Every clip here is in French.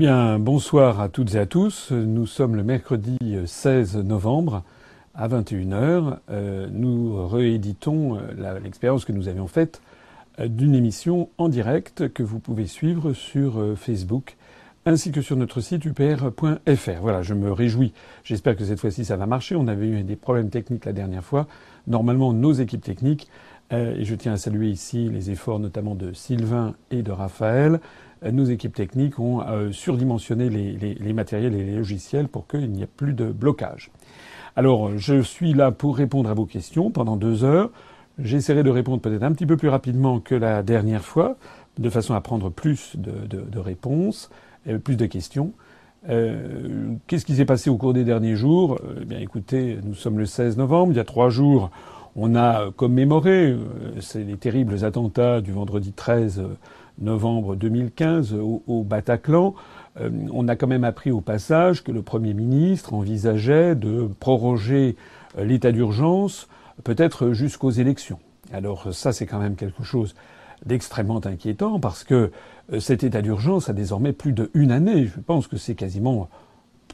Eh bonsoir à toutes et à tous. Nous sommes le mercredi 16 novembre à 21h. Euh, nous rééditons euh, l'expérience que nous avions faite euh, d'une émission en direct que vous pouvez suivre sur Facebook ainsi que sur notre site upr.fr. Voilà, je me réjouis. J'espère que cette fois-ci ça va marcher. On avait eu des problèmes techniques la dernière fois. Normalement, nos équipes techniques, et je tiens à saluer ici les efforts notamment de Sylvain et de Raphaël, nos équipes techniques ont euh, surdimensionné les, matériels et les logiciels pour qu'il n'y ait plus de blocage. Alors, je suis là pour répondre à vos questions pendant deux heures. J'essaierai de répondre peut-être un petit peu plus rapidement que la dernière fois, de façon à prendre plus de, réponses, euh, plus de questions. Euh, qu'est-ce qui s'est passé au cours des derniers jours? Eh bien, écoutez, nous sommes le 16 novembre. Il y a trois jours, on a commémoré les terribles attentats du vendredi 13 novembre 2015 au, Bataclan, euh, on a quand même appris au passage que le Premier ministre envisageait de proroger euh, l'état d'urgence peut-être jusqu'aux élections. Alors ça, c'est quand même quelque chose d'extrêmement inquiétant parce que euh, cet état d'urgence a désormais plus d'une année. Je pense que c'est quasiment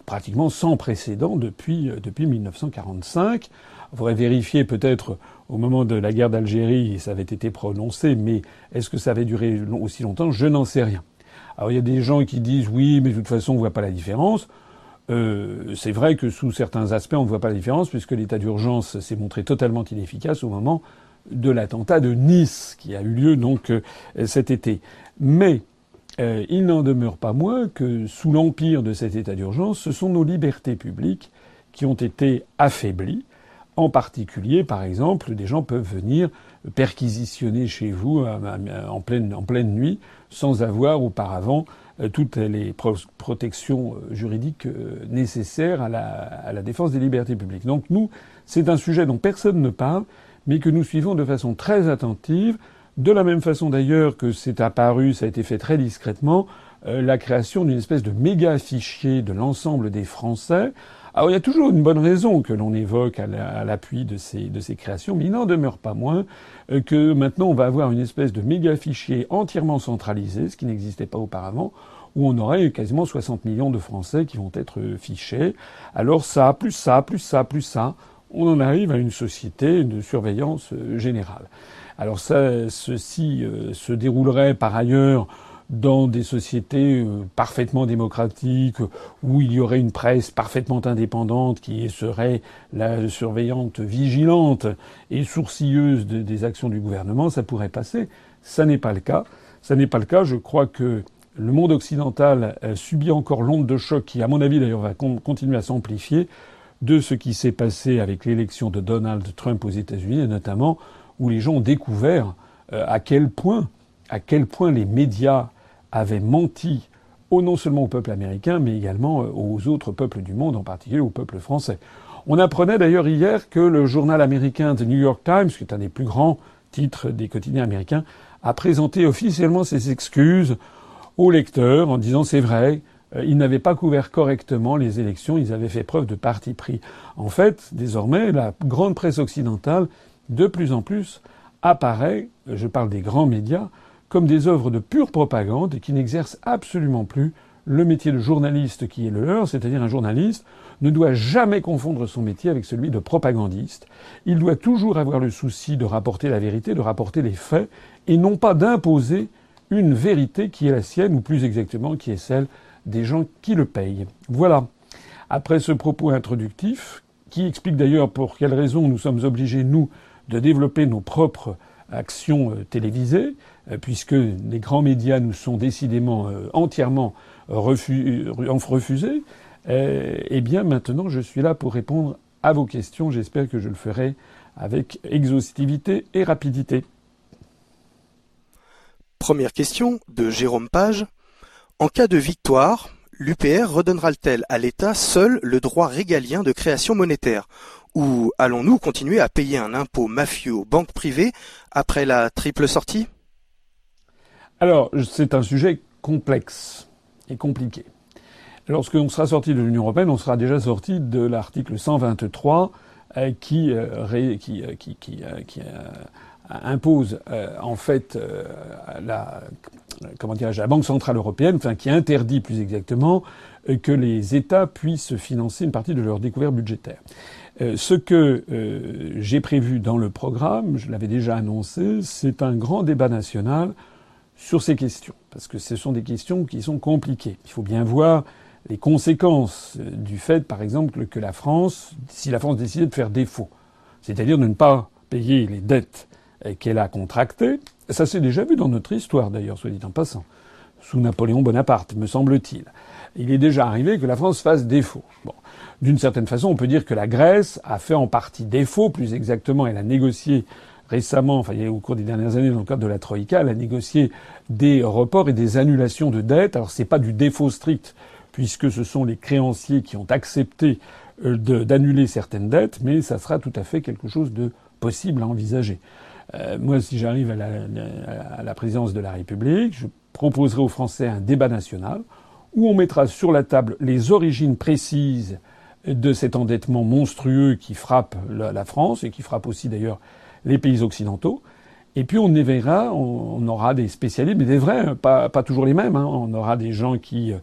pratiquement sans précédent depuis, depuis 1945. Il faudrait vérifier peut-être au moment de la guerre d'Algérie, ça avait été prononcé, mais est-ce que ça avait duré aussi longtemps? Je n'en sais rien. Alors il y a des gens qui disent oui, mais de toute façon on ne voit pas la différence. Euh, c'est vrai que sous certains aspects on ne voit pas la différence puisque l'état d'urgence s'est montré totalement inefficace au moment de l'attentat de Nice qui a eu lieu donc euh, cet été. Mais euh, il n'en demeure pas moins que sous l'empire de cet état d'urgence, ce sont nos libertés publiques qui ont été affaiblies en particulier, par exemple, des gens peuvent venir perquisitionner chez vous euh, en pleine, en pleine nuit sans avoir auparavant euh, toutes les protections euh, juridiques nécessaires à la, à la, défense des libertés publiques. Donc nous, c'est un sujet dont personne ne parle, mais que nous suivons de façon très attentive, de la même façon d'ailleurs que c'est apparu, ça a été fait très discrètement, la création d'une espèce de méga fichier de l'ensemble des Français alors il y a toujours une bonne raison que l'on évoque à l'appui de ces, de ces créations, mais il n'en demeure pas moins euh, que maintenant on va avoir une espèce de méga fichier entièrement centralisé, ce qui n'existait pas auparavant, où on aurait quasiment 60 millions de Français qui vont être fichés. Alors ça, plus ça, plus ça, plus ça, on en arrive à une société de surveillance euh, générale. Alors ça, ceci euh, se déroulerait par ailleurs dans des sociétés euh, parfaitement démocratiques, où il y aurait une presse parfaitement indépendante qui serait la surveillante vigilante et sourcilleuse des actions du gouvernement, ça pourrait passer. Ça n'est pas le cas. Ça n'est pas le cas. Je crois que le monde occidental subit encore l'onde de choc qui, à mon avis d'ailleurs, va continuer à s'amplifier de ce qui s'est passé avec l'élection de Donald Trump aux États-Unis, notamment où les gens ont découvert euh, à quel point, à quel point les médias avait menti au non seulement au peuple américain, mais également euh, aux autres peuples du monde, en particulier au peuple français. On apprenait d'ailleurs hier que le journal américain The New York Times, qui est un des plus grands titres des quotidiens américains, a présenté officiellement ses excuses aux lecteurs en disant c'est vrai, euh, ils n'avaient pas couvert correctement les élections, ils avaient fait preuve de parti pris. En fait, désormais, la grande presse occidentale, de plus en plus, apparaît, je parle des grands médias, comme des œuvres de pure propagande et qui n'exercent absolument plus le métier de journaliste qui est le leur, c'est-à-dire un journaliste ne doit jamais confondre son métier avec celui de propagandiste. Il doit toujours avoir le souci de rapporter la vérité, de rapporter les faits, et non pas d'imposer une vérité qui est la sienne, ou plus exactement qui est celle des gens qui le payent. Voilà. Après ce propos introductif, qui explique d'ailleurs pour quelles raisons nous sommes obligés, nous, de développer nos propres actions euh, télévisées, puisque les grands médias nous sont décidément euh, entièrement refusés, eh bien maintenant je suis là pour répondre à vos questions. J'espère que je le ferai avec exhaustivité et rapidité. Première question de Jérôme Page. En cas de victoire, l'UPR redonnera-t-elle à l'État seul le droit régalien de création monétaire? Ou allons-nous continuer à payer un impôt mafieux aux banques privées après la triple sortie? Alors, c'est un sujet complexe et compliqué. Lorsqu'on sera sorti de l'Union européenne, on sera déjà sorti de l'article 123 euh, qui, euh, euh, impose en fait la, comment la Banque centrale européenne, enfin qui interdit plus exactement que les États puissent financer une partie de leur découverte budgétaire. ce que j'ai prévu dans le programme, je l'avais déjà annoncé, c'est un grand débat national sur ces questions, parce que ce sont des questions qui sont compliquées. Il faut bien voir les conséquences du fait, par exemple, que la France, si la France décidait de faire défaut, c'est-à-dire de ne pas payer les dettes qu'elle a contractées, ça s'est déjà vu dans notre histoire d'ailleurs, soit dit en passant, sous Napoléon Bonaparte, me semble-t-il. Il est déjà arrivé que la France fasse défaut. D'une certaine façon, on peut dire que la Grèce a fait en partie défaut, plus exactement, elle a négocié récemment, enfin au cours des dernières années dans le cadre de la Troïka, elle a négocié des reports et des annulations de dettes. Alors c'est pas du défaut strict, puisque ce sont les créanciers qui ont accepté euh, d'annuler certaines dettes, mais ça sera tout à fait quelque chose de possible à envisager. Euh, moi, si j'arrive à la, à la présidence de la République, je proposerai aux Français un débat national où on mettra sur la table les origines précises de cet endettement monstrueux qui frappe la France et qui frappe aussi d'ailleurs les pays occidentaux. Et puis on éveillera, on, aura des spécialistes, mais des vrais, hein, pas, toujours les mêmes. Hein. On aura des gens qui, euh,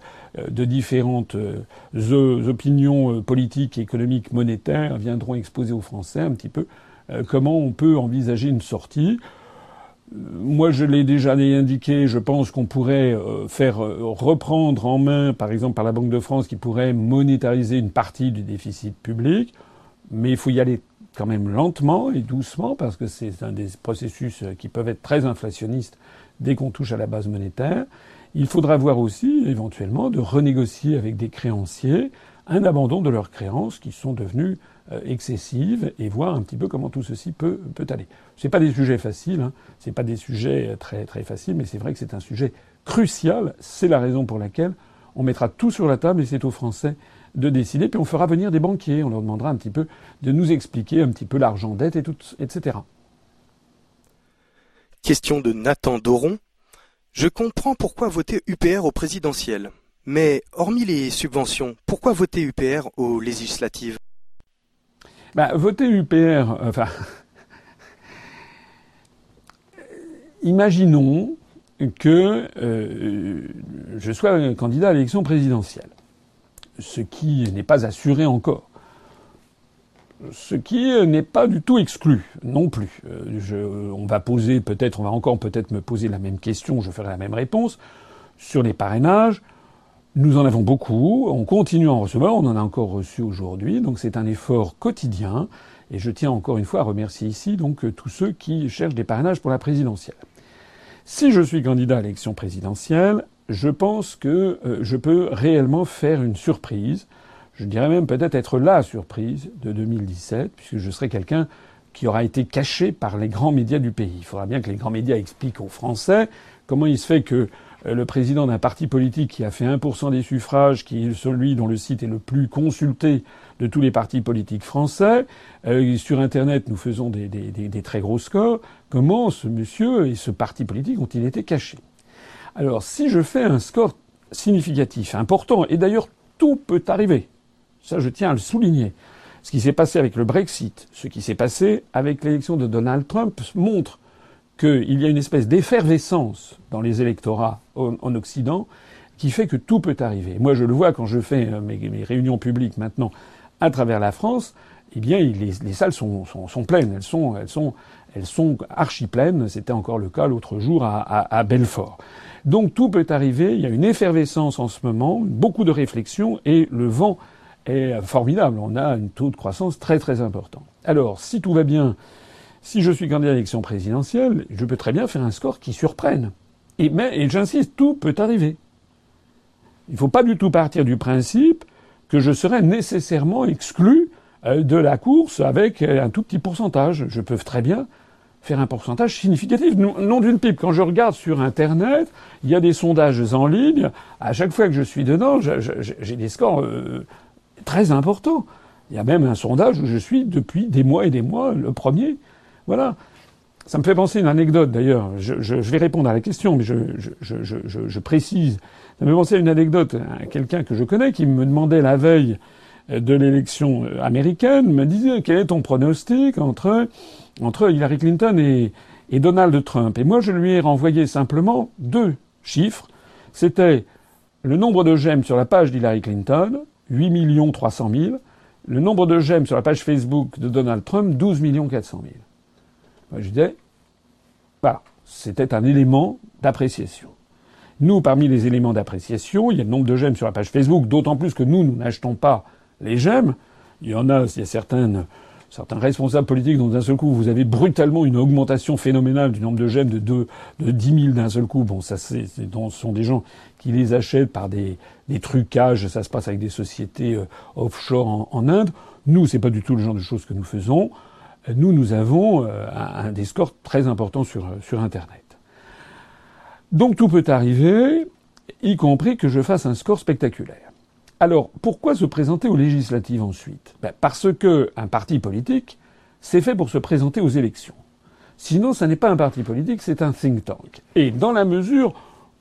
de différentes euh, opinions euh, politiques, économiques, monétaires, viendront exposer aux Français un petit peu comment on peut envisager une sortie. Moi, je l'ai déjà indiqué, je pense qu'on pourrait faire reprendre en main, par exemple par la Banque de France, qui pourrait monétariser une partie du déficit public, mais il faut y aller quand même lentement et doucement, parce que c'est un des processus qui peuvent être très inflationnistes dès qu'on touche à la base monétaire. Il faudra voir aussi, éventuellement, de renégocier avec des créanciers un abandon de leurs créances qui sont devenues euh, excessives et voir un petit peu comment tout ceci peut, peut aller. C'est pas des sujets faciles, hein. c'est pas des sujets très, très faciles, mais c'est vrai que c'est un sujet crucial. C'est la raison pour laquelle on mettra tout sur la table et c'est aux Français de décider. Puis on fera venir des banquiers. On leur demandera un petit peu de nous expliquer un petit peu l'argent dette et tout, etc. Question de Nathan Doron. Je comprends pourquoi voter UPR au présidentiel. Mais hormis les subventions, pourquoi voter UPR aux législatives? Bah, Voter UPR, enfin. Imaginons que euh, je sois candidat à l'élection présidentielle ce qui n'est pas assuré encore. Ce qui n'est pas du tout exclu non plus. Euh, on va poser peut-être, on va encore peut-être me poser la même question, je ferai la même réponse sur les parrainages. Nous en avons beaucoup, on continue à en recevoir, on en a encore reçu aujourd'hui, donc c'est un effort quotidien. Et je tiens encore une fois à remercier ici donc tous ceux qui cherchent des parrainages pour la présidentielle. Si je suis candidat à l'élection présidentielle, je pense que euh, je peux réellement faire une surprise. Je dirais même peut-être être la surprise de 2017, puisque je serai quelqu'un qui aura été caché par les grands médias du pays. Il faudra bien que les grands médias expliquent aux Français comment il se fait que euh, le président d'un parti politique qui a fait 1% des suffrages, qui est celui dont le site est le plus consulté de tous les partis politiques français, euh, sur Internet nous faisons des, des très gros scores, comment ce monsieur et ce parti politique ont-ils été cachés? Alors, si je fais un score significatif, important, et d'ailleurs tout peut arriver, ça je tiens à le souligner, ce qui s'est passé avec le Brexit, ce qui s'est passé avec l'élection de Donald Trump montre qu'il y a une espèce d'effervescence dans les électorats en, Occident qui fait que tout peut arriver. Moi, je le vois quand je fais euh, mes, réunions publiques maintenant à travers la France. Eh bien, les, salles sont, pleines. Elles sont, elles archi pleines. C'était encore le cas l'autre jour à Belfort. Donc tout peut arriver. Il y a une effervescence en ce moment, beaucoup de réflexion et le vent est formidable. On a un taux de croissance très très important. Alors, si tout va bien, si je suis candidat à l'élection présidentielle, je peux très bien faire un score qui surprenne. Et, mais, et j'insiste, tout peut arriver. Il ne faut pas du tout partir du principe que je serai nécessairement exclu euh, de la course avec un tout petit pourcentage. Je peux très bien faire un pourcentage significatif. Non d'une pipe. Quand je regarde sur Internet, il y a des sondages en ligne. À chaque fois que je suis dedans, j'ai des scores euh, très importants. Il y a même un sondage où je suis depuis des mois et des mois le premier. Voilà. Ça me fait penser une anecdote d'ailleurs. Je, vais répondre à la question, mais je, précise. Ça me fait penser à une anecdote quelqu'un que je connais qui me demandait la veille de l'élection américaine, me disait quel est ton pronostic entre, entre Hillary Clinton et, Donald Trump. Et moi, je lui ai renvoyé simplement deux chiffres. C'était le nombre de j'aime sur la page d'Hillary Clinton, 8 300 000, le nombre de j'aime sur la page Facebook de Donald Trump, 12 400 000. Moi, je disais, voilà, c'était un élément d'appréciation. Nous, parmi les éléments d'appréciation, il y a le nombre de j'aime sur la page Facebook, d'autant plus que nous, nous n'achetons pas les j'aime. Il y en a, il y a certaines, certains responsables politiques dont d'un seul coup vous avez brutalement une augmentation phénoménale du nombre de j'aime de, de, de 10 000 d'un seul coup. Bon, ça c'est, ce sont des gens qui les achètent par des, trucages. Ça se passe avec des sociétés euh, offshore en, Inde. Nous, c'est pas du tout le genre de choses que nous faisons. Nous, nous avons euh, un, très importants sur, sur Internet. Donc tout peut arriver, y compris que je fasse un score spectaculaire. Alors, pourquoi se présenter aux législatives ensuite? Ben, Parce que un parti politique, c'est fait pour se présenter aux élections. Sinon, ça n'est pas un parti politique, c'est un think tank. Et dans la mesure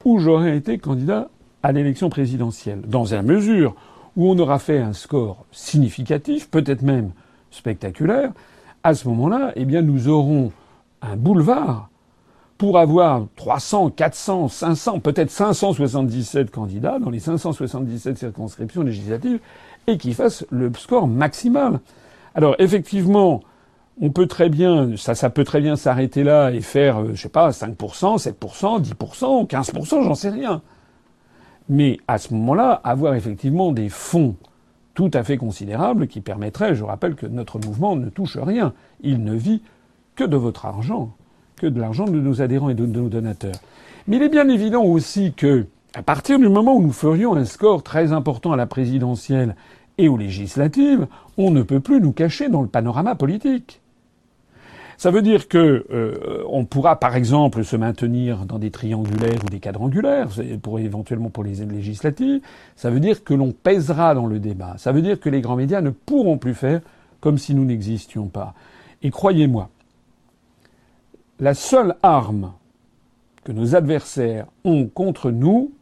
où j'aurais été candidat à l'élection présidentielle, dans la mesure où on aura fait un score significatif, peut-être même spectaculaire, à ce moment-là, eh bien, nous aurons un boulevard pour avoir 300, 400, 500, peut-être 577 candidats dans les 577 circonscriptions législatives et qui fassent le score maximal. Alors effectivement, on peut très bien, ça, peut très bien s'arrêter là et faire, euh, je sais pas, 5%, 7%, 10%, 15%, j'en sais rien. Mais à ce moment-là, avoir effectivement des fonds tout à fait considérables qui permettraient, je rappelle que notre mouvement ne touche rien, il ne vit que de votre argent que de l'argent de nos adhérents et de, nos donateurs. Mais il est bien évident aussi que, à partir du moment où nous ferions un score très important à la présidentielle et aux législatives, on ne peut plus nous cacher dans le panorama politique. Ça veut dire que euh, on pourra, par exemple, se maintenir dans des triangulaires ou des quadrangulaires, pour éventuellement pour les législatives. Ça veut dire que l'on pèsera dans le débat. Ça veut dire que les grands médias ne pourront plus faire comme si nous n'existions pas. Et croyez-moi, la seule arme que nos adversaires ont contre nous,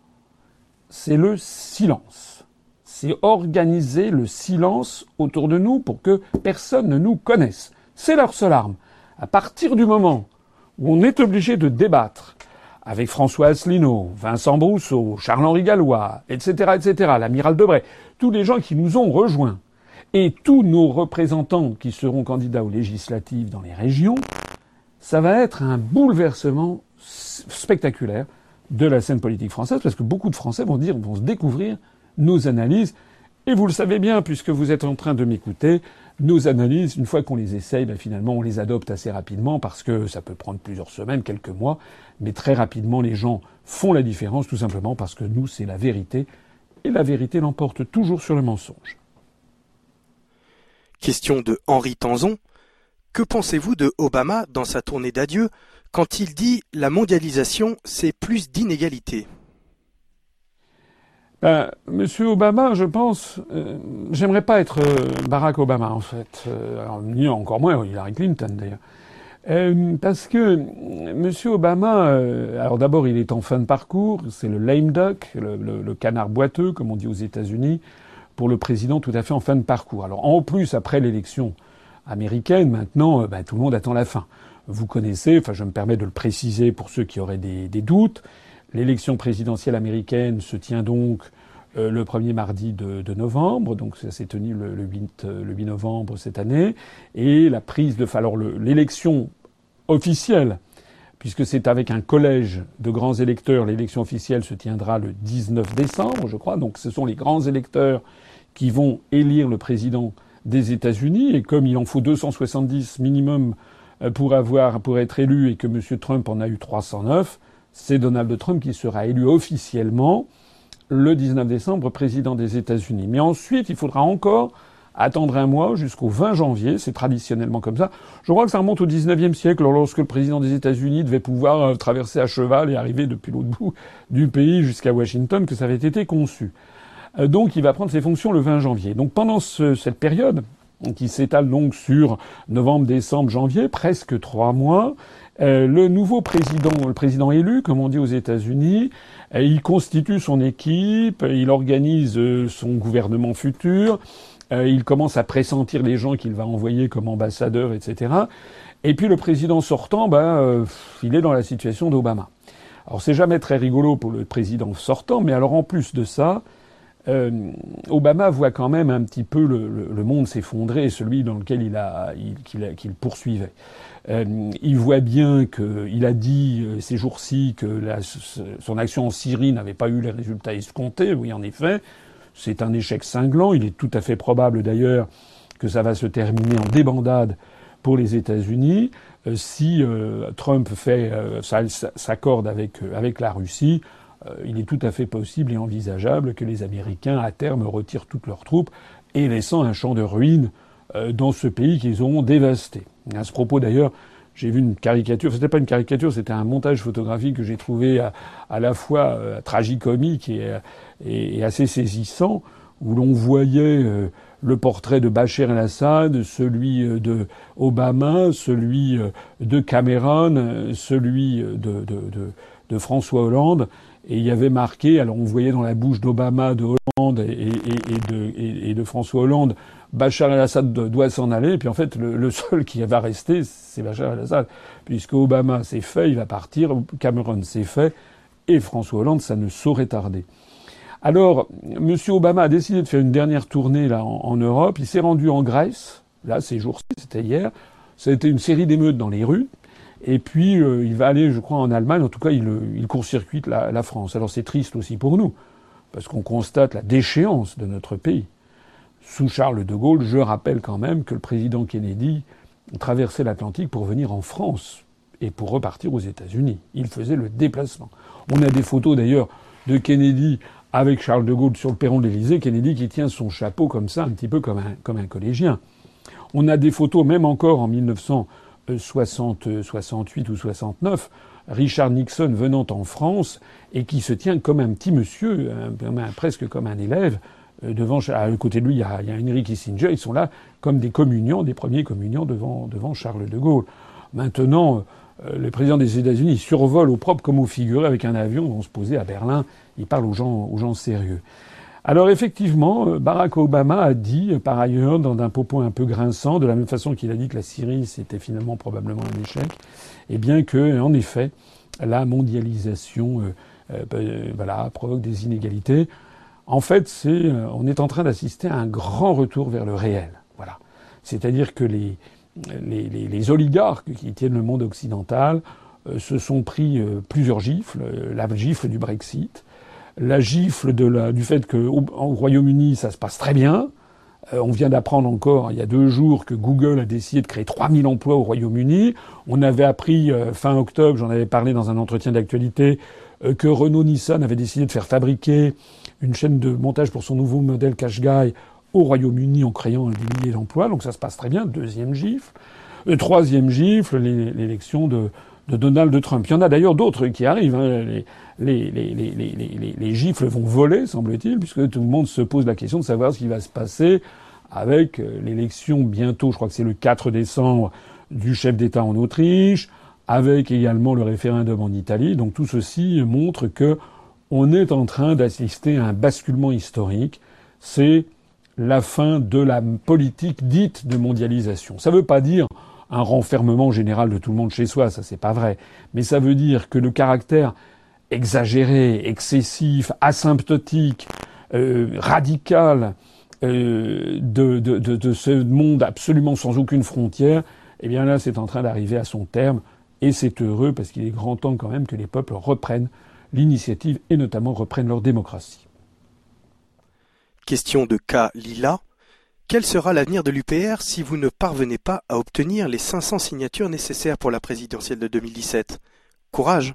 c'est le silence. C'est organiser le silence autour de nous pour que personne ne nous connaisse. C'est leur seule arme. À partir du moment où on est obligé de débattre avec François Asselineau, Vincent Brousseau, Charles-Henri Gallois, etc., etc., l'amiral Debray, tous les gens qui nous ont rejoints, et tous nos représentants qui seront candidats aux législatives dans les régions, ça va être un bouleversement spectaculaire de la scène politique française, parce que beaucoup de Français vont dire, vont se découvrir nos analyses. Et vous le savez bien, puisque vous êtes en train de m'écouter, nos analyses, une fois qu'on les essaye, ben finalement, on les adopte assez rapidement, parce que ça peut prendre plusieurs semaines, quelques mois, mais très rapidement, les gens font la différence, tout simplement parce que nous, c'est la vérité, et la vérité l'emporte toujours sur le mensonge. Question de Henri Tanzon. Que pensez-vous de Obama dans sa tournée d'adieu quand il dit la mondialisation, c'est plus d'inégalités ben, Monsieur Obama, je pense, euh, j'aimerais pas être euh, Barack Obama en fait, euh, ni encore moins Hillary Clinton d'ailleurs. parce que Monsieur Obama, alors d'abord il est en fin de parcours, c'est le lame duck, le, canard boiteux comme on dit aux États-Unis, pour le président tout à fait en fin de parcours. Alors en plus après l'élection américaine, maintenant, euh, bah, tout le monde attend la fin. Vous connaissez, enfin je me permets de le préciser pour ceux qui auraient des, doutes, L'élection présidentielle américaine se tient donc euh, le premier mardi de, novembre, donc ça s'est tenu le, 8, le, novembre cette année, et la prise de, alors l'élection officielle, puisque c'est avec un collège de grands électeurs, l'élection officielle se tiendra le 19 décembre, je crois, donc ce sont les grands électeurs qui vont élire le président des États-Unis, et comme il en faut 270 minimum euh, pour avoir, pour être élu, et que M. Trump en a eu 309, c'est Donald Trump qui sera élu officiellement le 19 décembre président des États-Unis. Mais ensuite, il faudra encore attendre un mois jusqu'au 20 janvier, c'est traditionnellement comme ça. Je crois que ça remonte au 19e siècle, lorsque le président des États-Unis devait pouvoir euh, traverser à cheval et arriver depuis l'autre bout du pays jusqu'à Washington, que ça avait été conçu. Euh, donc il va prendre ses fonctions le 20 janvier. Donc pendant cette période, qui s'étale donc sur novembre, décembre, janvier, presque trois mois, euh, le nouveau président, le président élu, comme on dit aux États-Unis, euh, il constitue son équipe, il organise euh, son gouvernement futur, il commence à pressentir les gens qu'il va envoyer comme ambassadeurs, etc. Et puis le président sortant, ben, il est dans la situation d'Obama. Alors c'est jamais très rigolo pour le président sortant, mais alors en plus de ça, Obama voit quand même un petit peu le, monde s'effondrer, celui dans lequel il a, qu'il poursuivait. Euh, il voit bien qu'il a dit euh, ces jours-ci que la, son action en Syrie n'avait pas eu les résultats escomptés. Oui, en effet, c'est un échec cinglant. Il est tout à fait probable d'ailleurs que ça va se terminer en débandade pour les États-Unis euh, si Trump fait s'accorde avec avec la Russie. Il est tout à fait possible et envisageable que les Américains à terme retirent toutes leurs troupes et laissant un champ de ruines dans ce pays qu'ils auront dévasté. À ce propos d'ailleurs, j'ai vu une caricature, c'était pas une caricature, c'était un montage photographique que j'ai trouvé à, la fois euh, tragicomique et, et, assez saisissant, où l'on voyait euh, le portrait de Bachar el-Assad, celui euh, de Obama, celui de Cameron, celui de, François Hollande, et il y avait marqué, alors on voyait dans la bouche d'Obama, de Hollande et, de, François Hollande Bachar el-Assad doit s'en aller, et puis en fait, le, seul qui va rester, c'est Bachar el-Assad, puisque Obama s'est fait, il va partir, Cameron s'est fait, et François Hollande, ça ne saurait tarder. Alors, M. Obama a décidé de faire une dernière tournée là en, Europe. Il s'est rendu en Grèce, là ces jours-ci, c'était hier. Ça a été une série d'émeutes dans les rues. Et puis, euh, il va aller, je crois, en Allemagne. En tout cas, il, il court-circuite la, la France. Alors, c'est triste aussi pour nous, parce qu'on constate la déchéance de notre pays sous Charles de Gaulle, je rappelle quand même que le président Kennedy traversait l'Atlantique pour venir en France et pour repartir aux États-Unis. Il faisait le déplacement. On a des photos d'ailleurs de Kennedy avec Charles de Gaulle sur le perron de l'Élysée, Kennedy qui tient son chapeau comme ça, un petit peu comme un, comme un collégien. On a des photos, même encore en 1968 ou 69, Richard Nixon venant en France et qui se tient comme un petit monsieur, presque comme un élève, euh, devant, à côté de lui, il y, a, Henry Kissinger. Ils sont là comme des communiants, des premiers communiants devant, devant Charles de Gaulle. Maintenant, euh, le président des États-Unis survole au propre comme au figuré avec un avion. On se posait à Berlin. Il parle aux gens, aux gens sérieux. Alors effectivement, euh, Barack Obama a dit, par ailleurs, dans un propos un peu grinçant, de la même façon qu'il a dit que la Syrie c'était finalement probablement un échec, eh bien que, en effet, la mondialisation, voilà, provoque des inégalités. En fait, c'est, euh, on est en train d'assister à un grand retour vers le réel. Voilà. C'est-à-dire que les, les, les, oligarques qui tiennent le monde occidental euh, se sont pris euh, plusieurs gifles. La gifle du Brexit, la gifle de la, du fait qu'au au Royaume-Uni, ça se passe très bien. on vient d'apprendre encore il y a deux jours que Google a décidé de créer 3000 emplois au Royaume-Uni. On avait appris fin octobre, j'en avais parlé dans un entretien d'actualité, que Renault-Nissan avait décidé de faire fabriquer une chaîne de montage pour son nouveau modèle Qashqai au Royaume-Uni en créant des milliers d'emplois. Donc ça se passe très bien. Deuxième gifle. Le troisième gifle, l'élection de, Donald Trump. Il y en a d'ailleurs d'autres qui arrivent. Hein. Les, les, gifles vont voler, semble-t-il, puisque tout le monde se pose la question de savoir ce qui va se passer avec euh, l'élection bientôt, je crois que c'est le 4 décembre, du chef d'État en Autriche, avec également le référendum en Italie. Donc tout ceci montre que on est en train d'assister à un basculement historique. C'est la fin de la politique dite de mondialisation. Ça ne veut pas dire un renfermement général de tout le monde chez soi, ça c'est pas vrai. Mais ça veut dire que le caractère exagéré, excessif, asymptotique, radical de, de, de, ce monde absolument sans aucune frontière, eh bien là, c'est en train d'arriver à son terme. Et c'est heureux parce qu'il est grand temps quand même que les peuples reprennent l'initiative et notamment reprennent leur démocratie. Question de K. Lila. Quel sera l'avenir de l'UPR si vous ne parvenez pas à obtenir les 500 signatures nécessaires pour la présidentielle de 2017 Courage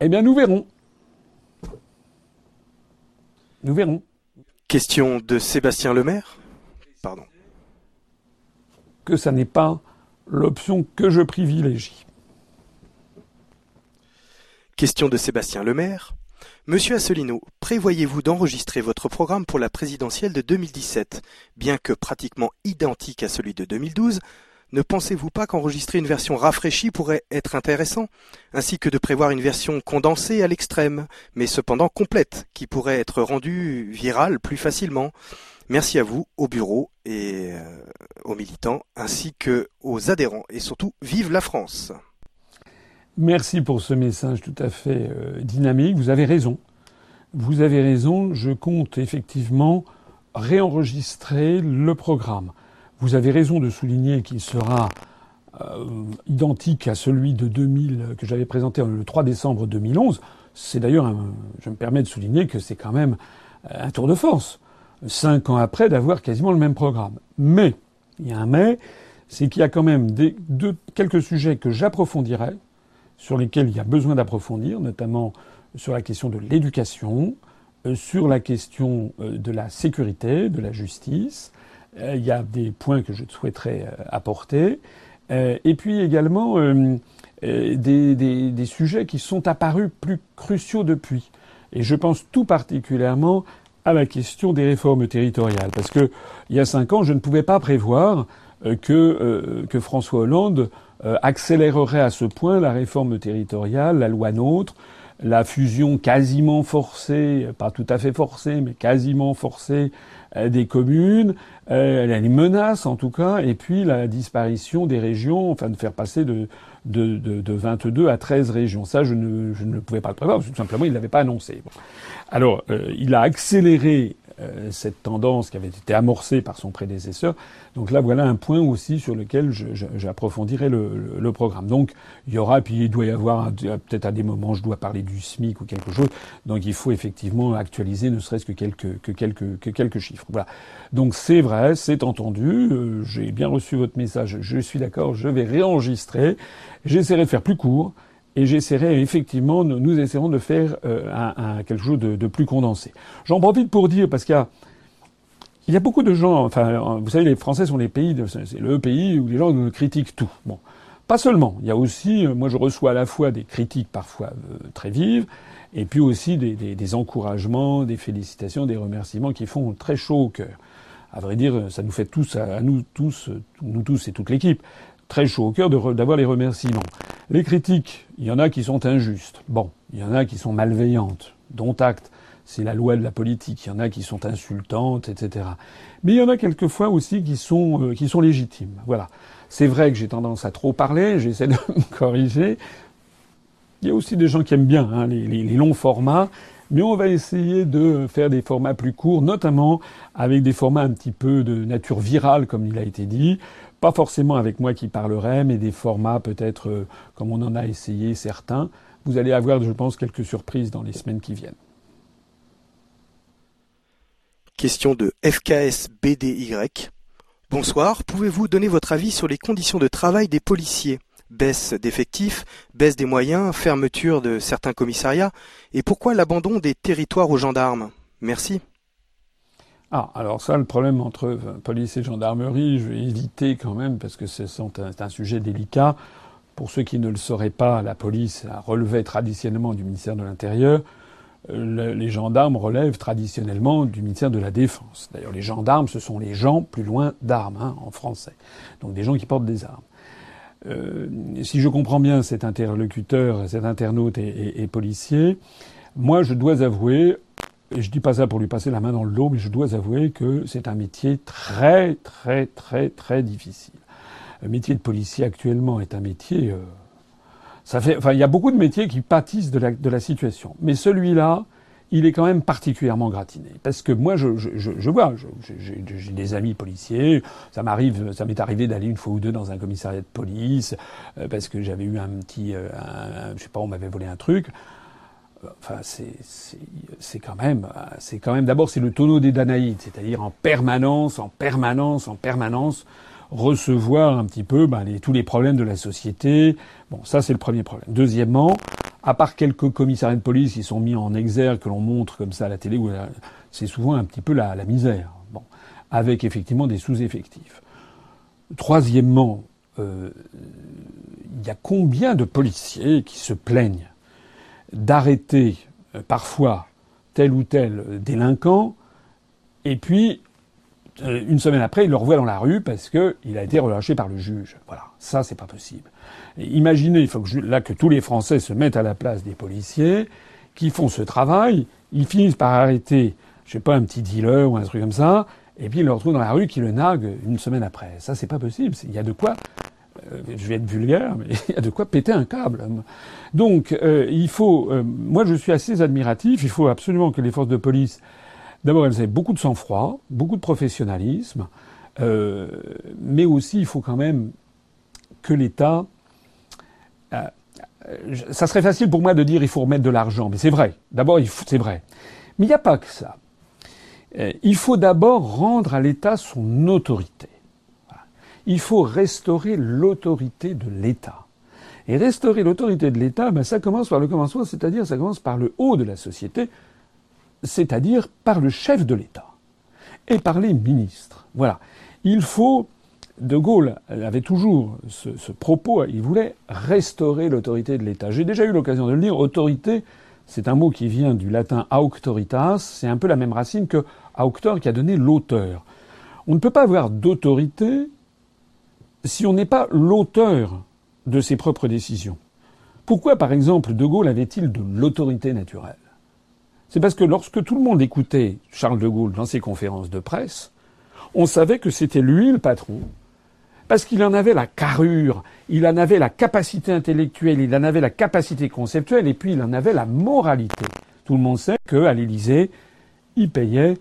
Eh bien, nous verrons. Nous verrons. Question de Sébastien Lemaire? Pardon. Que ça n'est pas l'option que je privilégie. Question de Sébastien Lemaire? Monsieur Asselineau, prévoyez-vous d'enregistrer votre programme pour la présidentielle de 2017 Bien que pratiquement identique à celui de 2012, ne pensez-vous pas qu'enregistrer une version rafraîchie pourrait être intéressant, ainsi que de prévoir une version condensée à l'extrême, mais cependant complète, qui pourrait être rendue virale plus facilement? Merci à vous, au bureau et euh, aux militants, ainsi que aux adhérents, et surtout, vive la France Merci pour ce message tout à fait euh, dynamique. Vous avez raison. Vous avez raison. Je compte effectivement réenregistrer le programme. Vous avez raison de souligner qu'il sera euh, identique à celui de 2000 que j'avais présenté le 3 décembre 2011. C'est d'ailleurs, je me permets de souligner que c'est quand même euh, un tour de force, cinq ans après, d'avoir quasiment le même programme. Mais, il y a un mais, c'est qu'il y a quand même des, quelques sujets que j'approfondirai, sur lesquels il y a besoin d'approfondir, notamment sur la question de l'éducation, euh, sur la question euh, de la sécurité, de la justice. Euh, il y a des points que je souhaiterais apporter. Et puis également des, des, sujets qui sont apparus plus cruciaux depuis. Et je pense tout particulièrement à la question des réformes territoriales. Parce que il y a cinq ans, je ne pouvais pas prévoir que, que François Hollande accélérerait à ce point la réforme territoriale, la loi NOTRe, la fusion quasiment forcée, pas tout à fait forcée, mais quasiment forcée euh, des communes, euh, les menaces en tout cas, et puis la disparition des régions, enfin de faire passer de, de, de, de 22 à 13 régions. Ça, je ne, je ne pouvais pas le prévoir, parce que tout simplement, il ne l'avait pas annoncé. Alors, il a accéléré euh, cette tendance qui avait été amorcée par son prédécesseur. Donc là, voilà un point aussi sur lequel j'approfondirai le, le, programme. Donc il y aura, puis il doit y avoir peut-être à des moments, je dois parler du SMIC ou quelque chose. Donc il faut effectivement actualiser, ne serait-ce que quelques que quelques que quelques chiffres. Voilà. Donc c'est vrai, c'est entendu. Euh, j'ai bien reçu votre message. Je suis d'accord. Je vais réenregistrer. J'essaierai de faire plus court et j'essaierai effectivement, nous essaierons de faire euh, un, quelque chose de, plus condensé. J'en profite pour dire, parce qu'il y a, y a beaucoup de gens, enfin, vous savez, les Français sont les pays, c'est le pays où les gens critiquent tout. Bon, pas seulement. Il y a aussi, euh, moi, je reçois à la fois des critiques parfois euh, très vives, et puis aussi des, des, des, encouragements, des félicitations, des remerciements qui font très chaud au cœur. À vrai dire, ça nous fait tous, à nous tous, nous tous et toute l'équipe, très chaud au cœur d'avoir les remerciements. Les critiques, il y en a qui sont injustes. Bon, il y en a qui sont malveillantes, dont acte. C'est la loi de la politique. Il y en a qui sont insultantes, etc. Mais il y en a quelquefois aussi qui sont, euh, qui sont légitimes. Voilà. C'est vrai que j'ai tendance à trop parler, j'essaie de me corriger. Il y a aussi des gens qui aiment bien hein, les, les, les longs formats, mais on va essayer de faire des formats plus courts, notamment avec des formats un petit peu de nature virale, comme il a été dit, pas forcément avec moi qui parlerai, mais des formats peut-être euh, comme on en a essayé certains. Vous allez avoir, je pense, quelques surprises dans les semaines qui viennent. Question de FKS BDY. Bonsoir, pouvez-vous donner votre avis sur les conditions de travail des policiers? Baisse d'effectifs, baisse des moyens, fermeture de certains commissariats, et pourquoi l'abandon des territoires aux gendarmes? Merci. Ah, alors ça, le problème entre police et gendarmerie, je vais éviter quand même parce que c'est un, sujet délicat. Pour ceux qui ne le sauraient pas, la police relevait traditionnellement du ministère de l'Intérieur. Euh, les gendarmes relèvent traditionnellement du ministère de la Défense. D'ailleurs, les gendarmes, ce sont les gens plus loin d'armes, hein, en français. Donc des gens qui portent des armes. Euh, si je comprends bien cet interlocuteur, cet internaute et policier, moi, je dois avouer, et je dis pas ça pour lui passer la main dans le dos, mais je dois avouer que c'est un métier très, très, très, très difficile. Le métier de policier actuellement est un métier, euh, Ça fait, enfin, il y a beaucoup de métiers qui pâtissent de la, de la situation. Mais celui-là, il est quand même particulièrement gratiné. Parce que moi, je, je, je vois, j'ai des amis policiers, ça m'arrive, ça m'est arrivé d'aller une fois ou deux dans un commissariat de police, euh, parce que j'avais eu un petit, euh, je sais pas, on m'avait volé un truc. Enfin, c'est quand même, c'est quand même. D'abord, c'est le tonneau des Danaïdes, c'est-à-dire en permanence, en permanence, en permanence, recevoir un petit peu ben, tous les problèmes de la société. Bon, ça, c'est le premier problème. Deuxièmement, à part quelques commissariats de police qui sont mis en exergue, que l'on montre comme ça à la télé, c'est souvent un petit peu la, la misère. Bon, avec effectivement des sous-effectifs. Troisièmement, euh, il y a combien de policiers qui se plaignent d'arrêter euh, parfois tel ou tel délinquant, et puis euh, une semaine après, il le revoit dans la rue parce qu'il a été relâché par le juge. Voilà, ça c'est pas possible. imaginez, il faut que là que tous les Français se mettent à la place des policiers qui font ce travail, ils finissent par arrêter, je sais pas, un petit dealer ou un truc comme ça, et puis ils le retrouvent dans la rue qui le nargue une semaine après. Ça c'est pas possible. Il y a de quoi euh, je vais être vulgaire, mais il y a de quoi péter un câble. Donc, euh, il faut. moi, je suis assez admiratif. Il faut absolument que les forces de police D'abord, elles avaient beaucoup de sang-froid, beaucoup de professionnalisme, euh, mais aussi il faut quand même que l'État. Euh, ça serait facile pour moi de dire il faut remettre de l'argent, mais c'est vrai. D'abord, c'est vrai. Mais il n'y a pas que ça. Euh, il faut d'abord rendre à l'État son autorité. Il faut restaurer l'autorité de l'État. Et restaurer l'autorité de l'État, ben, ça commence par le commencement, c'est-à-dire ça commence par le haut de la société, c'est-à-dire par le chef de l'État et par les ministres. Voilà. Il faut. De Gaulle avait toujours ce, propos, il voulait restaurer l'autorité de l'État. J'ai déjà eu l'occasion de le dire, autorité, c'est un mot qui vient du latin auctoritas, c'est un peu la même racine que auctor qui a donné l'auteur. On ne peut pas avoir d'autorité si on n'est pas l'auteur de ses propres décisions. Pourquoi, par exemple, De Gaulle avait-il de l'autorité naturelle? C'est parce que lorsque tout le monde écoutait Charles de Gaulle dans ses conférences de presse, on savait que c'était lui le patron, parce qu'il en avait la carrure, il en avait la capacité intellectuelle, il en avait la capacité conceptuelle, et puis il en avait la moralité. Tout le monde sait qu'à l'Élysée, il payait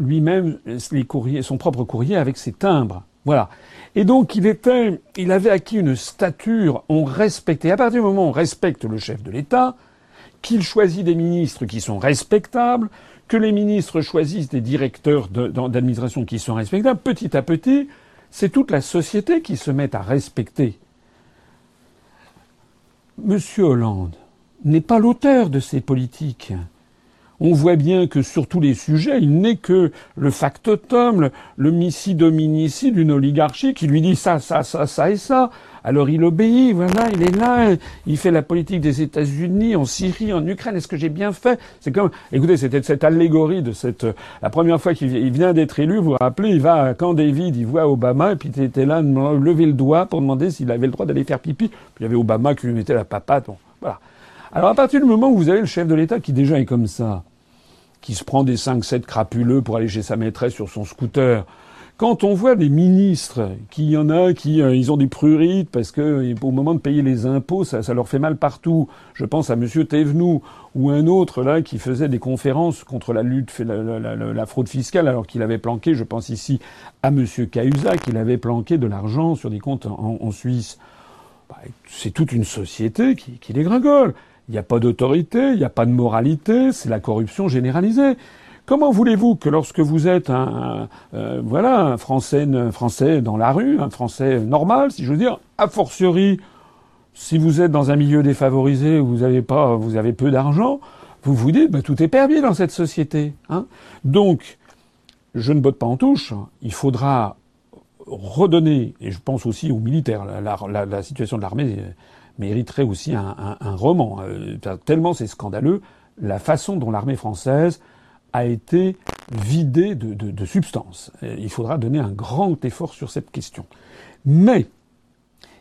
lui-même son propre courrier avec ses timbres. Voilà. Et donc il était, il avait acquis une stature, on respectait. À partir du moment où on respecte le chef de l'État, qu'il choisit des ministres qui sont respectables, que les ministres choisissent des directeurs d'administration qui sont respectables, petit à petit, c'est toute la société qui se met à respecter. Monsieur Hollande n'est pas l'auteur de ces politiques. On voit bien que sur tous les sujets, il n'est que le factotum, le, le missi dominici d'une oligarchie qui lui dit ça, ça, ça, ça et ça. Alors il obéit, voilà, il est là, il fait la politique des États-Unis en Syrie, en Ukraine. Est-ce que j'ai bien fait? C'est comme, écoutez, c'était cette allégorie de cette, la première fois qu'il vient d'être élu, vous vous rappelez, il va à Camp David, il voit Obama, et puis il était là, lever le doigt pour demander s'il avait le droit d'aller faire pipi. Puis il y avait Obama qui lui mettait la papate. Bon, voilà. Alors à partir du moment où vous avez le chef de l'État qui déjà est comme ça, qui se prend des 5-7 crapuleux pour aller chez sa maîtresse sur son scooter, quand on voit des ministres, qui y en a qui euh, ils ont des prurites parce que au moment de payer les impôts, ça, ça leur fait mal partout. Je pense à Monsieur Thévenoud ou un autre là qui faisait des conférences contre la lutte, la, la, la, fraude fiscale, alors qu'il avait planqué, je pense ici à Monsieur Cahuzac, qu'il avait planqué de l'argent sur des comptes en, en Suisse. Bah, c'est toute une société qui, qui dégringole. Il n'y a pas d'autorité, il n'y a pas de moralité, c'est la corruption généralisée. Comment voulez-vous que lorsque vous êtes un, euh, voilà un français, un français dans la rue, un français normal, si je veux dire, a fortiori, si vous êtes dans un milieu défavorisé où vous avez pas, vous avez peu d'argent, vous vous dites, bah, tout est permis dans cette société. Hein Donc, je ne botte pas en touche. Il faudra redonner, et je pense aussi aux militaires, la, la, situation de l'armée mériterait aussi un, roman. Euh, tellement c'est scandaleux la façon dont l'armée française a été vidé de, de, de substance. Il faudra donner un grand effort sur cette question. Mais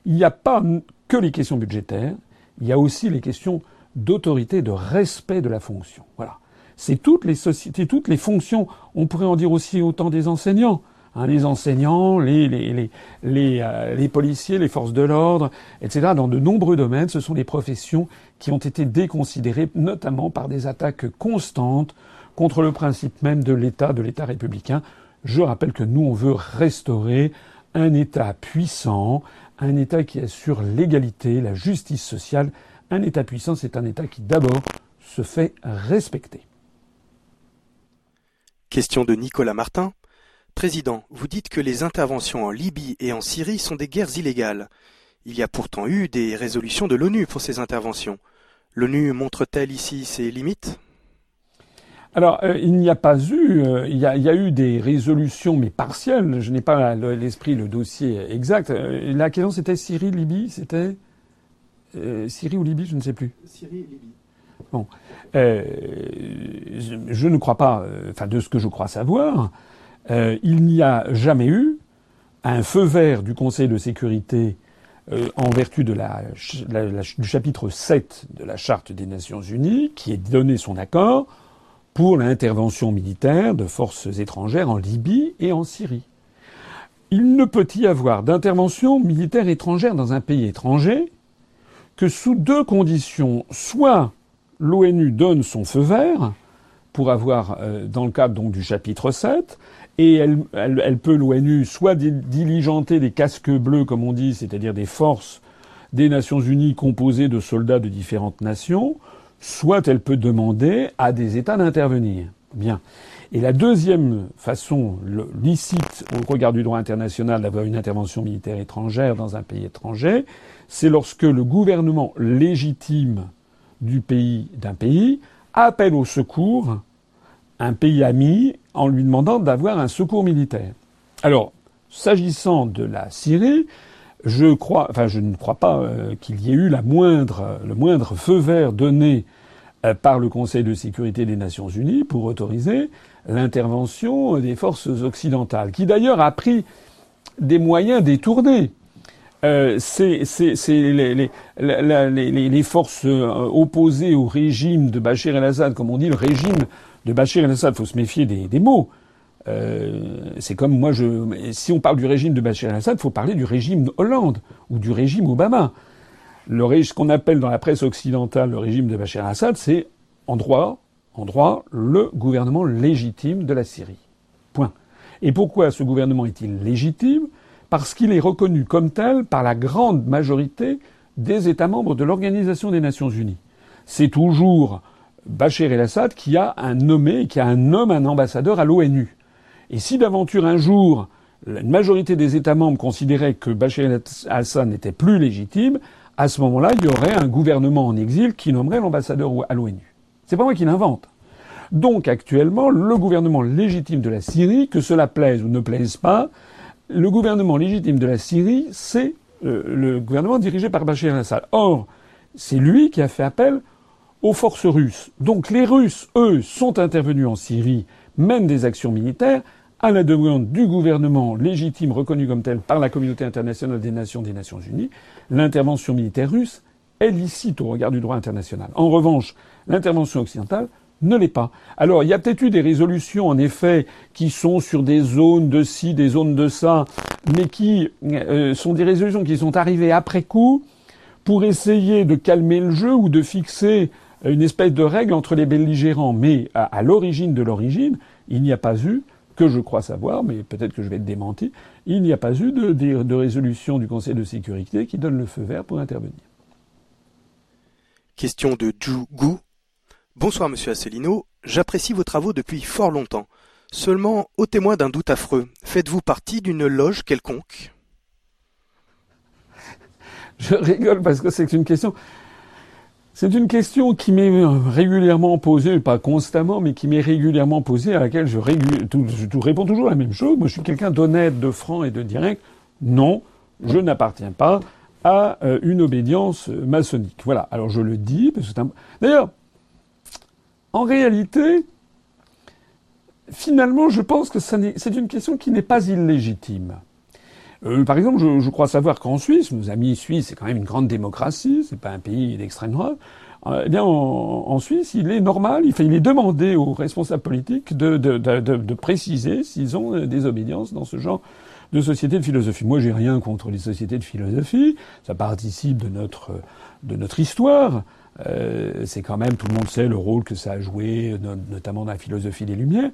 il n'y a pas que les questions budgétaires, il y a aussi les questions d'autorité, de respect de la fonction. Voilà. C'est toutes les sociétés, toutes les fonctions. On pourrait en dire aussi autant des enseignants. Hein, les enseignants, les, euh, les, policiers, les forces de l'ordre, etc. Dans de nombreux domaines, ce sont des professions qui ont été déconsidérées, notamment par des attaques constantes contre le principe même de l'État, de l'État républicain. Je rappelle que nous, on veut restaurer un État puissant, un État qui assure l'égalité, la justice sociale. Un État puissant, c'est un État qui d'abord se fait respecter. Question de Nicolas Martin. Président, vous dites que les interventions en Libye et en Syrie sont des guerres illégales. Il y a pourtant eu des résolutions de l'ONU pour ces interventions. L'ONU montre-t-elle ici ses limites? Alors, euh, il n'y a pas eu, euh, il, y a, eu des résolutions, mais partielles. Je n'ai pas l'esprit, le dossier exact. Euh, la question, c'était Syrie, Libye, c'était Syrie ou Libye, je ne sais plus. Syrie, Libye. Bon, je, ne crois pas, enfin de ce que je crois savoir, il n'y a jamais eu un feu vert du Conseil de sécurité en vertu du chapitre 7 de la Charte des Nations Unies, qui est donné son accord pour l'intervention militaire de forces étrangères en Libye et en Syrie. Il ne peut y avoir d'intervention militaire étrangère dans un pays étranger que sous deux conditions. Soit l'ONU donne son feu vert pour avoir, euh, dans le cadre donc du chapitre 7, et elle, peut l'ONU soit diligenter des casques bleus, comme on dit, c'est-à-dire des forces des Nations Unies composées de soldats de différentes nations, soit elle peut demander à des États d'intervenir. Bien. Et la deuxième façon licite au regard du droit international d'avoir une intervention militaire étrangère dans un pays étranger, c'est lorsque le gouvernement légitime du pays d'un pays appelle au secours un pays ami en lui demandant d'avoir un secours militaire. Alors, s'agissant de la Syrie, je crois, enfin, je ne crois pas euh, qu'il y ait eu la moindre, le moindre feu vert donné euh, par le Conseil de sécurité des Nations Unies pour autoriser l'intervention des forces occidentales, qui d'ailleurs a pris des moyens détournés. Euh, c'est les, les, forces opposées au régime de Bachar el-Assad, comme on dit, le régime de Bachar el-Assad. Faut se méfier des, mots. Euh, c'est comme moi, je, si on parle du régime de Bachar el-Assad, faut parler du régime Hollande ou du régime Obama. Le, ce qu'on appelle dans la presse occidentale le régime de Bachar el-Assad, c'est en droit, en droit, le gouvernement légitime de la Syrie. Point. Et pourquoi ce gouvernement est-il légitime? Parce qu'il est reconnu comme tel par la grande majorité des États membres de l'Organisation des Nations Unies. C'est toujours Bachar el-Assad qui a un nommé, qui a un homme, un ambassadeur à l'ONU. Et si d'aventure un jour une majorité des États membres considérait que Bachar el-Assad n'était plus légitime, à ce moment-là, il y aurait un gouvernement en exil qui nommerait l'ambassadeur à l'ONU. C'est pas moi qui l'invente. Donc actuellement, le gouvernement légitime de la Syrie, que cela plaise ou ne plaise pas, le gouvernement légitime de la Syrie, c'est euh, le gouvernement dirigé par Bachar el-Assad. Or, c'est lui qui a fait appel aux forces russes. Donc les Russes, eux, sont intervenus en Syrie, mènent des actions militaires, à la demande du gouvernement légitime reconnu comme tel par la communauté internationale des nations des Nations Unies, l'intervention militaire russe est licite au regard du droit international. En revanche, l'intervention occidentale ne l'est pas. Alors, il y a peut-être eu des résolutions, en effet, qui sont sur des zones de ci, des zones de ça, mais qui euh, sont des résolutions qui sont arrivées après coup pour essayer de calmer le jeu ou de fixer une espèce de règle entre les belligérants. Mais à l'origine de l'origine, il n'y a pas eu que je crois savoir, mais peut-être que je vais être démenti, il n'y a pas eu de, de, résolution du Conseil de sécurité qui donne le feu vert pour intervenir. Question de Ju Gu. Bonsoir Monsieur Asselineau, j'apprécie vos travaux depuis fort longtemps. Seulement, témoin d'un doute affreux, faites-vous partie d'une loge quelconque? Je rigole parce que c'est une question. C'est une question qui m'est régulièrement posée, pas constamment, mais qui m'est régulièrement posée, à laquelle je, réponds toujours la même chose. Moi, je suis quelqu'un d'honnête, de franc et de direct. Non, je n'appartiens pas à euh, une obédience maçonnique. Voilà. Alors je le dis, parce c'est un... D'ailleurs, en réalité, finalement, je pense que c'est une question qui n'est pas illégitime. Euh, par exemple, je, je, crois savoir qu'en Suisse, nos amis suisses, c'est quand même une grande démocratie, c'est pas un pays d'extrême droite. eh bien, en, Suisse, il est normal, il, il est demandé aux responsables politiques de, de, de, de préciser s'ils ont des obédiences dans ce genre de sociétés de philosophie. Moi, j'ai rien contre les sociétés de philosophie. Ça participe de notre de notre histoire. Euh, c'est quand même, tout le monde sait le rôle que ça a joué, notamment dans la philosophie des Lumières.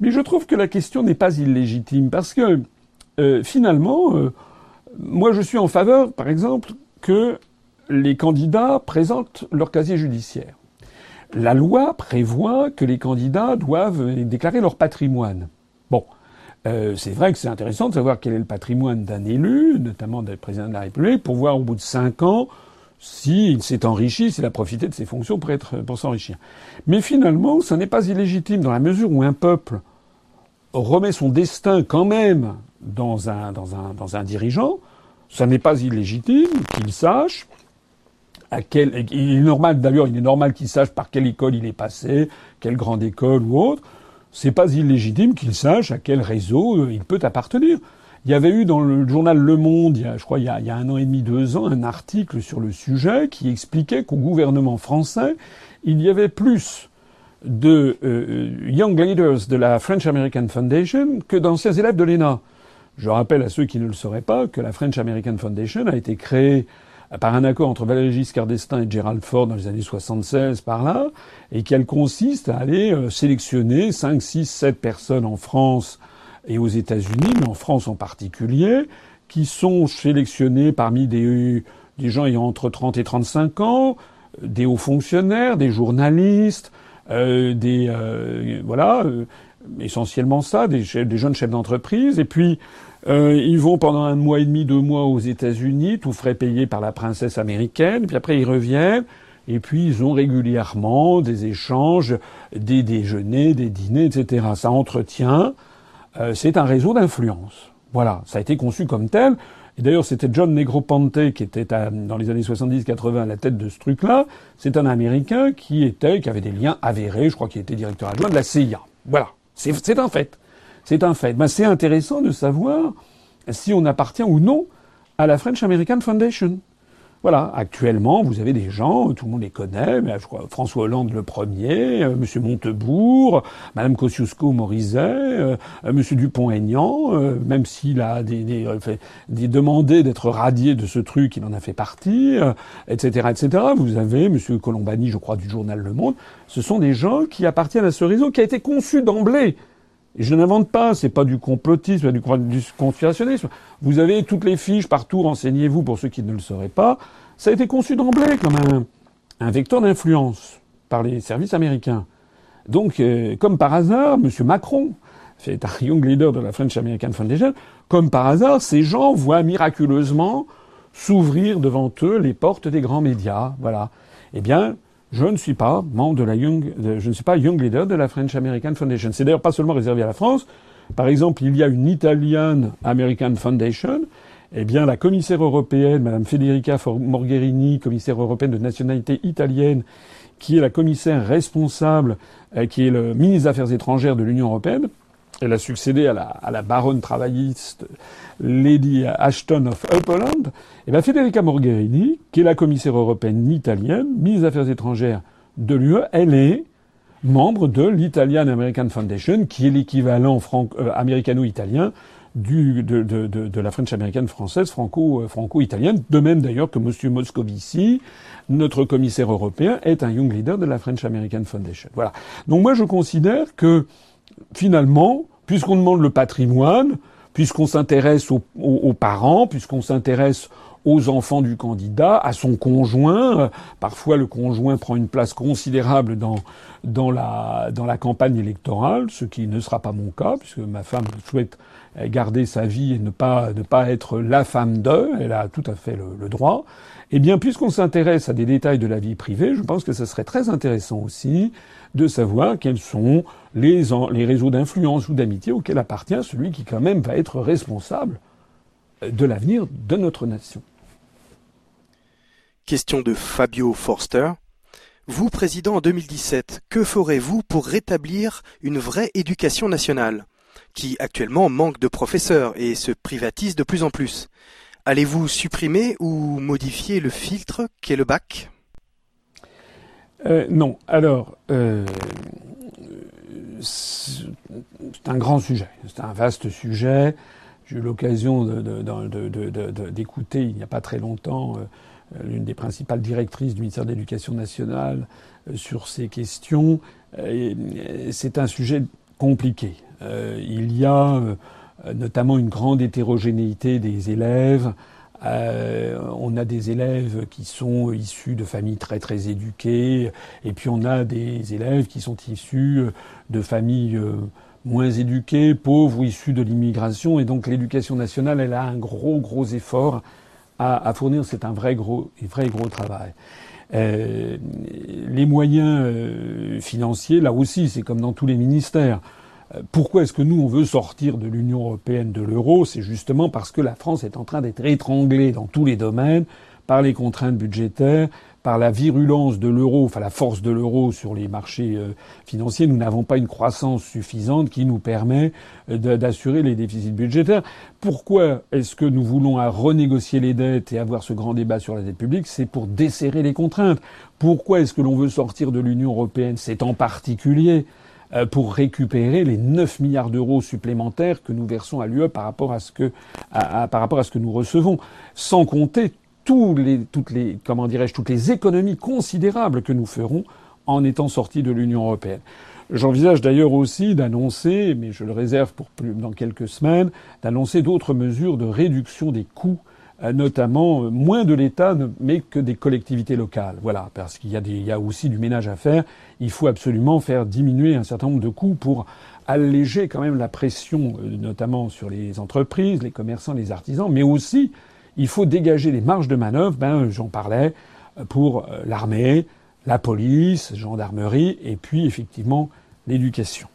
Mais je trouve que la question n'est pas illégitime parce que euh, finalement, euh, moi, je suis en faveur, par exemple, que les candidats présentent leur casier judiciaire. La loi prévoit que les candidats doivent déclarer leur patrimoine. Bon, euh, c'est vrai que c'est intéressant de savoir quel est le patrimoine d'un élu, notamment d'un président de la République, pour voir au bout de cinq ans s'il s'est enrichi, s'il a profité de ses fonctions pour, pour s'enrichir. Mais finalement, ça n'est pas illégitime dans la mesure où un peuple remet son destin quand même dans un, dans un, dans un dirigeant, ça n'est pas illégitime qu'il sache à quel, il est normal, d'ailleurs, il est normal qu'il sache par quelle école il est passé, quelle grande école ou autre c'est pas illégitime qu'il sache à quel réseau euh, il peut appartenir. Il y avait eu dans le journal Le Monde, il y a, je crois il y a, il y a un an et demi, deux ans, un article sur le sujet qui expliquait qu'au gouvernement français, il y avait plus de euh, young leaders de la French American Foundation que d'anciens élèves de l'ENA. Je rappelle à ceux qui ne le sauraient pas que la French American Foundation a été créée par un accord entre Valéry Giscard d'Estaing et Gerald Ford dans les années 76 par là, et qu'elle consiste à aller euh, sélectionner 5, 6, 7 personnes en France et aux États-Unis, mais en France en particulier, qui sont sélectionnées parmi des, des gens ayant entre 30 et 35 ans, des hauts fonctionnaires, des journalistes, euh, des euh, voilà, euh, essentiellement ça, des, des jeunes chefs d'entreprise, et puis euh, ils vont pendant un mois et demi, deux mois aux États-Unis, tout frais payé par la princesse américaine, puis après ils reviennent, et puis ils ont régulièrement des échanges, des déjeuners, des dîners, etc. Ça entretient, euh, c'est un réseau d'influence. Voilà, ça a été conçu comme tel. Et d'ailleurs, c'était John Negroponte qui était dans les années 70-80 à la tête de ce truc-là. C'est un Américain qui était, qui avait des liens avérés, je crois qu'il était directeur adjoint de la CIA. Voilà, c'est un fait. C'est un fait. Ben, c'est intéressant de savoir si on appartient ou non à la French American Foundation. Voilà, actuellement, vous avez des gens, tout le monde les connaît, mais je François Hollande le premier, euh, Monsieur Montebourg, Madame Kosciusko-Morizet, euh, euh, Monsieur Dupont-Aignan, même s'il a des demandé d'être radié de ce truc, il en a fait partie, etc., etc. Vous avez Monsieur Colombani, je crois, du journal Le Monde. Ce sont des gens qui appartiennent à ce réseau qui a été conçu d'emblée je n'invente pas, c'est pas du complotisme, du, du conspirationnisme. Vous avez toutes les fiches partout, renseignez-vous pour ceux qui ne le sauraient pas. Ça a été conçu d'emblée comme un, vecteur d'influence par les services américains. Donc, euh, comme par hasard, M. Macron, c'est un young leader de la French American Foundation, comme par hasard, ces gens voient miraculeusement s'ouvrir devant eux les portes des grands médias. Voilà. Eh bien, je ne suis pas membre de la Young, je ne suis pas Young Leader de la French American Foundation. C'est d'ailleurs pas seulement réservé à la France. Par exemple, il y a une Italian American Foundation. Eh bien, la commissaire européenne, Madame Federica Morgherini, commissaire européenne de nationalité italienne, qui est la commissaire responsable, euh, qui est le ministre des Affaires étrangères de l'Union européenne, elle a succédé à la, à la baronne travailliste Lady Ashton of Upperland. Et bien Federica Mogherini, qui est la commissaire européenne italienne, ministre des Affaires étrangères de l'UE, elle est membre de l'Italian American Foundation, qui est l'équivalent euh, américano-italien du, de, de, de, la French américaine française franco, euh, franco-italienne, de même d'ailleurs que M. Moscovici, notre commissaire européen, est un young leader de la French American Foundation. Voilà. Donc moi je considère que finalement, puisqu'on demande le patrimoine, puisqu'on s'intéresse aux, parents, puisqu'on s'intéresse aux enfants du candidat, à son conjoint. Parfois, le conjoint prend une place considérable dans, dans, la, campagne électorale, ce qui ne sera pas mon cas, puisque ma femme souhaite garder sa vie et ne pas, ne pas être la femme d'eux. Elle a tout à fait le, le droit. Eh bien, puisqu'on s'intéresse à des détails de la vie privée, je pense que ce serait très intéressant aussi de savoir quels sont les, réseaux d'influence ou d'amitié auxquels appartient celui qui quand même va être responsable de l'avenir de notre nation. Question de Fabio Forster. Vous, président en 2017, que ferez-vous pour rétablir une vraie éducation nationale, qui actuellement manque de professeurs et se privatise de plus en plus? Allez-vous supprimer ou modifier le filtre qu'est le bac? Euh, non. Alors, euh, c'est un grand sujet. C'est un vaste sujet. J'ai eu l'occasion d'écouter il n'y a pas très longtemps euh, l'une des principales directrices du ministère de l'Éducation nationale sur ces questions. C'est un sujet compliqué. Il y a notamment une grande hétérogénéité des élèves. Euh, on a des élèves qui sont issus de familles très très éduquées, et puis on a des élèves qui sont issus de familles euh, moins éduquées, pauvres ou issus de l'immigration, et donc l'éducation nationale, elle a un gros gros effort à, fournir. C'est un vrai gros vrai gros travail. Euh, les moyens financiers, là aussi, c'est comme dans tous les ministères. Pourquoi est-ce que nous, on veut sortir de l'Union européenne, de l'euro? C'est justement parce que la France est en train d'être étranglée dans tous les domaines par les contraintes budgétaires, par la virulence de l'euro, enfin la force de l'euro sur les marchés euh, financiers. Nous n'avons pas une croissance suffisante qui nous permet euh, d'assurer les déficits budgétaires. Pourquoi est-ce que nous voulons renégocier les dettes et avoir ce grand débat sur la dette publique? C'est pour desserrer les contraintes. Pourquoi est-ce que l'on veut sortir de l'Union européenne? C'est en particulier euh, pour récupérer les 9 milliards d'euros supplémentaires que nous versons à l'UE par rapport à ce que, par rapport à ce que nous recevons, sans compter tous les, toutes les, comment dirais-je, toutes les économies considérables que nous ferons en étant sortis de l'Union européenne. J'envisage d'ailleurs aussi d'annoncer, mais je le réserve pour plus dans quelques semaines, d'annoncer d'autres mesures de réduction des coûts euh, notamment euh, moins de l'État, mais que des collectivités locales. Voilà, parce qu'il y, a il y a aussi du ménage à faire. Il faut absolument faire diminuer un certain nombre de coûts pour alléger quand même la pression, euh, notamment sur les entreprises, les commerçants, les artisans, mais aussi il faut dégager les marges de manœuvre. Ben, j'en parlais pour l'armée, la police, gendarmerie, et puis effectivement l'éducation.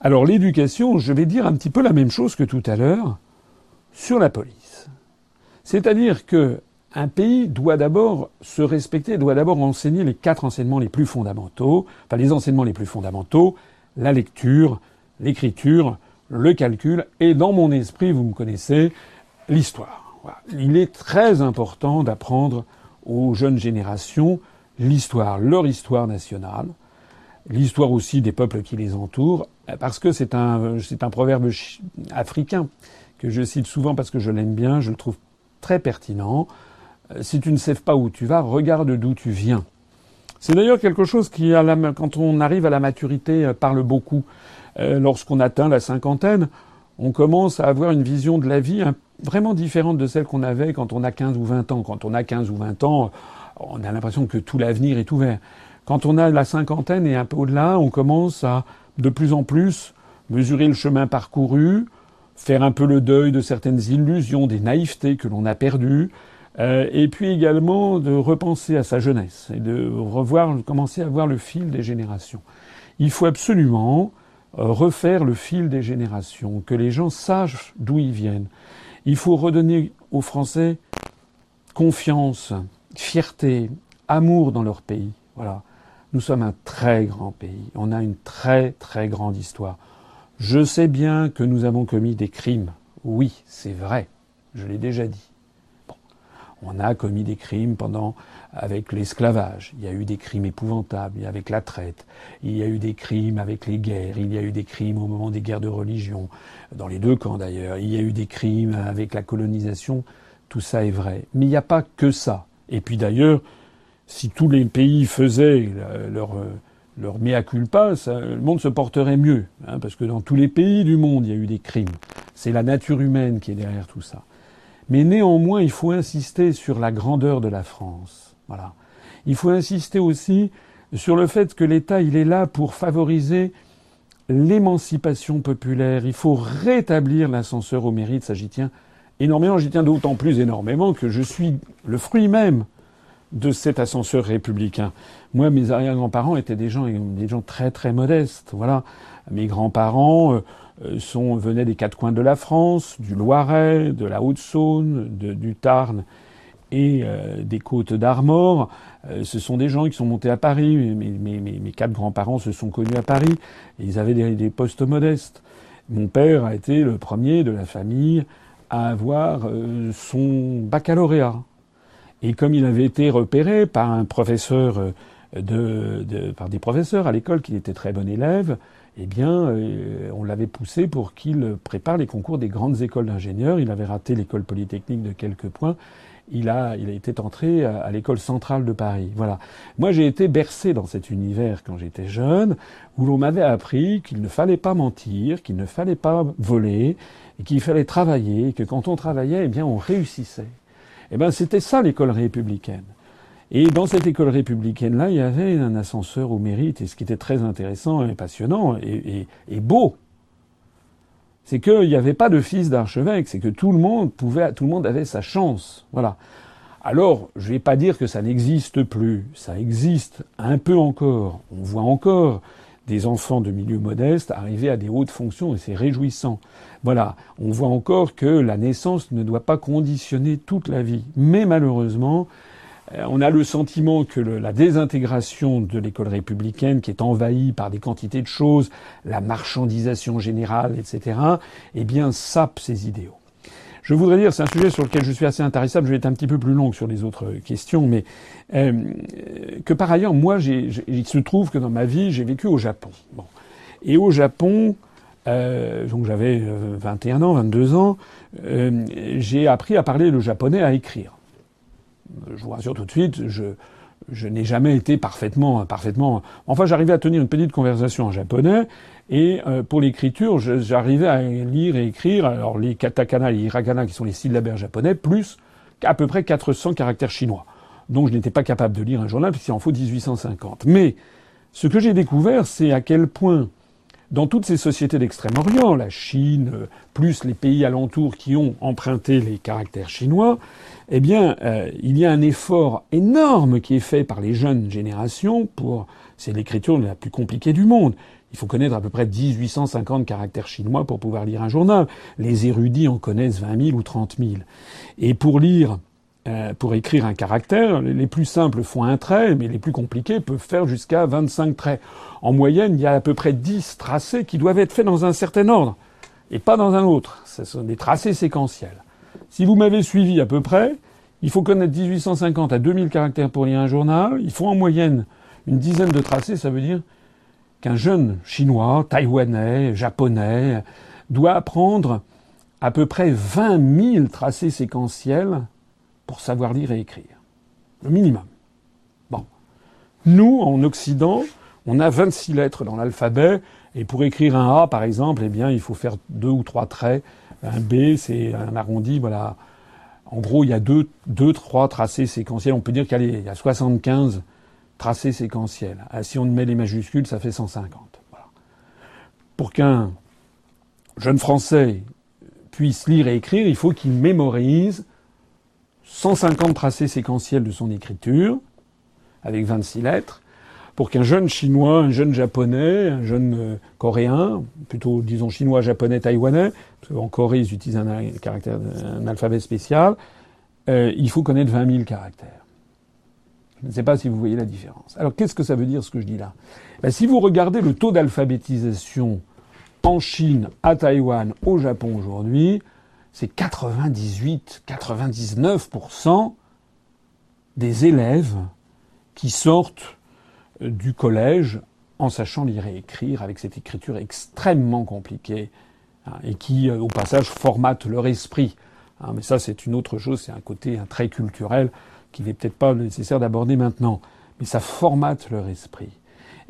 Alors l'éducation, je vais dire un petit peu la même chose que tout à l'heure sur la police. C'est-à-dire que un pays doit d'abord se respecter, doit d'abord enseigner les quatre enseignements les plus fondamentaux, enfin les enseignements les plus fondamentaux, la lecture, l'écriture, le calcul, et dans mon esprit, vous me connaissez, l'histoire. Il est très important d'apprendre aux jeunes générations l'histoire, leur histoire nationale, l'histoire aussi des peuples qui les entourent, parce que c'est un, c'est un proverbe africain que je cite souvent parce que je l'aime bien, je le trouve très pertinent. Euh, si tu ne sais pas où tu vas, regarde d'où tu viens. C'est d'ailleurs quelque chose qui, quand on arrive à la maturité, euh, parle beaucoup. Euh, lorsqu'on atteint la cinquantaine, on commence à avoir une vision de la vie vraiment différente de celle qu'on avait quand on a 15 ou 20 ans. Quand on a 15 ou 20 ans, on a l'impression que tout l'avenir est ouvert. Quand on a la cinquantaine et un peu au-delà, on commence à de plus en plus mesurer le chemin parcouru, faire un peu le deuil de certaines illusions, des naïvetés que l'on a perdues, euh, et puis également de repenser à sa jeunesse et de revoir, commencer à voir le fil des générations. Il faut absolument euh, refaire le fil des générations, que les gens sachent d'où ils viennent. Il faut redonner aux Français confiance, fierté, amour dans leur pays. Voilà. Nous sommes un très grand pays. On a une très très grande histoire. Je sais bien que nous avons commis des crimes. Oui, c'est vrai. Je l'ai déjà dit. On a commis des crimes pendant, avec l'esclavage. Il y a eu des crimes épouvantables avec la traite. Il y a eu des crimes avec les guerres. Il y a eu des crimes au moment des guerres de religion. Dans les deux camps d'ailleurs. Il y a eu des crimes avec la colonisation. Tout ça est vrai. Mais il n'y a pas que ça. Et puis d'ailleurs, si tous les pays faisaient leur, leur mea culpa, le monde se porterait mieux, hein, parce que dans tous les pays du monde, il y a eu des crimes. C'est la nature humaine qui est derrière tout ça. Mais néanmoins, il faut insister sur la grandeur de la France. Voilà. Il faut insister aussi sur le fait que l'État, il est là pour favoriser l'émancipation populaire. Il faut rétablir l'ascenseur au mérite. Ça, j'y tiens énormément. J'y tiens d'autant plus énormément que je suis le fruit même de cet ascenseur républicain. Moi, mes arrière-grands-parents étaient des gens, des gens très très modestes. Voilà, mes grands-parents euh, sont venaient des quatre coins de la France, du Loiret, de la Haute-Saône, du Tarn et euh, des côtes d'Armor. Euh, ce sont des gens qui sont montés à Paris. Mes, mes, mes quatre grands-parents se sont connus à Paris. Ils avaient des, des postes modestes. Mon père a été le premier de la famille à avoir son baccalauréat. Et comme il avait été repéré par un professeur euh, par des professeurs à l'école qu'il était très bon élève, eh bien, euh, on l'avait poussé pour qu'il prépare les concours des grandes écoles d'ingénieurs. Il avait raté l'école polytechnique de quelques points. Il a, il a été entré à, l'école centrale de Paris. Voilà. Moi, j'ai été bercé dans cet univers quand j'étais jeune, où l'on m'avait appris qu'il ne fallait pas mentir, qu'il ne fallait pas voler, et qu'il fallait travailler, et que quand on travaillait, eh bien, on réussissait. Eh ben, c'était ça l'école républicaine. Et dans cette école républicaine-là, il y avait un ascenseur au mérite, et ce qui était très intéressant et passionnant et, beau, c'est qu'il n'y avait pas de fils d'archevêque, c'est que tout le monde pouvait, tout le monde avait sa chance. Voilà. Alors, je ne vais pas dire que ça n'existe plus, ça existe un peu encore. On voit encore des enfants de milieu modeste arriver à des hautes fonctions et c'est réjouissant. Voilà, on voit encore que la naissance ne doit pas conditionner toute la vie. Mais malheureusement, euh, on a le sentiment que la désintégration de l'école républicaine, qui est envahie par des quantités de choses, la marchandisation générale, etc., eh bien, sape ces idéaux. Je voudrais dire, c'est un sujet sur lequel je suis assez intéressable, je vais être un petit peu plus long sur les autres questions, mais euh, que par ailleurs, moi, il se trouve que dans ma vie, j'ai vécu au Japon. Et au Japon, euh, donc j'avais 21 ans, 22 ans, j'ai appris à parler le japonais, à écrire. Je vous rassure tout de suite, je, je n'ai jamais été parfaitement, parfaitement. Enfin, j'arrivais à tenir une petite conversation en japonais, et euh, pour l'écriture, j'arrivais à lire et écrire. Alors les katakana et les hiragana, qui sont les syllabaires japonais, plus à peu près 400 caractères chinois. Donc je n'étais pas capable de lire un journal puisqu'il en faut 1850. Mais ce que j'ai découvert, c'est à quel point dans toutes ces sociétés d'Extrême-Orient, la Chine, euh, plus les pays alentours qui ont emprunté les caractères chinois, eh bien, euh, il y a un effort énorme qui est fait par les jeunes générations pour, c'est l'écriture la plus compliquée du monde. Il faut connaître à peu près 1850 caractères chinois pour pouvoir lire un journal. Les érudits en connaissent 20 000 ou 30 000. Et pour lire euh, pour écrire un caractère, les plus simples font un trait, mais les plus compliqués peuvent faire jusqu'à 25 traits. En moyenne, il y a à peu près 10 tracés qui doivent être faits dans un certain ordre, et pas dans un autre. Ce sont des tracés séquentiels. Si vous m'avez suivi à peu près, il faut connaître 1850 à 2000 caractères pour lire un journal. Il faut en moyenne une dizaine de tracés. Ça veut dire qu'un jeune chinois, taïwanais, japonais doit apprendre à peu près 20 000 tracés séquentiels pour savoir lire et écrire. Le minimum. Bon. Nous, en Occident, on a 26 lettres dans l'alphabet, et pour écrire un A, par exemple, eh bien, il faut faire deux ou trois traits. Un B, c'est un arrondi, voilà. En gros, il y a deux, deux, trois tracés séquentiels. On peut dire qu'il y a 75 tracés séquentiels. Ah, si on met les majuscules, ça fait 150. Voilà. Pour qu'un jeune Français puisse lire et écrire, il faut qu'il mémorise 150 tracés séquentiels de son écriture, avec 26 lettres, pour qu'un jeune chinois, un jeune japonais, un jeune euh, coréen, plutôt disons chinois, japonais, taïwanais, qu'en Corée ils utilisent un, caractère, un alphabet spécial, euh, il faut connaître 20 000 caractères. Je ne sais pas si vous voyez la différence. Alors qu'est-ce que ça veut dire ce que je dis là? Ben, Si vous regardez le taux d'alphabétisation en Chine, à Taïwan, au Japon aujourd'hui, c'est 98, 99% des élèves qui sortent euh, du collège en sachant lire et écrire avec cette écriture extrêmement compliquée et qui, euh, au passage, formatent leur esprit. Hein, mais ça, c'est une autre chose, c'est un côté un trait culturel qui n'est peut-être pas nécessaire d'aborder maintenant. Mais ça formate leur esprit.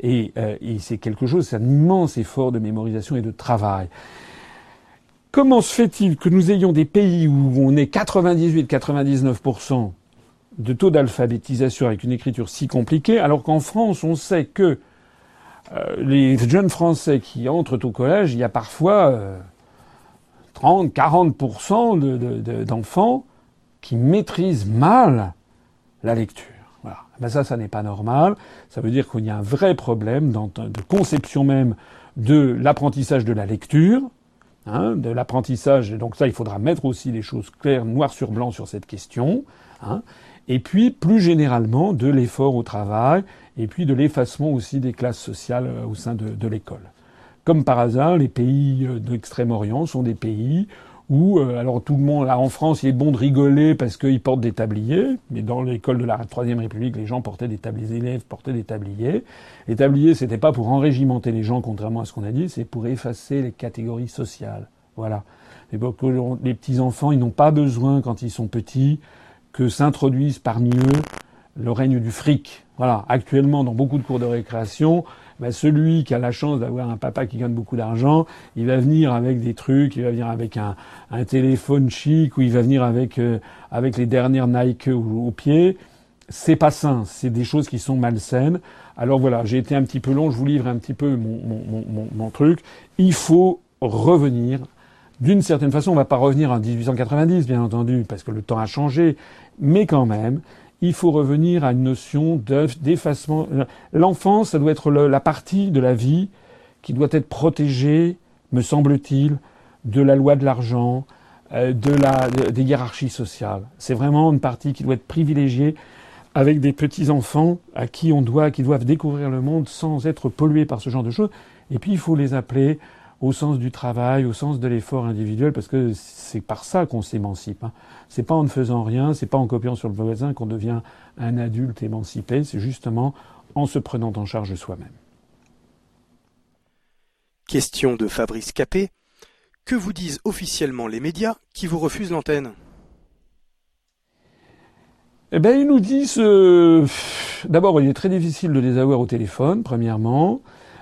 Et, euh, et c'est quelque chose, c'est un immense effort de mémorisation et de travail. Comment se fait-il que nous ayons des pays où on est 98-99% de taux d'alphabétisation avec une écriture si compliquée, alors qu'en France, on sait que euh, les jeunes Français qui entrent au collège, il y a parfois 30, 40% d'enfants qui maîtrisent mal la lecture. Voilà. Ben ça, ça n'est pas normal. Ça veut dire qu'il y a un vrai problème de conception même de l'apprentissage de la lecture. Hein, de l'apprentissage. Donc ça, il faudra mettre aussi les choses claires, noir sur blanc sur cette question. Hein, et puis, plus généralement, de l'effort au travail, et puis de l'effacement aussi des classes sociales euh, au sein de, l'école. Comme par hasard, les pays euh, d'Extrême-Orient sont des pays où, euh, alors tout le monde, là en France, il est bon de rigoler parce qu'ils portent des tabliers, mais dans l'école de la Troisième République, les gens portaient des tabliers, les élèves portaient des tabliers. Les tabliers, c'était pas pour enrégimenter les gens, contrairement à ce qu'on a dit, c'est pour effacer les catégories sociales. Voilà. Les petits enfants, ils n'ont pas besoin, quand ils sont petits, que s'introduise parmi eux le règne du fric. Voilà. Actuellement, dans beaucoup de cours de récréation, bah, celui qui a la chance d'avoir un papa qui gagne beaucoup d'argent, il va venir avec des trucs, il va venir avec un, téléphone chic ou il va venir avec euh, avec les dernières Nike au, au pied. C'est pas sain, c'est des choses qui sont malsaines. Alors voilà, j'ai été un petit peu long, je vous livre un petit peu mon, mon, truc. Il faut revenir. D'une certaine façon, on va pas revenir en 1890, bien entendu, parce que le temps a changé, mais quand même, il faut revenir à une notion d'effacement. L'enfance, ça doit être la partie de la vie qui doit être protégée, me semble-t-il, de la loi de l'argent, euh, de la, des hiérarchies sociales. C'est vraiment une partie qui doit être privilégiée avec des petits enfants à qui on doit, qui doivent découvrir le monde sans être pollués par ce genre de choses. Et puis il faut les appeler au sens du travail, au sens de l'effort individuel, parce que c'est par ça qu'on s'émancipe. Hein. C'est pas en ne faisant rien, c'est pas en copiant sur le voisin qu'on devient un adulte émancipé, c'est justement en se prenant en charge soi-même. Question de Fabrice Capet. Que vous disent officiellement les médias qui vous refusent l'antenne? Eh bien, ils nous disent, euh, d'abord, il est très difficile de les avoir au téléphone, premièrement.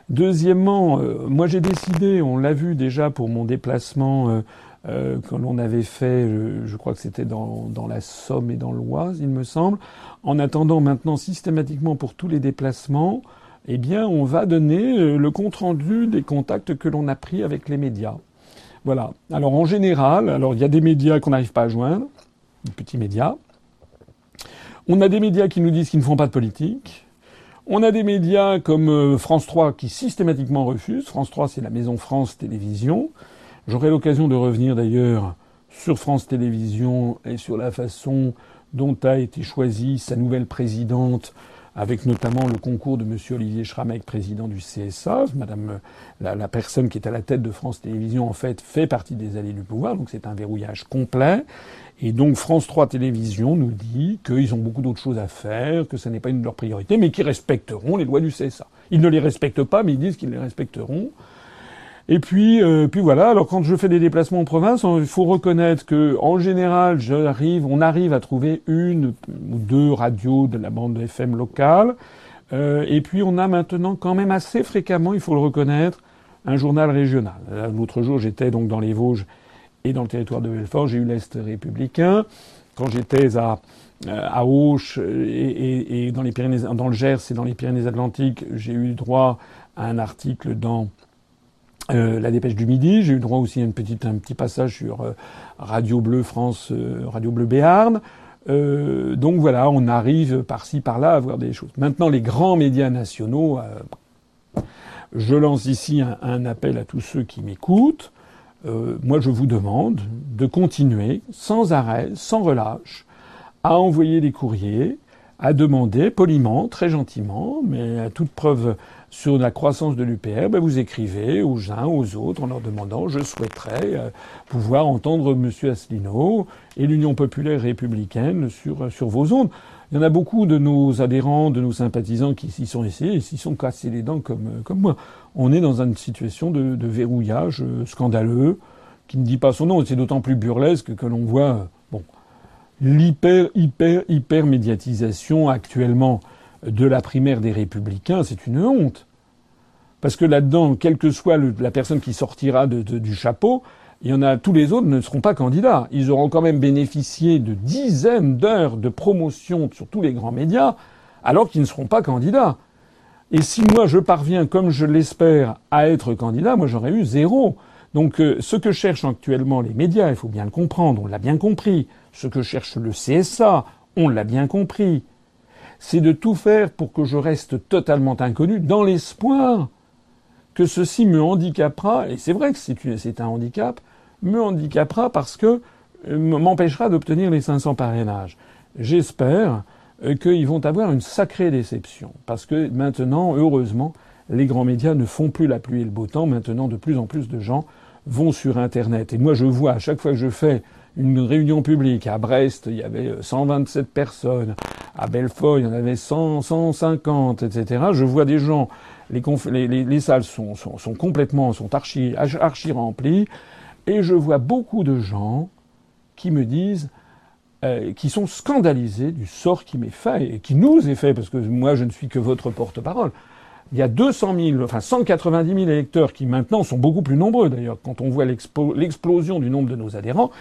Deuxièmement, euh, moi j'ai décidé, on l'a vu déjà pour mon déplacement euh, euh que l'on avait fait, je, crois que c'était dans, dans, la Somme et dans l'Oise, il me semble, en attendant maintenant systématiquement pour tous les déplacements, eh bien on va donner euh, le compte-rendu des contacts que l'on a pris avec les médias. Voilà. Alors en général, alors il y a des médias qu'on n'arrive pas à joindre, des petits médias. On a des médias qui nous disent qu'ils ne font pas de politique. On a des médias comme euh, France 3 qui systématiquement refusent. France 3, c'est la maison France Télévision. J'aurai l'occasion de revenir d'ailleurs sur France Télévisions et sur la façon dont a été choisie sa nouvelle présidente, avec notamment le concours de M. Olivier Schramek, président du CSA. Madame, la, la, personne qui est à la tête de France Télévisions, en fait, fait partie des alliés du pouvoir, donc c'est un verrouillage complet. Et donc France 3 Télévisions nous dit qu'ils ont beaucoup d'autres choses à faire, que ce n'est pas une de leurs priorités, mais qu'ils respecteront les lois du CSA. Ils ne les respectent pas, mais ils disent qu'ils les respecteront. Et puis, euh, puis voilà. Alors quand je fais des déplacements en province, il faut reconnaître que, en général, j'arrive, on arrive à trouver une ou deux radios de la bande FM locale. Euh, et puis on a maintenant quand même assez fréquemment, il faut le reconnaître, un journal régional. L'autre jour, j'étais donc dans les Vosges et dans le territoire de Belfort, j'ai eu l'Est républicain. Quand j'étais à, euh, à Auch et, et, dans, les Pyrénées, dans le Gers et dans les Pyrénées-Atlantiques, j'ai eu droit à un article dans euh, la Dépêche du Midi. J'ai eu droit aussi à un petit passage sur euh, Radio Bleu France, euh, Radio Bleu Béarn. Donc voilà, on arrive par-ci par-là à voir des choses. Maintenant, les grands médias nationaux, je lance ici un, appel à tous ceux qui m'écoutent. Moi je vous demande de continuer sans arrêt, sans relâche, à envoyer des courriers, à demander poliment, très gentiment, mais à toute preuve sur la croissance de l'UPR, ben vous écrivez aux uns, aux autres, en leur demandant je souhaiterais euh, pouvoir entendre M. Asselineau et l'Union populaire républicaine sur, sur vos ondes. Il y en a beaucoup de nos adhérents, de nos sympathisants qui s'y sont essayés et s'y sont cassés les dents comme, comme moi on est dans une situation de, de verrouillage euh, scandaleux qui ne dit pas son nom. C'est d'autant plus burlesque que l'on voit euh, bon, l'hyper, hyper, hyper médiatisation actuellement de la primaire des républicains. C'est une honte. Parce que là-dedans, quelle que soit la personne qui sortira du chapeau, il en a, tous les autres ne seront pas candidats. Ils auront quand même bénéficié de dizaines d'heures de promotion sur tous les grands médias, alors qu'ils ne seront pas candidats. Et si moi je parviens, comme je l'espère, à être candidat, moi j'aurais eu zéro. Donc euh, ce que cherchent actuellement les médias, il faut bien le comprendre, on l'a bien compris, ce que cherche le CSA, on l'a bien compris, c'est de tout faire pour que je reste totalement inconnu dans l'espoir que ceci me handicapera, et c'est vrai que c'est un handicap, me handicapera parce que euh, m'empêchera d'obtenir les 500 parrainages. J'espère euh, qu'ils vont avoir une sacrée déception. Parce que maintenant, heureusement, les grands médias ne font plus la pluie et le beau temps. Maintenant, de plus en plus de gens vont sur Internet. Et moi, je vois à chaque fois que je fais une réunion publique à Brest, il y avait 127 personnes. À Belfort, il y en avait 100, 150, etc. Je vois des gens, les, les, les salles sont, complètement, sont archi, archi remplies, et je vois beaucoup de gens qui me disent, euh, qui sont scandalisés du sort qui m'est fait et qui nous est fait, parce que moi je ne suis que votre porte-parole. Il y a 200 000, enfin 190 000 électeurs qui maintenant sont beaucoup plus nombreux d'ailleurs quand on voit l'explosion du nombre de nos adhérents.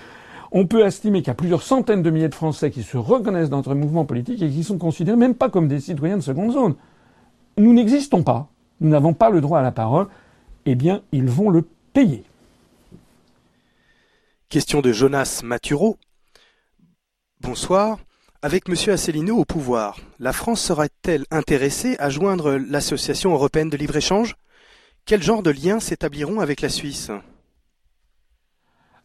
On peut estimer qu'il y a plusieurs centaines de milliers de Français qui se reconnaissent dans notre mouvement politique et qui sont considérés même pas comme des citoyens de seconde zone. Nous n'existons pas. Nous n'avons pas le droit à la parole. Eh bien, ils vont le payer. Question de Jonas Maturo. Bonsoir. Avec M. Asselineau au pouvoir, la France serait-elle intéressée à joindre l'Association européenne de libre-échange? Quel genre de liens s'établiront avec la Suisse?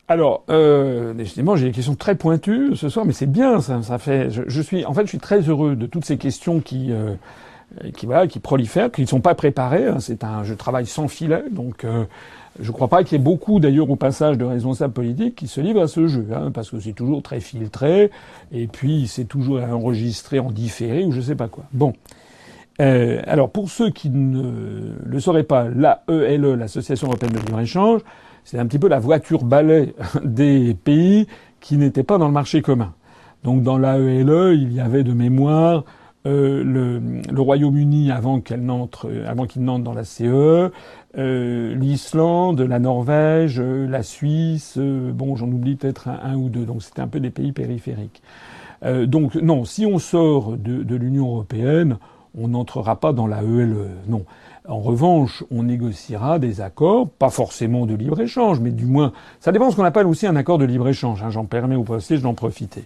Alors, euh, j'ai des questions très pointues ce soir, mais c'est bien, ça, fait. Je, suis, en fait, je suis très heureux de toutes ces questions qui, euh, qui voilà, qui prolifèrent, qui ne sont pas préparées. Hein. C'est un, je travaille sans filet, donc euh, je ne crois pas qu'il y ait beaucoup, d'ailleurs, au passage de responsables politiques qui se livrent à ce jeu, hein, parce que c'est toujours très filtré, et puis c'est toujours enregistré en différé ou je sais pas quoi. Bon. Euh, alors, pour ceux qui ne le sauraient pas, l'AELE, l'Association européenne de libre-échange, c'est un petit peu la voiture balai des pays qui n'étaient pas dans le marché commun. Donc dans l'AELE, il y avait de mémoire euh, le, Royaume-Uni avant qu'elle n'entre, avant qu'il n'entre dans la CE, euh, l'Islande, la Norvège, euh, la Suisse, euh, bon j'en oublie peut-être un, ou deux, donc c'était un peu des pays périphériques. donc non, si on sort de, de l'Union européenne, on n'entrera pas dans la ELE, non. En revanche, on négociera des accords, pas forcément de libre-échange, mais du moins, ça dépend de ce qu'on appelle aussi un accord de libre-échange. Hein, J'en permets au passage d'en profiter.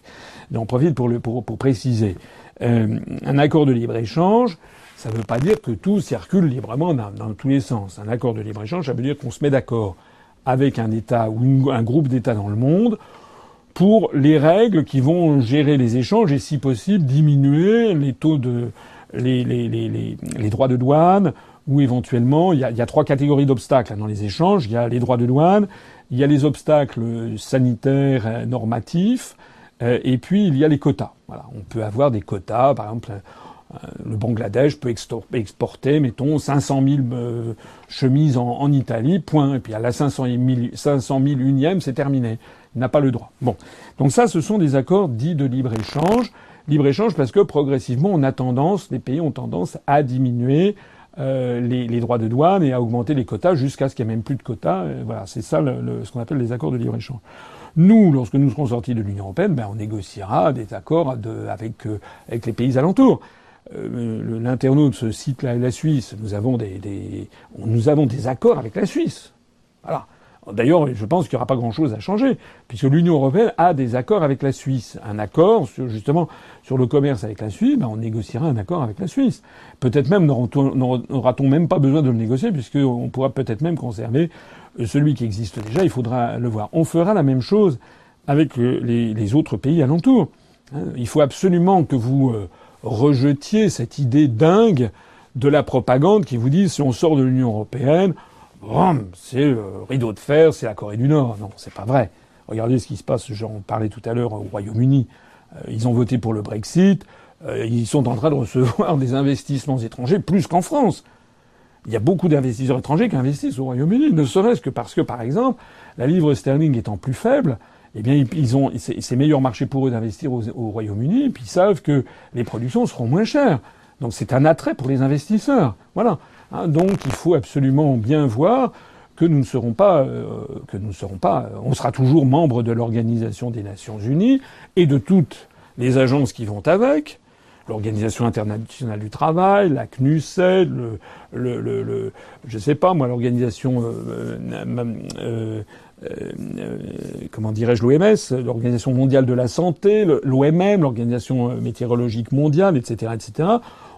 J'en profite pour, le, pour, pour préciser. Euh, un accord de libre-échange, ça ne veut pas dire que tout circule librement dans, tous les sens. Un accord de libre-échange, ça veut dire qu'on se met d'accord avec un État ou un groupe d'États dans le monde pour les règles qui vont gérer les échanges et, si possible, diminuer les taux de les droits de douane ou éventuellement, il y a, il y a trois catégories d'obstacles dans les échanges. Il y a les droits de douane, il y a les obstacles sanitaires, euh, normatifs, euh, et puis il y a les quotas. Voilà, on peut avoir des quotas, par exemple. Euh, le Bangladesh peut exporter, mettons, 500 000 chemises en, en, Italie, point. Et puis à la 500 000, 500 000 unième, c'est terminé. Il n'a pas le droit. Bon. Donc ça, ce sont des accords dits de libre-échange. Libre-échange parce que progressivement, on a tendance, les pays ont tendance à diminuer euh, les, les, droits de douane et à augmenter les quotas jusqu'à ce qu'il n'y ait même plus de quotas. voilà, c'est ça le, ce qu'on appelle les accords de libre-échange. Nous, lorsque nous serons sortis de l'Union européenne, ben, on négociera des accords de, avec, euh, avec les pays alentours. Euh, L'internaute se cite la, la Suisse. Nous avons des, des, nous avons des accords avec la Suisse. Voilà. D'ailleurs, je pense qu'il n'y aura pas grand-chose à changer, puisque l'Union européenne a des accords avec la Suisse. Un accord, sur, justement, sur le commerce avec la Suisse, ben on négociera un accord avec la Suisse. Peut-être même n'aura-t-on même pas besoin de le négocier, puisqu'on pourra peut-être même conserver euh, celui qui existe déjà. Il faudra le voir. On fera la même chose avec euh, les, autres pays alentours. Hein, il faut absolument que vous euh, rejetiez cette idée dingue de la propagande qui vous dit si on sort de l'Union européenne, c'est le rideau de fer, c'est la Corée du Nord. Non, c'est pas vrai. Regardez ce qui se passe, j'en parlais tout à l'heure au Royaume-Uni. Euh, ils ont voté pour le Brexit. Euh, ils sont en train de recevoir des investissements étrangers plus qu'en France. Il y a beaucoup d'investisseurs étrangers qui investissent au Royaume-Uni, ne serait-ce que parce que, par exemple, la livre sterling étant plus faible, eh bien, ils ont, c'est meilleur marché pour eux d'investir au, au Royaume-Uni, puis ils savent que les productions seront moins chères. Donc c'est un attrait pour les investisseurs. Voilà. Hein, donc il faut absolument bien voir que nous ne serons pas, euh, que nous serons pas, on sera toujours membre de l'Organisation des Nations Unies et de toutes les agences qui vont avec, l'Organisation internationale du travail, la CNUSET, le, le, le, je sais pas moi, l'organisation, euh, euh, euh, comment dirais-je, l'OMS, l'Organisation mondiale de la santé, l'OMM, l'Organisation météorologique mondiale, etc., etc.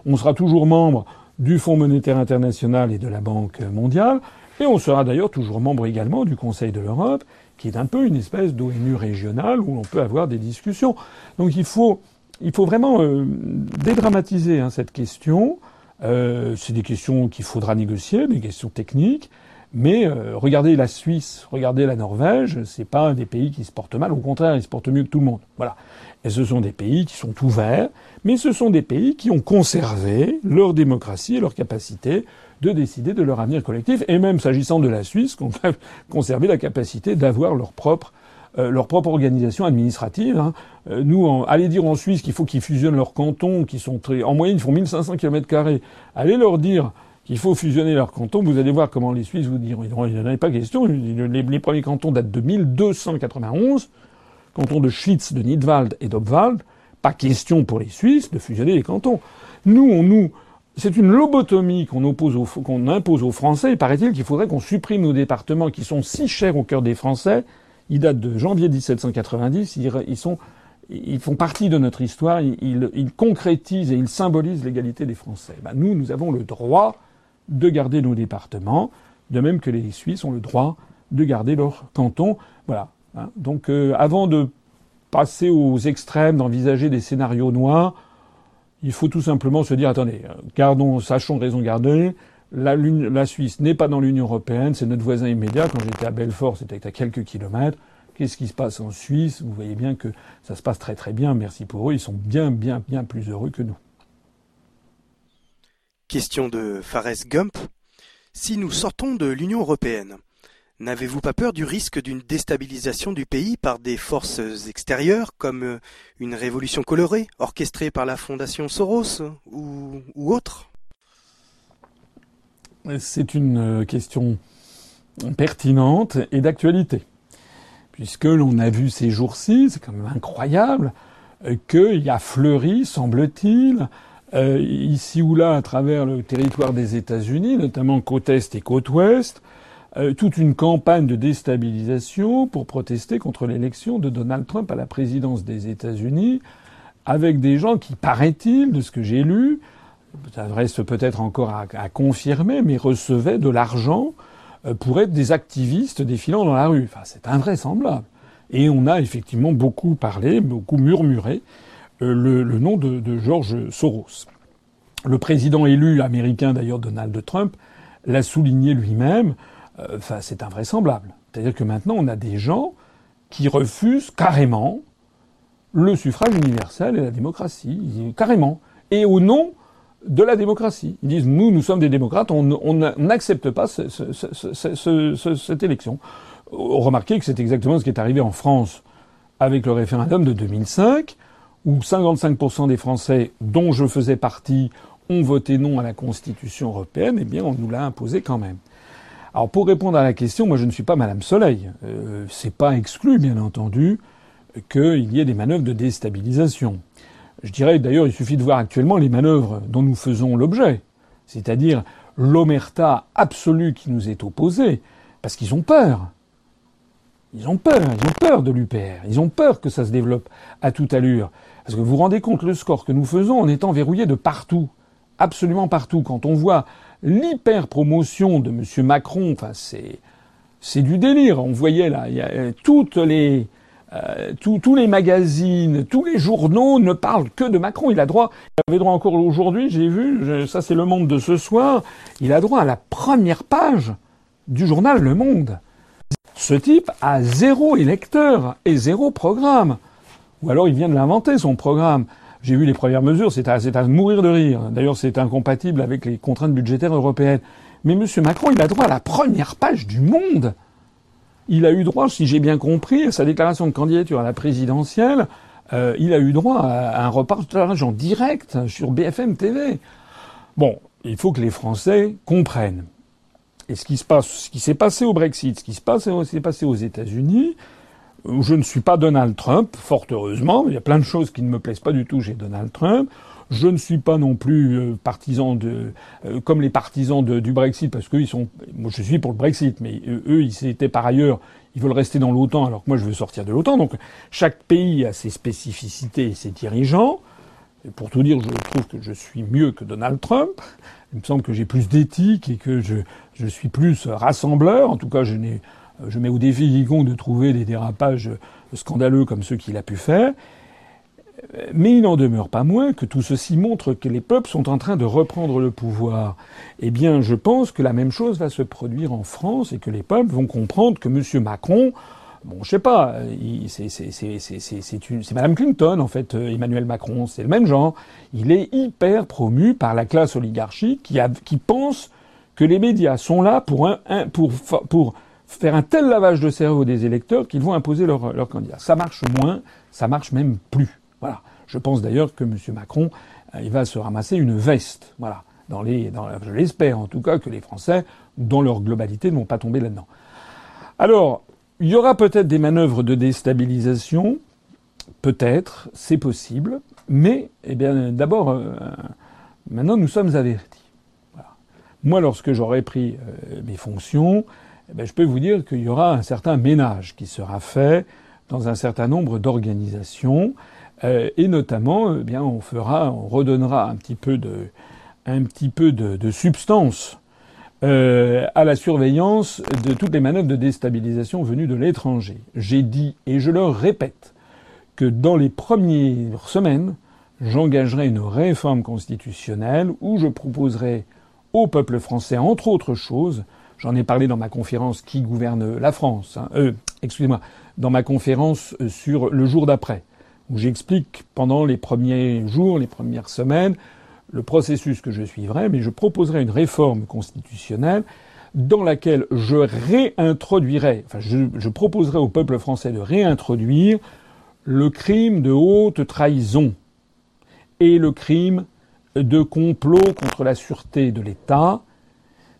On sera toujours membre du Fonds monétaire international et de la Banque mondiale, et on sera d'ailleurs toujours membre également du Conseil de l'Europe, qui est un peu une espèce d'ONU régionale où l'on peut avoir des discussions. Donc il faut, il faut vraiment euh, dédramatiser hein, cette question. Euh, c'est des questions qu'il faudra négocier, des questions techniques. Mais euh, regardez la Suisse, regardez la Norvège, c'est pas des pays qui se portent mal, au contraire, ils se portent mieux que tout le monde. Voilà. Et ce sont des pays qui sont ouverts, mais ce sont des pays qui ont conservé leur démocratie et leur capacité de décider de leur avenir collectif, et même s'agissant de la Suisse, qui ont conservé la capacité d'avoir leur propre euh, leur propre organisation administrative. Hein. Euh, nous, allez dire en Suisse qu'il faut qu'ils fusionnent leurs cantons, qui sont très, en moyenne, ils font 1500 km. Allez leur dire qu'il faut fusionner leurs cantons. Vous allez voir comment les Suisses vous diront. Il n'y en a pas question. Les, les, premiers cantons datent de 1291. Canton de Schwytz, de Nidwald et d'Obwald. Pas question pour les Suisses de fusionner les cantons. Nous, on nous, c'est une lobotomie qu'on impose aux Français. paraît-il qu'il faudrait qu'on supprime nos départements qui sont si chers au cœur des Français ils datent de janvier 1790. Ils, sont, ils font partie de notre histoire. Ils, concrétisent et ils symbolisent l'égalité des Français. Ben, nous, nous avons le droit de garder nos départements, de même que les Suisses ont le droit de garder leur canton. Voilà. Hein. Donc, euh, avant de passer aux extrêmes, d'envisager des scénarios noirs, il faut tout simplement se dire attendez, gardons, sachons raison garder. La, Suisse n'est pas dans l'Union européenne, c'est notre voisin immédiat. Quand j'étais à Belfort, c'était à quelques kilomètres. Qu'est-ce qui se passe en Suisse? Vous voyez bien que ça se passe très très bien. Merci pour eux. Ils sont bien bien bien plus heureux que nous. Question de Fares Gump. Si nous sortons de l'Union européenne, n'avez-vous pas peur du risque d'une déstabilisation du pays par des forces extérieures comme une révolution colorée orchestrée par la Fondation Soros ou, autre? C'est une euh, question pertinente et d'actualité. Puisque l'on a vu ces jours-ci, c'est quand même incroyable, euh, qu'il y a fleuri, semble-t-il, euh, ici ou là à travers le territoire des États-Unis, notamment côte Est et côte Ouest, toute une campagne de déstabilisation pour protester contre l'élection de Donald Trump à la présidence des États-Unis, avec des gens qui, paraît-il, de ce que j'ai lu, ça reste peut-être encore à, confirmer, mais recevaient de l'argent euh, pour être des activistes défilant dans la rue. Enfin, c'est invraisemblable. Et on a effectivement beaucoup parlé, beaucoup murmuré euh, le, nom de, de George Soros. Le président élu américain, d'ailleurs Donald Trump, l'a souligné lui-même. Euh, c'est invraisemblable. C'est-à-dire que maintenant, on a des gens qui refusent carrément le suffrage universel et la démocratie, carrément. Et au nom de la démocratie. Ils disent nous, nous sommes des démocrates, on n'accepte pas cette élection. Remarquez que c'est exactement ce qui est arrivé en France avec le référendum de 2005, où 55% des Français, dont je faisais partie, ont voté non à la Constitution européenne. Eh bien, on nous l'a imposé quand même. Alors, pour répondre à la question, moi, je ne suis pas Madame Soleil. Euh, c'est pas exclu, bien entendu, qu'il y ait des manœuvres de déstabilisation. Je dirais d'ailleurs, il suffit de voir actuellement les manœuvres dont nous faisons l'objet, c'est-à-dire l'omerta absolue qui nous est opposée, parce qu'ils ont peur. Ils ont peur, ils ont peur de l'UPR, ils ont peur que ça se développe à toute allure. Parce que vous vous rendez compte le score que nous faisons en étant verrouillés de partout, absolument partout. Quand on voit l'hyper promotion de M. Macron, enfin c'est c'est du délire. On voyait là, a toutes les euh, tous les magazines, tous les journaux ne parlent que de Macron. Il a droit, il avait droit encore aujourd'hui, j'ai vu, ça c'est le Monde de ce soir, il a droit à la première page du journal Le Monde. Ce type a zéro électeur et zéro programme. Ou alors il vient de l'inventer, son programme. J'ai vu les premières mesures, c'est à, mourir de rire. D'ailleurs, c'est incompatible avec les contraintes budgétaires européennes. Mais M. Macron, il a droit à la première page du Monde il a eu droit, si j'ai bien compris, à sa déclaration de candidature à la présidentielle, euh, il a eu droit à un reportage en direct sur BFM TV. Bon, il faut que les Français comprennent. Et ce qui se passe, ce qui s'est passé au Brexit, ce qui s'est passé aux États-Unis, je ne suis pas Donald Trump, fort heureusement. Il y a plein de choses qui ne me plaisent pas du tout chez Donald Trump. Je ne suis pas non plus euh, partisan de, euh, comme les partisans du Brexit, parce qu'ils sont, moi je suis pour le Brexit, mais eux, ils étaient par ailleurs, ils veulent rester dans l'OTAN, alors que moi je veux sortir de l'OTAN. Donc chaque pays a ses spécificités et ses dirigeants. Et pour tout dire, je trouve que je suis mieux que Donald Trump. Il me semble que j'ai plus d'éthique et que je, je suis plus rassembleur. En tout cas, je, n'ai, je mets au défi quiconque de trouver des dérapages scandaleux comme ceux qu'il a pu faire. Mais il n'en demeure pas moins que tout ceci montre que les peuples sont en train de reprendre le pouvoir. Eh bien, je pense que la même chose va se produire en France et que les peuples vont comprendre que M. Macron, bon, je sais pas, c'est Madame Clinton en fait, euh, Emmanuel Macron, c'est le même genre. Il est hyper promu par la classe oligarchique qui, a, qui pense que les médias sont là pour, un, pour, pour faire un tel lavage de cerveau des électeurs qu'ils vont imposer leur, candidat. Ça marche moins, ça marche même plus. Voilà. Je pense d'ailleurs que M. Macron, euh, il va se ramasser une veste. Voilà. Dans les, je l'espère en tout cas que les Français, dans leur globalité, ne vont pas tomber là-dedans. Alors, il y aura peut-être des manœuvres de déstabilisation, peut-être, c'est possible, mais, eh bien, d'abord, euh, maintenant nous sommes avertis. Moi, lorsque j'aurai pris euh, mes fonctions, eh bien, je peux vous dire qu'il y aura un certain ménage qui sera fait dans un certain nombre d'organisations. Euh, et notamment, eh on fera, on redonnera un petit peu de, un petit peu de, substance euh, à la surveillance de toutes les manœuvres de déstabilisation venues de l'étranger. J'ai dit, et je le répète, que dans les premières semaines, j'engagerai une réforme constitutionnelle où je proposerai au peuple français, entre autres choses, j'en ai parlé dans ma conférence qui gouverne la France, hein, euh, excusez-moi, dans ma conférence sur le jour d'après, où j'explique pendant les premiers jours, les premières semaines, le processus que je suivrai, mais je proposerai une réforme constitutionnelle dans laquelle je réintroduirai, enfin je, je proposerai au peuple français de réintroduire le crime de haute trahison et le crime de complot contre la sûreté de l'État.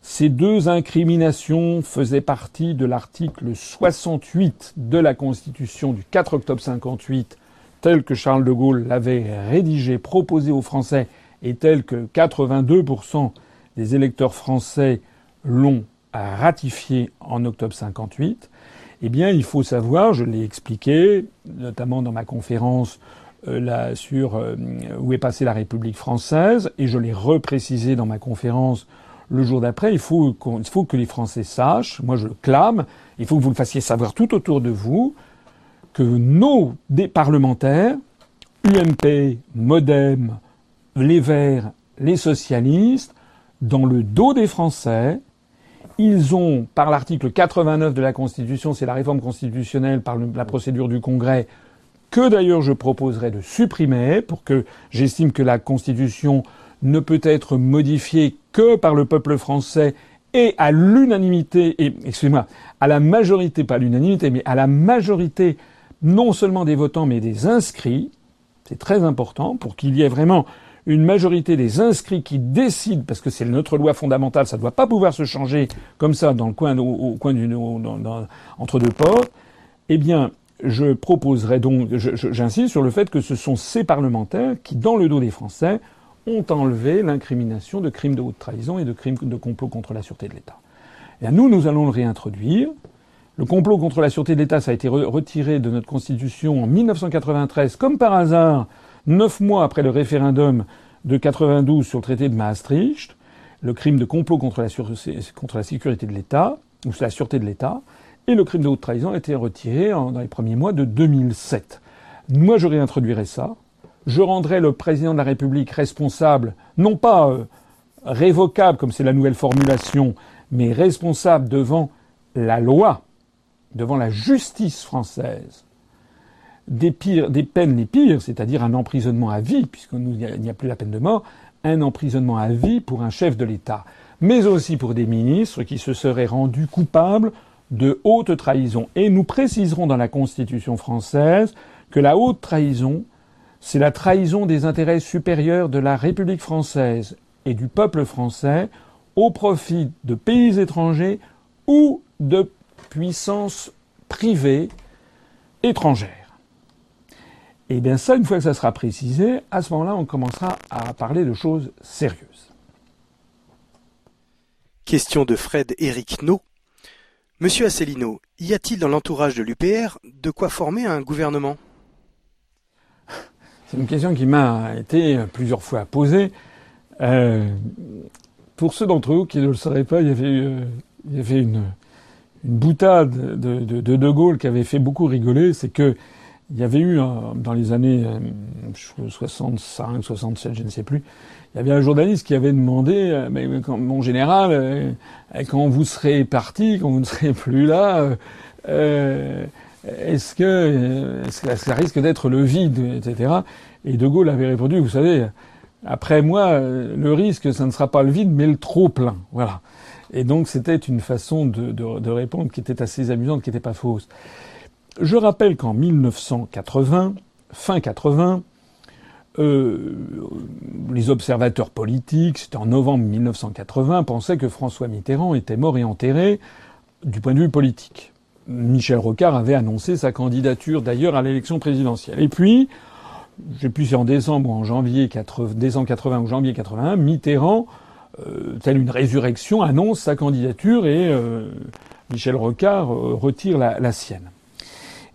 Ces deux incriminations faisaient partie de l'article 68 de la Constitution du 4 octobre 58 tel que Charles de Gaulle l'avait rédigé, proposé aux Français, et tel que 82% des électeurs français l'ont ratifié en octobre 58, eh bien, il faut savoir, je l'ai expliqué, notamment dans ma conférence euh, sur euh, où est passée la République française, et je l'ai reprécisé dans ma conférence le jour d'après, il faut, que les Français sachent, moi je le clame, il faut que vous le fassiez savoir tout autour de vous, que nos des parlementaires, UMP, Modem, les Verts, les socialistes, dans le dos des Français, ils ont, par l'article 89 de la Constitution, c'est la réforme constitutionnelle par la procédure du Congrès, que d'ailleurs je proposerai de supprimer, pour que j'estime que la Constitution ne peut être modifiée que par le peuple français et à l'unanimité, et excusez-moi, à la majorité, pas l'unanimité, mais à la majorité non seulement des votants, mais des inscrits. C'est très important pour qu'il y ait vraiment une majorité des inscrits qui décident, parce que c'est notre loi fondamentale, ça ne doit pas pouvoir se changer comme ça dans le coin, au, entre deux portes. Eh bien, je proposerai donc, j'insiste sur le fait que ce sont ces parlementaires qui, dans le dos des Français, ont enlevé l'incrimination de crimes de haute trahison et de crimes de complot contre la sûreté de l'État. Et nous, nous allons le réintroduire. Le complot contre la sûreté de l'État, ça a été retiré de notre Constitution en 1993, comme par hasard, neuf mois après le référendum de 92 sur le traité de Maastricht. Le crime de complot contre la, contre la sécurité de l'État, ou la sûreté de l'État, et le crime de haute trahison a été retiré dans les premiers mois de 2007. Moi, je réintroduirai ça. Je rendrai le président de la République responsable, non pas euh, révocable, comme c'est la nouvelle formulation, mais responsable devant la loi devant la justice française des, peines les pires, c'est-à-dire un emprisonnement à vie, puisqu'il n'y a plus la peine de mort, un emprisonnement à vie pour un chef de l'État, mais aussi pour des ministres qui se seraient rendus coupables de haute trahison. Et nous préciserons dans la Constitution française que la haute trahison, c'est la trahison des intérêts supérieurs de la République française et du peuple français au profit de pays étrangers ou de puissance privée étrangère. Et bien ça, une fois que ça sera précisé, à ce moment-là, on commencera à parler de choses sérieuses. Question de Fred Eric No. Monsieur Asselineau, y a-t-il dans l'entourage de l'UPR de quoi former un gouvernement? C'est une question qui m'a été plusieurs fois posée. Euh, pour ceux d'entre vous qui ne le sauraient pas, il y avait, euh, une, boutade de, de, de, Gaulle qui avait fait beaucoup rigoler, c'est que il y avait eu dans les années 65, 67, je ne sais plus, il y avait un journaliste qui avait demandé, mais mon général, quand vous serez parti, quand vous ne serez plus là, est-ce que, est que ça risque d'être le vide, etc. Et De Gaulle avait répondu, vous savez, après moi, le risque, ça ne sera pas le vide, mais le trop plein. Voilà. Et donc c'était une façon de, répondre qui était assez amusante, qui n'était pas fausse. Je rappelle qu'en 1980, fin 80, euh, les observateurs politiques, c'était en novembre 1980, pensaient que François Mitterrand était mort et enterré du point de vue politique. Michel Rocard avait annoncé sa candidature d'ailleurs à l'élection présidentielle. Et puis, je sais plus si en décembre ou en janvier 80, décembre 80 ou janvier 81, Mitterrand, euh, telle une résurrection, annonce sa candidature et euh, Michel Rocard euh, retire la, la, sienne.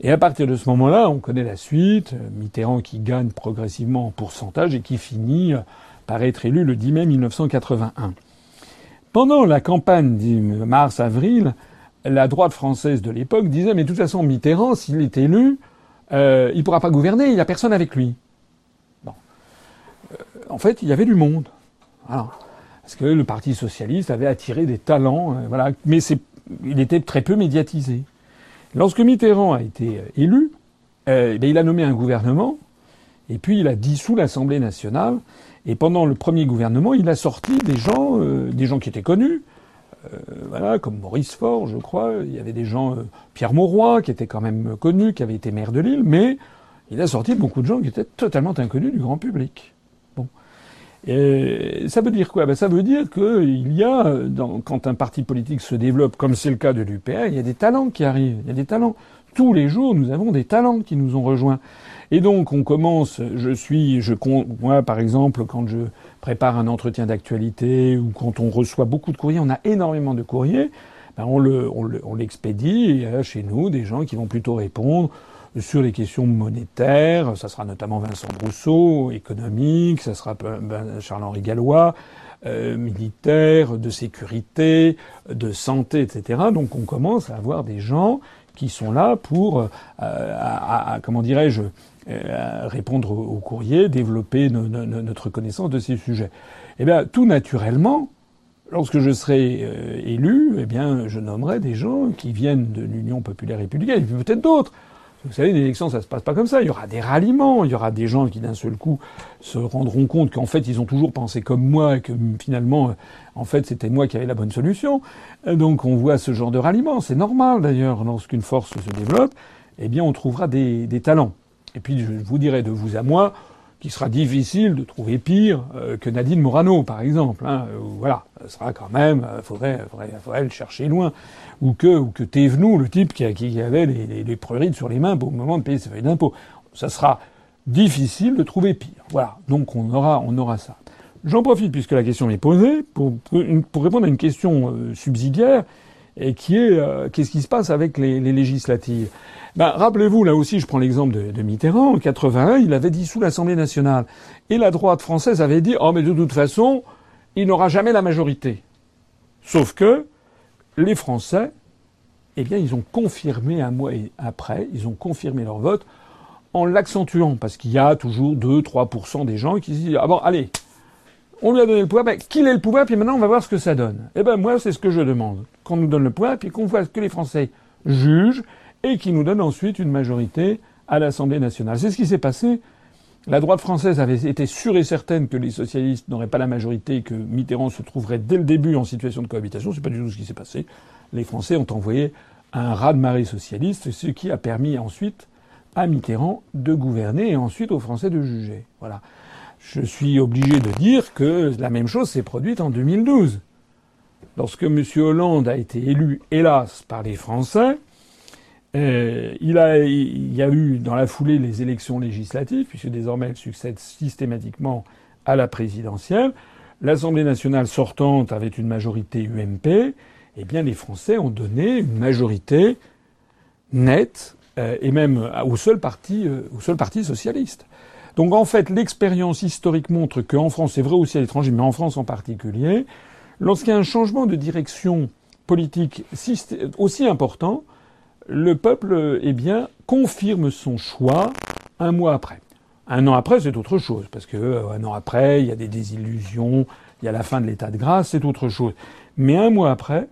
Et à partir de ce moment-là, on connaît la suite, Mitterrand qui gagne progressivement en pourcentage et qui finit par être élu le 10 mai 1981. Pendant la campagne de mars-avril, la droite française de l'époque disait mais de toute façon Mitterrand, s'il est élu, euh, il ne pourra pas gouverner, il n'y a personne avec lui. Euh, en fait, il y avait du monde. Voilà. Parce que le Parti socialiste avait attiré des talents, euh, mais il était très peu médiatisé. Lorsque Mitterrand a été élu, eh il a nommé un gouvernement, et puis il a dissous l'Assemblée nationale, et pendant le premier gouvernement, il a sorti des gens, des gens qui étaient connus, voilà, comme Maurice Faure, je crois. Il y avait des gens, euh, Pierre Mauroy, qui était quand même connu, qui avait été maire de Lille, mais il a sorti beaucoup de gens qui étaient totalement inconnus du grand public. Bon. Et ça veut dire quoi? Ben, Ça veut dire qu'il y a, quand un parti politique se développe, comme c'est le cas de l'UPA, il y a des talents qui arrivent. Il y a des talents. Tous les jours, nous avons des talents qui nous ont rejoints. Et donc, on commence, je suis, je, moi, par exemple, quand je prépare un entretien d'actualité ou quand on reçoit beaucoup de courriers, on a énormément de courriers, ben on, le, on, l'expédie chez nous des gens qui vont plutôt répondre sur les questions monétaires, ça sera notamment Vincent Brousseau, économique, ça sera ben, Charles-Henri Gallois, euh, militaire, de sécurité, de santé, etc. Donc on commence à avoir des gens qui sont là pour, euh, à, comment dirais-je, euh, répondre au courrier, développer notre connaissance de ces sujets. Eh bien, tout naturellement, lorsque je serai euh, élu, eh bien, je nommerai des gens qui viennent de l'Union populaire républicaine, et puis peut-être d'autres. Vous savez, une élection, ça se passe pas comme ça. Il y aura des ralliements, il y aura des gens qui d'un seul coup se rendront compte qu'en fait, ils ont toujours pensé comme moi que finalement, en fait, c'était moi qui avais la bonne solution. Donc, on voit ce genre de ralliement. C'est normal d'ailleurs, lorsqu'une force se développe, eh bien, on trouvera des talents. Et puis je vous dirai de vous à moi qu'il sera difficile de trouver pire euh, que Nadine Morano, par exemple. Hein, voilà, ce sera quand même, il euh, faudrait, faudrait, faudrait, le cher loin. Ou que, ou que Thévenoud, le type qui, avait les, les, sur les mains au moment de payer ses feuilles d'impôt. Ça sera difficile de trouver pire. Voilà, donc on aura, on aura ça. J'en profite, puisque la question m'est posée, pour, pour, répondre à une question euh, subsidiaire, et qui est qu'est-ce qui se passe avec les, les législatives? Ben, rappelez-vous, là aussi, je prends l'exemple de, de, Mitterrand, en 81, il avait dissous l'Assemblée nationale. Et la droite française avait dit, oh mais de toute façon, il n'aura jamais la majorité. Sauf que les Français, eh bien, ils ont confirmé un mois après, ils ont confirmé leur vote en l'accentuant, parce qu'il y a toujours 2-3% des gens qui se disent, ah bon, allez, on lui a donné le pouvoir, ben, qu'il ait le pouvoir, puis maintenant on va voir ce que ça donne. Eh ben moi, c'est ce que je demande. Qu'on nous donne le pouvoir, puis qu'on voit ce que les Français jugent, et qui nous donne ensuite une majorité à l'Assemblée nationale. C'est ce qui s'est passé. La droite française avait été sûre et certaine que les socialistes n'auraient pas la majorité que Mitterrand se trouverait dès le début en situation de cohabitation. C'est pas du tout ce qui s'est passé. Les Français ont envoyé un raz-de-marée socialiste, ce qui a permis ensuite à Mitterrand de gouverner et ensuite aux Français de juger. Voilà. Je suis obligé de dire que la même chose s'est produite en 2012. Lorsque M. Hollande a été élu, hélas, par les Français, euh, il, y a eu dans la foulée les élections législatives, puisque désormais elles succèdent systématiquement à la présidentielle. L'Assemblée nationale sortante avait une majorité UMP. Eh bien, les Français ont donné une majorité nette, euh, et même au seul parti, euh, au seul parti socialiste. Donc, en fait, l'expérience historique montre qu'en France, c'est vrai aussi à l'étranger, mais en France en particulier, lorsqu'il y a un changement de direction politique aussi important, le peuple, eh bien, confirme son choix un mois après. Un an après, c'est autre chose, parce que euh, un an après, il y a des désillusions, il y a la fin de l'état de grâce, c'est autre chose. Mais un mois après,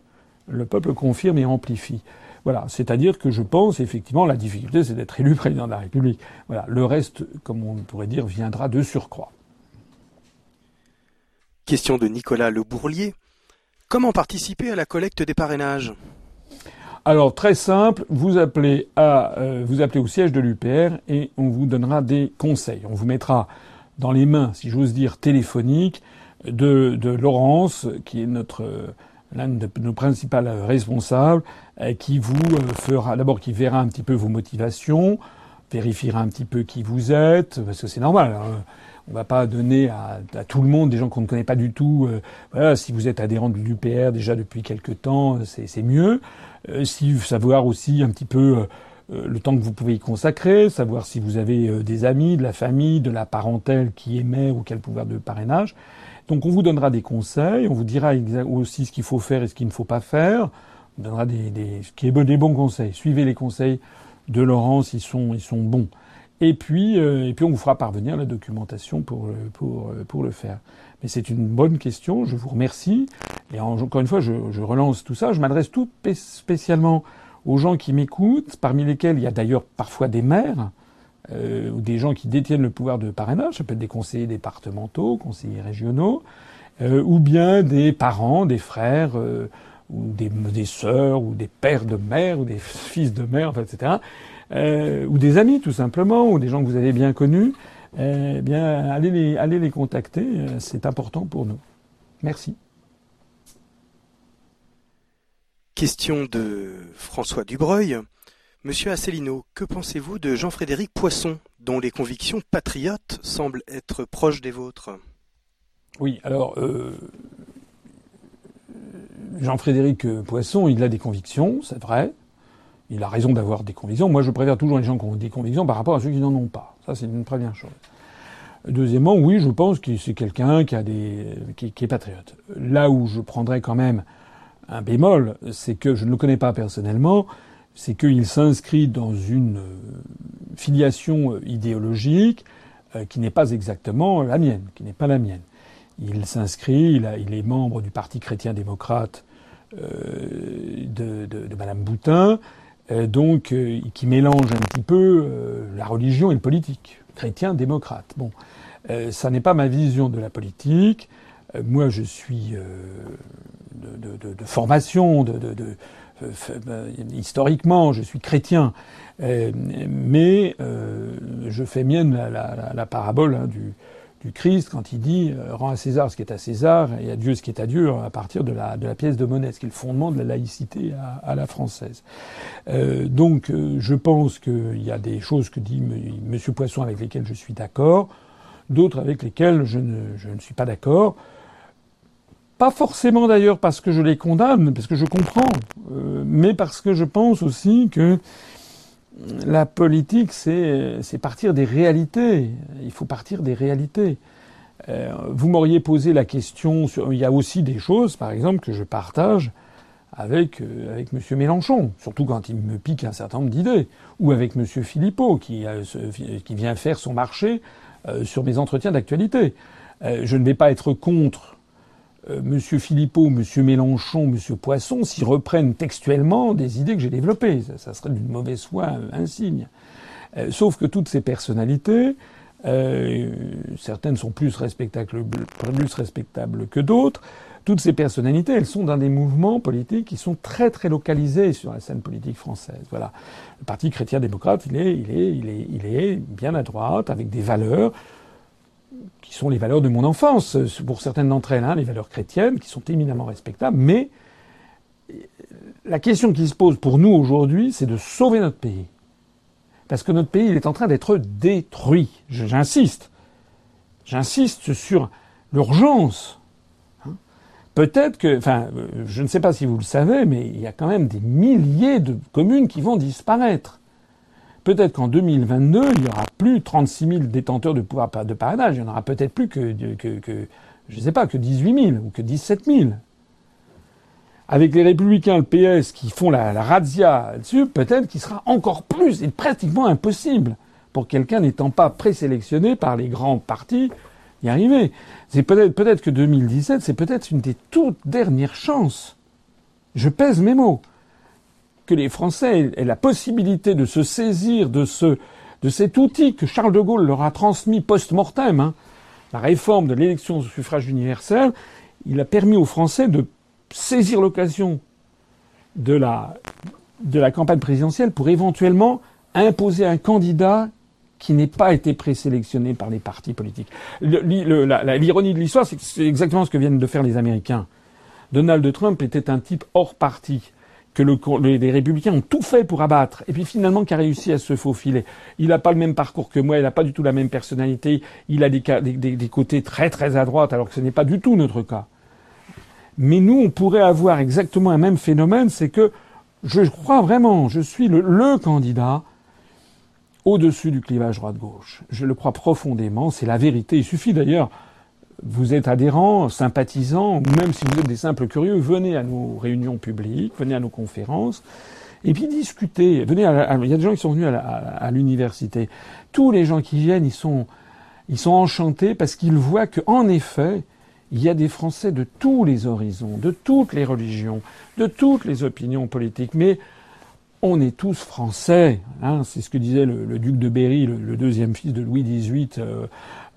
le peuple confirme et amplifie. Voilà, c'est-à-dire que je pense effectivement la difficulté, c'est d'être élu président de la République. Voilà, le reste, comme on pourrait dire, viendra de surcroît. Question de Nicolas Le Bourlier. Comment participer à la collecte des parrainages? Alors très simple, vous appelez à euh, vous appelez au siège de l'UPR et on vous donnera des conseils. On vous mettra dans les mains, si j'ose dire, téléphoniques de, de Laurence, qui est notre l'un de nos principaux responsables, euh, qui vous euh, fera d'abord qui verra un petit peu vos motivations, vérifiera un petit peu qui vous êtes, parce que c'est normal. Hein. On va pas donner à, tout le monde des gens qu'on ne connaît pas du tout. voilà, si vous êtes adhérent de l'UPR déjà depuis quelque temps, c'est mieux. Euh, si savoir aussi un petit peu euh, euh, le temps que vous pouvez y consacrer, savoir si vous avez des amis, de la famille, de la parentèle qui émet ou quel pouvoir de parrainage. Donc on vous donnera des conseils, on vous dira aussi ce qu'il faut faire et ce qu'il ne faut pas faire. On donnera des, qui est des bons conseils. Suivez les conseils de Laurence, ils sont, ils sont bons. Et puis, et puis on vous fera parvenir la documentation pour, pour, pour le faire. Mais c'est une bonne question, je vous remercie. Et encore une fois, je, je relance tout ça. Je m'adresse tout spécialement aux gens qui m'écoutent, parmi lesquels il y a d'ailleurs parfois des maires euh, ou des gens qui détiennent le pouvoir de parrainage. Ça peut être des conseillers départementaux, conseillers régionaux, euh, ou bien des parents, des frères, euh, ou des, des sœurs, ou des pères de mère, ou des fils de mère, etc. Euh, ou des amis tout simplement, ou des gens que vous avez bien connus eh bien, allez les, allez les contacter, euh, c'est important pour nous. Merci. Question de François Dubreuil. Monsieur Asselineau, que pensez-vous de Jean-Frédéric Poisson, dont les convictions patriotes semblent être proches des vôtres? Oui, alors euh, Jean-Frédéric Poisson, il a des convictions, c'est vrai. Il a raison d'avoir des convictions. Moi, je préfère toujours les gens qui ont des convictions par rapport à ceux qui n'en ont pas. Ça, c'est une première chose. Deuxièmement, oui, je pense que c'est quelqu'un qui qui, est patriote. Là où je prendrais quand même un bémol, c'est que je ne le connais pas personnellement, c'est qu'il s'inscrit dans une euh, filiation idéologique euh, qui n'est pas exactement la mienne, qui n'est pas la mienne. Il s'inscrit, il, il, est membre du Parti chrétien-démocrate euh, de, de, de Madame Boutin, euh, donc euh, qui mélange un petit peu euh, la religion et le politique, chrétien-démocrate. Bon, ça n'est pas ma vision de la politique. moi, je suis de, de, formation, de, historiquement, je suis chrétien, mais je fais mienne la, parabole hein, du, Christ quand il dit euh, rends à César ce qui est à César et à Dieu ce qui est à Dieu à partir de la, pièce de monnaie, ce qui est le fondement de la laïcité à, la française. Euh, donc euh, je pense qu'il y a des choses que dit M. Poisson avec lesquelles je suis d'accord, d'autres avec lesquelles je ne suis pas d'accord. Pas forcément d'ailleurs parce que je les condamne, parce que je comprends, euh, mais parce que je pense aussi que la politique, c'est partir des réalités. Il faut partir des réalités. Euh, vous m'auriez posé la question sur. Il y a aussi des choses, par exemple, que je partage avec, euh, avec M. Mélenchon, surtout quand il me pique un certain nombre d'idées, ou avec M. Philippot, qui, qui vient faire son marché sur mes entretiens d'actualité. je ne vais pas être contre euh, M. Philippot, M. Mélenchon, M. Poisson s'y reprennent textuellement des idées que j'ai développées. Ça, serait d'une mauvaise foi insigne. Euh, sauf que toutes ces personnalités, euh, certaines sont plus respectables, que d'autres, toutes ces personnalités, elles sont dans des mouvements politiques qui sont très très localisés sur la scène politique française. Voilà. Le Parti chrétien-démocrate, il, est, il est bien à droite, avec des valeurs qui sont les valeurs de mon enfance, pour certaines d'entre elles, hein, les valeurs chrétiennes, qui sont éminemment respectables, mais la question qui se pose pour nous aujourd'hui, c'est de sauver notre pays. Parce que notre pays, il est en train d'être détruit. J'insiste. J'insiste sur l'urgence. Hein. Peut-être que, enfin, je ne sais pas si vous le savez, mais il y a quand même des milliers de communes qui vont disparaître. Peut-être qu'en 2022, il n'y aura plus 36 000 détenteurs de pouvoir de parrainage. Il n'y en aura peut-être plus que, je ne sais pas, que 18 000 ou que 17 000. avec les républicains, le PS, qui font la, la razzia dessus, peut-être qu'il sera encore plus et pratiquement impossible pour quelqu'un n'étant pas présélectionné par les grands partis y arriver. C'est peut-être peut-être que 2017, c'est peut-être une des toutes dernières chances. Je pèse mes mots. Que les Français aient la possibilité de se saisir de ce de cet outil que Charles de Gaulle leur a transmis post-mortem, hein, la réforme de l'élection au suffrage universel, il a permis aux Français de saisir l'occasion de la, de la campagne présidentielle pour éventuellement imposer un candidat qui n'ait pas été présélectionné par les partis politiques. L'ironie de l'histoire, c'est exactement ce que viennent de faire les Américains. Donald Trump était un type hors parti que le, les républicains ont tout fait pour abattre, et puis finalement qui a réussi à se faufiler. Il n'a pas le même parcours que moi, il n'a pas du tout la même personnalité, il a des, côtés très très à droite, alors que ce n'est pas du tout notre cas. Mais nous, on pourrait avoir exactement un même phénomène, c'est que je crois vraiment, je suis le, le candidat au-dessus du clivage droite-gauche. Je le crois profondément, c'est la vérité. Il suffit d'ailleurs, vous êtes adhérent, sympathisant, ou même si vous êtes des simples curieux, venez à nos réunions publiques, venez à nos conférences, et puis discutez. Venez il y a des gens qui sont venus à, l'université. Tous les gens qui viennent, ils sont, ils sont enchantés parce qu'ils voient qu'en effet, il y a des Français de tous les horizons, de toutes les religions, de toutes les opinions politiques, mais on est tous français. Hein, c'est ce que disait le, duc de Berry, le, deuxième fils de Louis XVIII,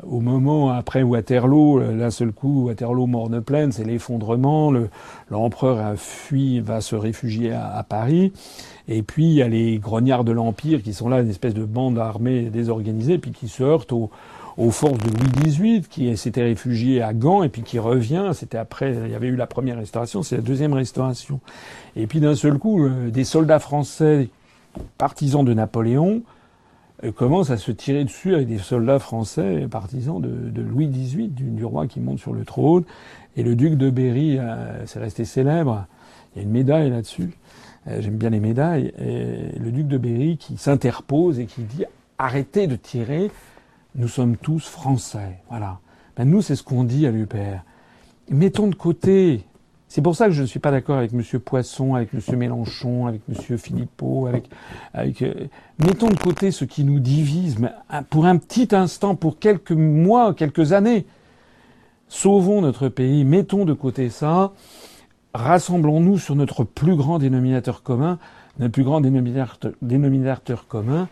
au moment après Waterloo. Euh, d'un seul coup, Waterloo morne pleine, c'est l'effondrement. L'empereur a fui, va se réfugier à, à, Paris. Et puis il y a les grognards de l'Empire qui sont là, une espèce de bande armée désorganisée, puis qui se heurtent au, aux forces de Louis XVIII, qui s'était réfugié à Gand et puis qui revient. C'était après, il y avait eu la première restauration, c'est la deuxième restauration. Et puis d'un seul coup, euh, des soldats français partisans de Napoléon euh, commencent à se tirer dessus avec des soldats français partisans de, Louis XVIII, du, roi qui monte sur le trône. Et le duc de Berry, euh, c'est resté célèbre. Il y a une médaille là-dessus. J'aime bien les médailles. Et le duc de Berry qui s'interpose et qui dit arrêtez de tirer nous sommes tous français. Voilà. Ben nous, c'est ce qu'on dit à l'UPR. Mettons de côté. C'est pour ça que je ne suis pas d'accord avec M. Poisson, avec M. Mélenchon, avec M. Philippot, avec, avec euh, mettons de côté ce qui nous divise, mais pour un petit instant, pour quelques mois, quelques années. Sauvons notre pays, mettons de côté ça, rassemblons-nous sur notre plus grand dénominateur commun. Notre plus grand dénominateur, dénominateur commun,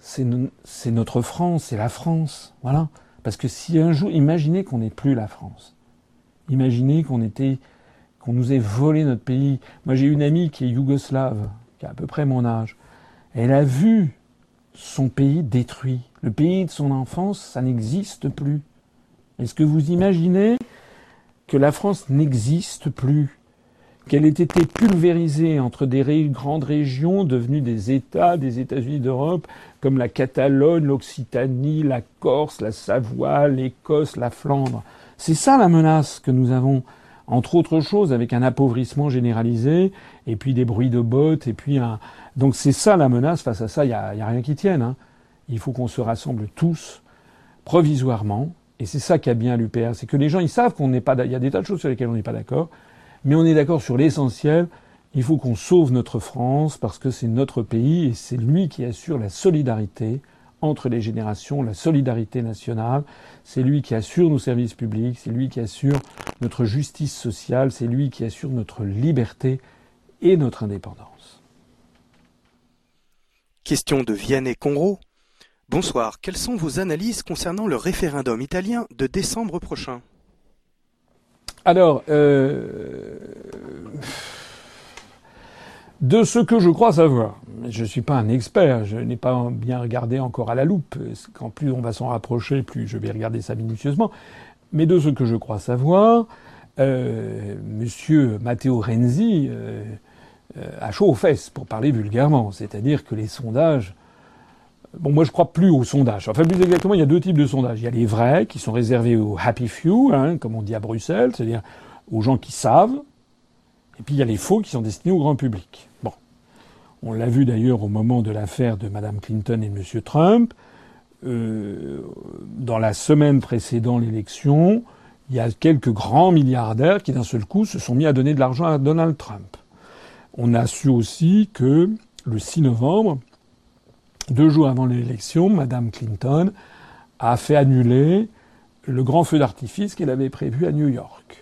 c'est notre France, c'est la France. Voilà. Parce que si un jour, imaginez qu'on n'est plus la France. Imaginez qu'on était, qu'on nous ait volé notre pays. Moi, j'ai une amie qui est yougoslave, qui a à peu près mon âge. Elle a vu son pays détruit. Le pays de son enfance, ça n'existe plus. Est-ce que vous imaginez que la France n'existe plus? Qu'elle ait été pulvérisée entre des grandes régions devenues des États des États-Unis d'Europe, comme la Catalogne, l'Occitanie, la Corse, la Savoie, l'Écosse, la Flandre. C'est ça la menace que nous avons, entre autres choses, avec un appauvrissement généralisé, et puis des bruits de bottes, et puis un... Donc c'est ça la menace, face à ça, il n'y a, rien qui tienne. Hein. Il faut qu'on se rassemble tous, provisoirement, et c'est ça qui a bien l'UPR, c'est que les gens, ils savent qu'on n'est pas... Il y a des tas de choses sur lesquelles on n'est pas d'accord, mais on est d'accord sur l'essentiel. Il faut qu'on sauve notre France parce que c'est notre pays et c'est lui qui assure la solidarité entre les générations, la solidarité nationale. C'est lui qui assure nos services publics, c'est lui qui assure notre justice sociale, c'est lui qui assure notre liberté et notre indépendance. Question de Vianney Conro. Bonsoir, quelles sont vos analyses concernant le référendum italien de décembre prochain? Alors, euh, de ce que je crois savoir, je ne suis pas un expert, je n'ai pas bien regardé encore à la loupe, quand plus on va s'en rapprocher, plus je vais regarder ça minutieusement, mais de ce que je crois savoir, euh, Monsieur Matteo Renzi euh, a chaud aux fesses, pour parler vulgairement, c'est-à-dire que les sondages Bon, moi, je crois plus aux sondages. Enfin, plus exactement, il y a deux types de sondages. Il y a les vrais, qui sont réservés aux happy few, hein, comme on dit à Bruxelles, c'est-à-dire aux gens qui savent. Et puis, il y a les faux qui sont destinés au grand public. Bon. On l'a vu d'ailleurs au moment de l'affaire de Mme Clinton et de M. Trump. Euh, dans la semaine précédant l'élection, il y a quelques grands milliardaires qui d'un seul coup se sont mis à donner de l'argent à Donald Trump. On a su aussi que le 6 novembre, deux jours avant l'élection, Madame Clinton a fait annuler le grand feu d'artifice qu'elle avait prévu à New York.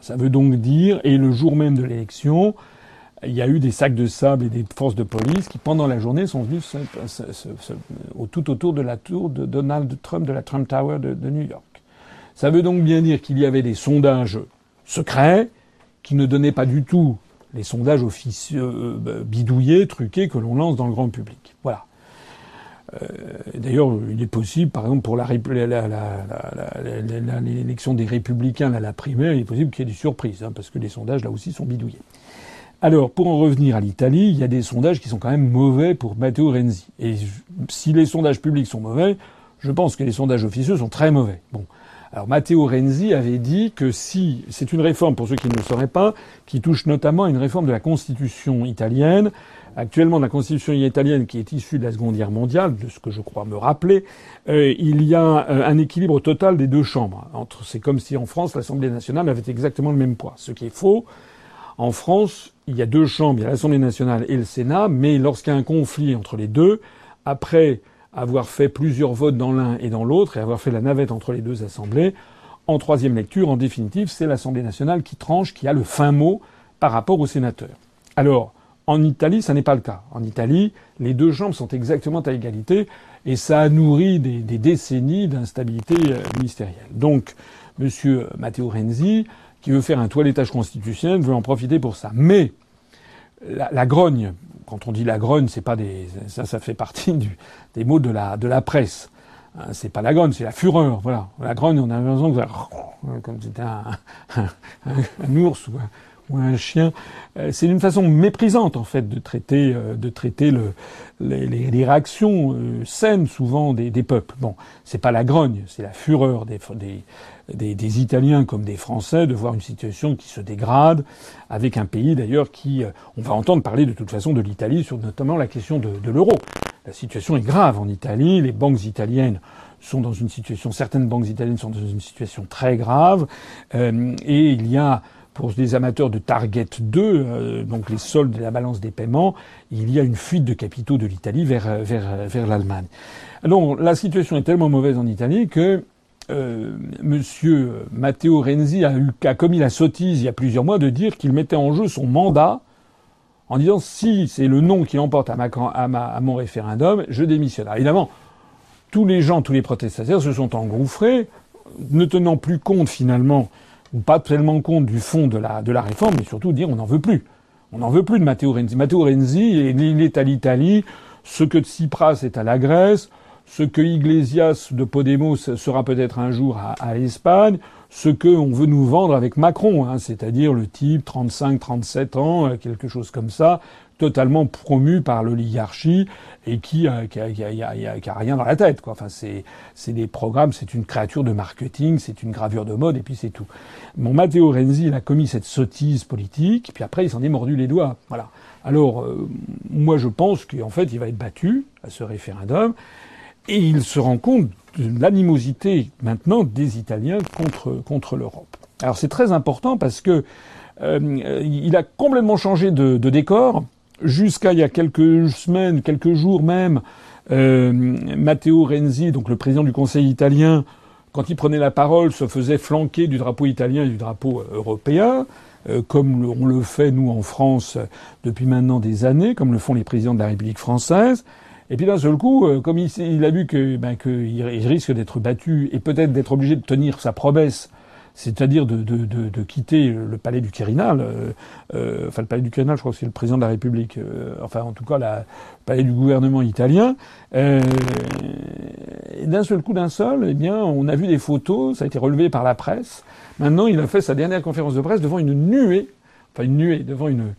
Ça veut donc dire, et le jour même de l'élection, il y a eu des sacs de sable et des forces de police qui, pendant la journée, sont venus tout autour de la tour de Donald Trump, de la Trump Tower de, de New York. Ça veut donc bien dire qu'il y avait des sondages secrets qui ne donnaient pas du tout les sondages officieux euh, bidouillés, truqués que l'on lance dans le grand public. Voilà. Euh, d'ailleurs, il est possible, par exemple, pour l'élection des républicains à la primaire, il est possible qu'il y ait des surprises, hein, parce que les sondages, là aussi, sont bidouillés. Alors, pour en revenir à l'Italie, il y a des sondages qui sont quand même mauvais pour Matteo Renzi. Et si les sondages publics sont mauvais, je pense que les sondages officieux sont très mauvais. Bon. Alors Matteo Renzi avait dit que si c'est une réforme, pour ceux qui ne le sauraient pas, qui touche notamment à une réforme de la Constitution italienne, actuellement la Constitution italienne qui est issue de la Seconde Guerre mondiale, de ce que je crois me rappeler, euh, il y a euh, un équilibre total des deux chambres. Entre, c'est comme si en France l'Assemblée nationale avait exactement le même poids, ce qui est faux. En France, il y a deux chambres, il y a l'Assemblée nationale et le Sénat, mais lorsqu'il y a un conflit entre les deux, après avoir fait plusieurs votes dans l'un et dans l'autre et avoir fait la navette entre les deux assemblées, en troisième lecture, en définitive, c'est l'Assemblée nationale qui tranche, qui a le fin mot par rapport aux sénateurs. Alors, en Italie, ça n'est pas le cas. En Italie, les deux chambres sont exactement à égalité et ça a nourri des, décennies d'instabilité euh, ministérielle. Donc, Monsieur Matteo Renzi, qui veut faire un toilettage constitutionnel, veut en profiter pour ça. Mais la, la grogne quand on dit la grogne, c'est pas des, ça, ça fait partie du, des mots de la, de la presse. Hein, c'est pas la grogne, c'est la fureur. Voilà. La grogne, on a l'impression que comme c'était un, un, ours ou un, ou un chien. Euh, c'est une façon méprisante en fait de traiter, euh, de traiter le, les, les, réactions euh, saines souvent des, des peuples. Bon, c'est pas la grogne, c'est la fureur des, des, des, des, Italiens comme des Français de voir une situation qui se dégrade, avec un pays d'ailleurs qui, euh, on va entendre parler de toute façon de l'Italie sur notamment la question de, de l'euro. La situation est grave en Italie, les banques italiennes sont dans une situation, certaines banques italiennes sont dans une situation très grave, euh, et il y a pour les amateurs de Target 2, euh, donc les soldes de la balance des paiements, il y a une fuite de capitaux de l'Italie vers, vers, vers l'Allemagne. Alors la situation est tellement mauvaise en Italie que euh, Monsieur Matteo Renzi a, commis la sottise il y a plusieurs mois de dire qu'il mettait en jeu son mandat en disant si c'est le non qui emporte à, mon référendum, je démissionne. Évidemment, tous les gens, tous les protestataires se sont engouffrés, ne tenant plus compte finalement, ou pas tellement compte du fond de la, de la réforme, mais surtout dire on n'en veut plus. On n'en veut plus de Matteo Renzi. Matteo Renzi, il est à l'Italie, ce que Tsipras est à la Grèce, ce que Iglesias de Podemos sera peut-être un jour à, à l'Espagne, ce que on veut nous vendre avec Macron, hein, c'est-à-dire le type 35-37 ans, euh, quelque chose comme ça, totalement promu par l'oligarchie et qui, euh, qui, a, qui, qui, a, rien dans la tête. Quoi. Enfin, c'est, c'est des programmes, c'est une créature de marketing, c'est une gravure de mode et puis c'est tout. Mon Matteo Renzi, il a commis cette sottise politique, puis après il s'en est mordu les doigts. Voilà. Alors, euh, moi je pense qu'en fait il va être battu à ce référendum. Et il se rend compte de l'animosité maintenant des Italiens contre, contre l'Europe. Alors c'est très important parce que euh, il a complètement changé de, de décor. Jusqu'à il y a quelques semaines, quelques jours même, euh, Matteo Renzi, donc le président du Conseil italien, quand il prenait la parole, se faisait flanquer du drapeau italien et du drapeau européen, euh, comme on le fait nous en France depuis maintenant des années, comme le font les présidents de la République française. Et puis d'un seul coup, euh, comme il, il, a vu que ben, qu'il risque d'être battu et peut-être d'être obligé de tenir sa promesse, c'est-à-dire de, de, de, de, quitter le palais du Quirinal, euh, euh, enfin le palais du Quirinal, je crois que c'est le président de la République, euh, enfin en tout cas la, le palais du gouvernement italien. Euh, d'un seul coup, d'un seul, eh bien, on a vu des photos, ça a été relevé par la presse. Maintenant, il a fait sa dernière conférence de presse devant une nuée, enfin une nuée, devant une,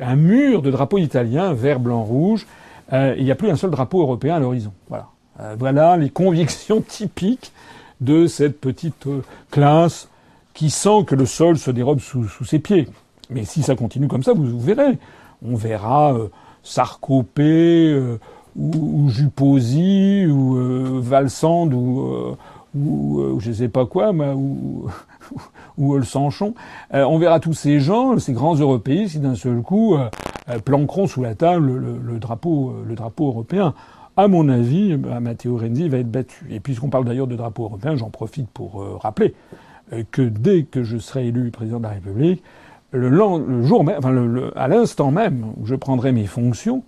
un mur de drapeaux italiens, vert, blanc, rouge. Euh, il n'y a plus un seul drapeau européen à l'horizon. Voilà. Euh, voilà les convictions typiques de cette petite euh, classe qui sent que le sol se dérobe sous, sous, ses pieds. Mais si ça continue comme ça, vous, verrez. On verra euh, Sarcopé, ou, ou Juposi, ou Valsande, ou, ou, ou je sais pas quoi, ou, ou Sanchon. on verra tous ces gens, ces grands européistes, qui d'un seul coup planqueront sous la table le, drapeau, le drapeau européen. À mon avis, Matteo Renzi va être battu. Et puisqu'on parle d'ailleurs de drapeau européen, j'en profite pour rappeler que dès que je serai élu président de la République, le, le jour même, le, à l'instant même où je prendrai mes fonctions,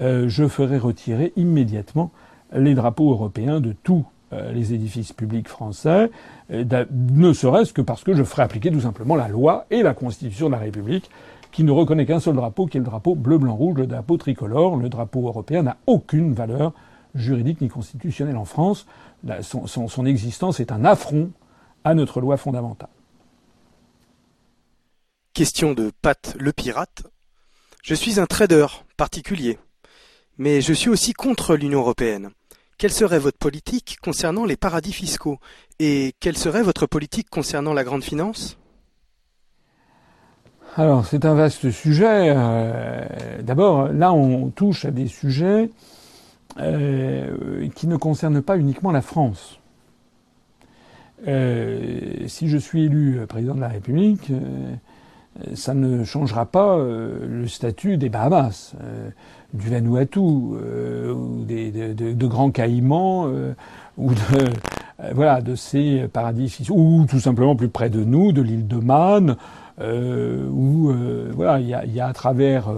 euh, je ferai retirer immédiatement les drapeaux européens de euh, les édifices publics français, euh, ne serait-ce que parce que je ferai appliquer tout simplement la loi et la Constitution de la République, qui ne reconnaît qu'un seul drapeau, qui est le drapeau bleu-blanc-rouge, le drapeau tricolore. Le drapeau européen n'a aucune valeur juridique ni constitutionnelle en France. son existence est un affront à notre loi fondamentale. Question de Pat le pirate. Je suis un trader particulier, mais je suis aussi contre l'Union européenne. Quelle serait votre politique concernant les paradis fiscaux Et quelle serait votre politique concernant la grande finance? Alors, c'est un vaste sujet. Euh, d'abord, là, on touche à des sujets euh, qui ne concernent pas uniquement la France. Euh, si je suis élu président de la République, ça ne changera pas le statut des Bahamas, du Vanuatu, ou des, de, de, grands Caïmans, ou de voilà de ces paradis fiscaux, ou tout simplement plus près de nous, de l'île de Man, où voilà il y a, y a, à travers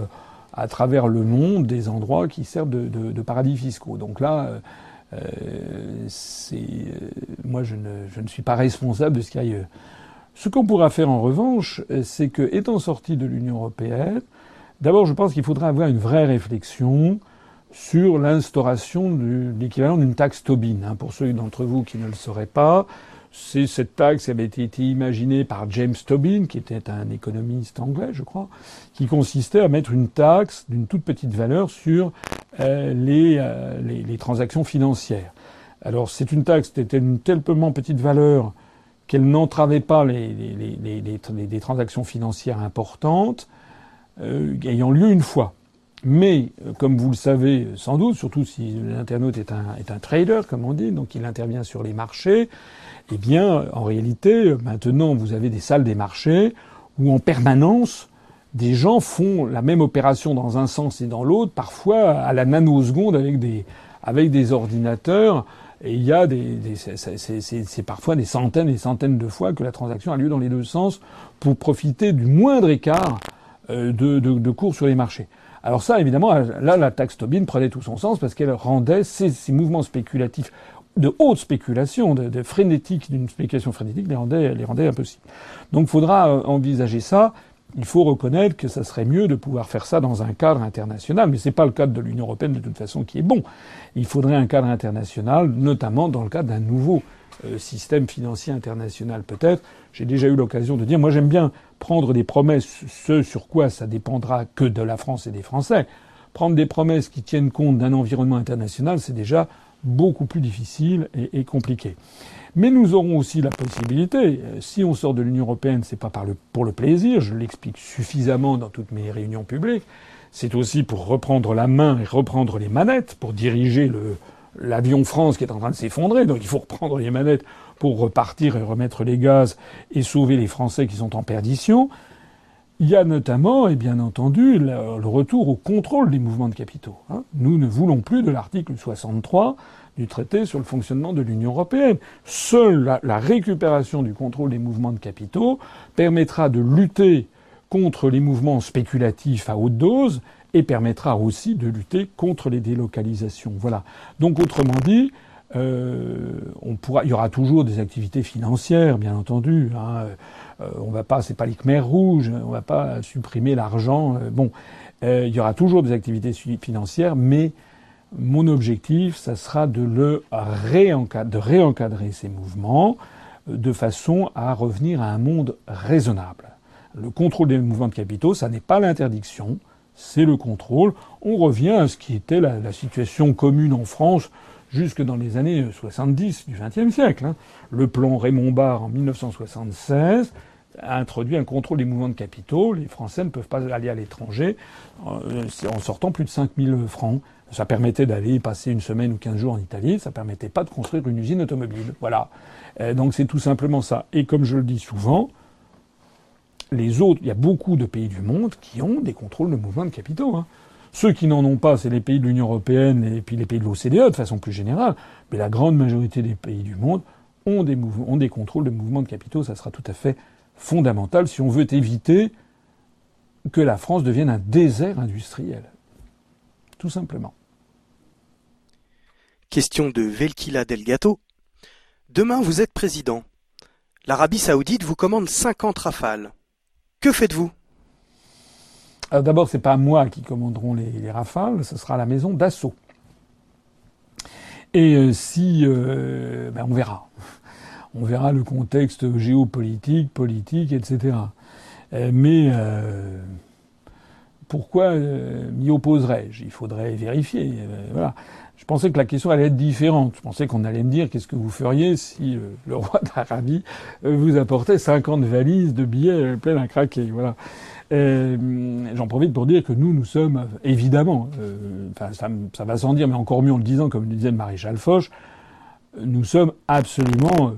à travers le monde des endroits qui servent de, de, de paradis fiscaux. Donc là, euh, c'est, euh, moi, je ne, je ne, suis pas responsable de ce qu'il y a ailleurs. Ce qu'on pourra faire en revanche, c'est que, étant sorti de l'Union européenne, d'abord, je pense qu'il faudra avoir une vraie réflexion sur l'instauration de l'équivalent d'une taxe Tobin. Hein, pour ceux d'entre vous qui ne le sauraient pas, c'est cette taxe qui avait été imaginée par James Tobin, qui était un économiste anglais, je crois, qui consistait à mettre une taxe d'une toute petite valeur sur euh, les, euh, les, transactions financières. Alors c'est une taxe qui était d'une tellement petite valeur qu'elle n'entravait pas les, transactions financières importantes, euh, ayant lieu une fois. Mais, euh, comme vous le savez sans doute, surtout si l'internaute est un, est un trader, comme on dit, donc il intervient sur les marchés, eh bien, en réalité, maintenant, vous avez des salles des marchés où en permanence, des gens font la même opération dans un sens et dans l'autre, parfois à la nanoseconde avec des, avec des ordinateurs. Et il y a des, c'est parfois des centaines et des centaines de fois que la transaction a lieu dans les deux sens pour profiter du moindre écart euh, de, de, de cours sur les marchés. Alors ça, évidemment, là, la taxe Tobin prenait tout son sens parce qu'elle rendait ces, ces, mouvements spéculatifs de haute spéculation, de, de frénétique, d'une spéculation frénétique, les rendait, les rendait impossibles. Donc, faudra euh, envisager ça. Il faut reconnaître que ça serait mieux de pouvoir faire ça dans un cadre international, mais c'est pas le cadre de l'Union européenne de toute façon qui est bon. Il faudrait un cadre international, notamment dans le cadre d'un nouveau euh, système financier international peut-être. J'ai déjà eu l'occasion de dire, moi j'aime bien prendre des promesses, ce sur quoi ça dépendra que de la France et des Français. Prendre des promesses qui tiennent compte d'un environnement international, c'est déjà beaucoup plus difficile et, compliqué. Mais nous aurons aussi la possibilité, euh, si on sort de l'Union européenne, c'est pas par le, pour le plaisir, je l'explique suffisamment dans toutes mes réunions publiques, c'est aussi pour reprendre la main et reprendre les manettes, pour diriger le, l'avion France qui est en train de s'effondrer, donc il faut reprendre les manettes pour repartir et remettre les gaz et sauver les Français qui sont en perdition. Il y a notamment, et bien entendu, le, retour au contrôle des mouvements de capitaux. Hein. Nous ne voulons plus de l'article 63 du traité sur le fonctionnement de l'Union européenne. Seule la, la, récupération du contrôle des mouvements de capitaux permettra de lutter contre les mouvements spéculatifs à haute dose et permettra aussi de lutter contre les délocalisations. Voilà. Donc autrement dit, euh, on pourra, il y aura toujours des activités financières, bien entendu. Hein. Euh, va pas, c'est pas les Khmers rouges, on va pas supprimer l'argent. Euh, bon, euh, il y aura toujours des activités financières, mais mon objectif, ça sera de le réencadrer, de réencadrer ces mouvements de façon à revenir à un monde raisonnable. Le contrôle des mouvements de capitaux, ça n'est pas l'interdiction, c'est le contrôle. On revient à ce qui était la, situation commune en France jusque dans les années 70 du XXe siècle. Hein. Le plan Raymond Barre en 1976 a introduit un contrôle des mouvements de capitaux. Les Français ne peuvent pas aller à l'étranger euh, en sortant plus de 5000 francs. Ça permettait d'aller passer une semaine ou 15 jours en Italie. Ça permettait pas de construire une usine automobile. Voilà. Euh, donc c'est tout simplement ça. Et comme je le dis souvent, les autres, il y a beaucoup de pays du monde qui ont des contrôles de mouvements de capitaux. Hein. Ceux qui n'en ont pas, c'est les pays de l'Union européenne et puis les pays de l'OCDE de façon plus générale. Mais la grande majorité des pays du monde ont des, ont des contrôles de mouvements de capitaux. Ça sera tout à fait fondamental si on veut éviter que la France devienne un désert industriel. Tout simplement. Question de Velkila Delgato. Demain, vous êtes président. L'Arabie saoudite vous commande 50 rafales. Que faites-vous? Alors d'abord, c'est pas moi qui commanderont les, rafales, ce sera la maison d'assaut. Et euh, si, euh, ben on verra. On verra le contexte géopolitique, politique, etc. Euh, mais pourquoi m'y opposerais-je? Il faudrait vérifier. voilà. Je pensais que la question allait être différente. Je pensais qu'on allait me dire qu'est-ce que vous feriez si euh, le roi d'Arabie euh, vous apportait 50 valises de billets pleines à craquer. Voilà. J'en profite pour dire que nous, nous sommes évidemment, euh, enfin ça, ça, va sans dire, mais encore mieux en le disant, comme le disait le maréchal Foch, nous sommes absolument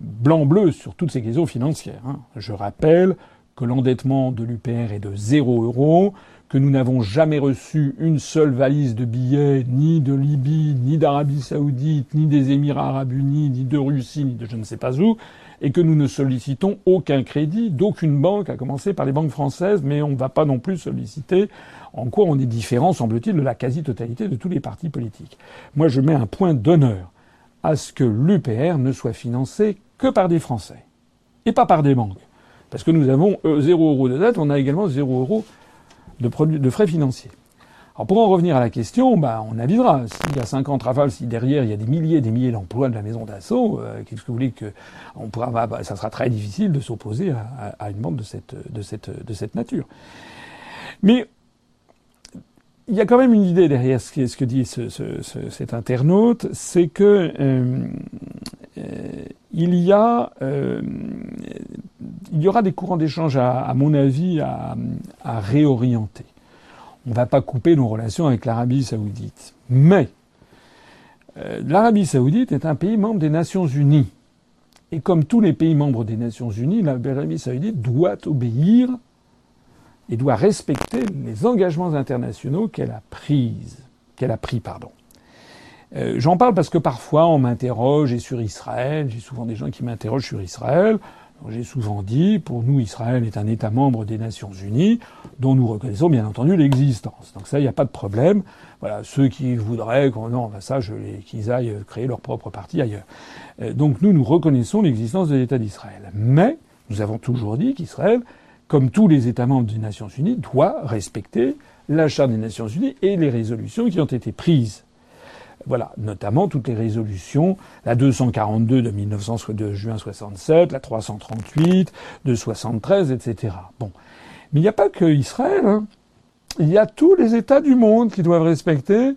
blanc-bleu sur toutes ces questions financières. Hein. Je rappelle que l'endettement de l'UPR est de 0 euros, que nous n'avons jamais reçu une seule valise de billets, ni de Libye, ni d'Arabie saoudite, ni des Émirats arabes unis, ni de Russie, ni de je ne sais pas où, et que nous ne sollicitons aucun crédit d'aucune banque, à commencer par les banques françaises, mais on ne va pas non plus solliciter, en quoi on est différent, semble-t-il, de la quasi-totalité de tous les partis politiques. Moi, je mets un point d'honneur à ce que l'UPR ne soit financé que par des Français, et pas par des banques. Parce que nous avons euh, zéro euro de dette, on a également zéro euro de, frais financiers. Alors pour en revenir à la question, bah, on avisera. S'il y a 50 rafales, si derrière il y a des milliers et des milliers d'emplois de la maison d'assaut, euh, qu'est-ce que vous voulez que bah, bah, ça sera très difficile de s'opposer à, une bande de cette, de cette, de cette nature. Mais il y a quand même une idée derrière ce, que dit ce, ce, cet internaute, c'est que euh, euh, il y a, euh, aura des courants d'échange, à, mon avis, à, à réorienter. On ne va pas couper nos relations avec l'Arabie saoudite. Mais l'Arabie saoudite est un pays membre des Nations unies. Et comme tous les pays membres des Nations unies, l'Arabie saoudite doit obéir et doit respecter les engagements internationaux qu'elle a pris, qu'elle a pris, pardon. Euh, J'en parle parce que parfois on m'interroge et sur Israël, j'ai souvent des gens qui m'interrogent sur Israël. J'ai souvent dit, pour nous, Israël est un État membre des Nations Unies, dont nous reconnaissons bien entendu l'existence. Donc ça, il n'y a pas de problème. Voilà, ceux qui voudraient qu'on non, ben ça, qu'ils aillent créer leur propre parti ailleurs. Euh, donc nous, nous reconnaissons l'existence de l'État d'Israël. Mais nous avons toujours dit qu'Israël, comme tous les États membres des Nations Unies, doit respecter la Charte des Nations Unies et les résolutions qui ont été prises voilà, notamment toutes les résolutions, la 242 de, 1900, de juin 67, la 338 de 73, etc. Bon. Mais il n'y a pas que Israël. Hein. Il y a tous les États du monde qui doivent respecter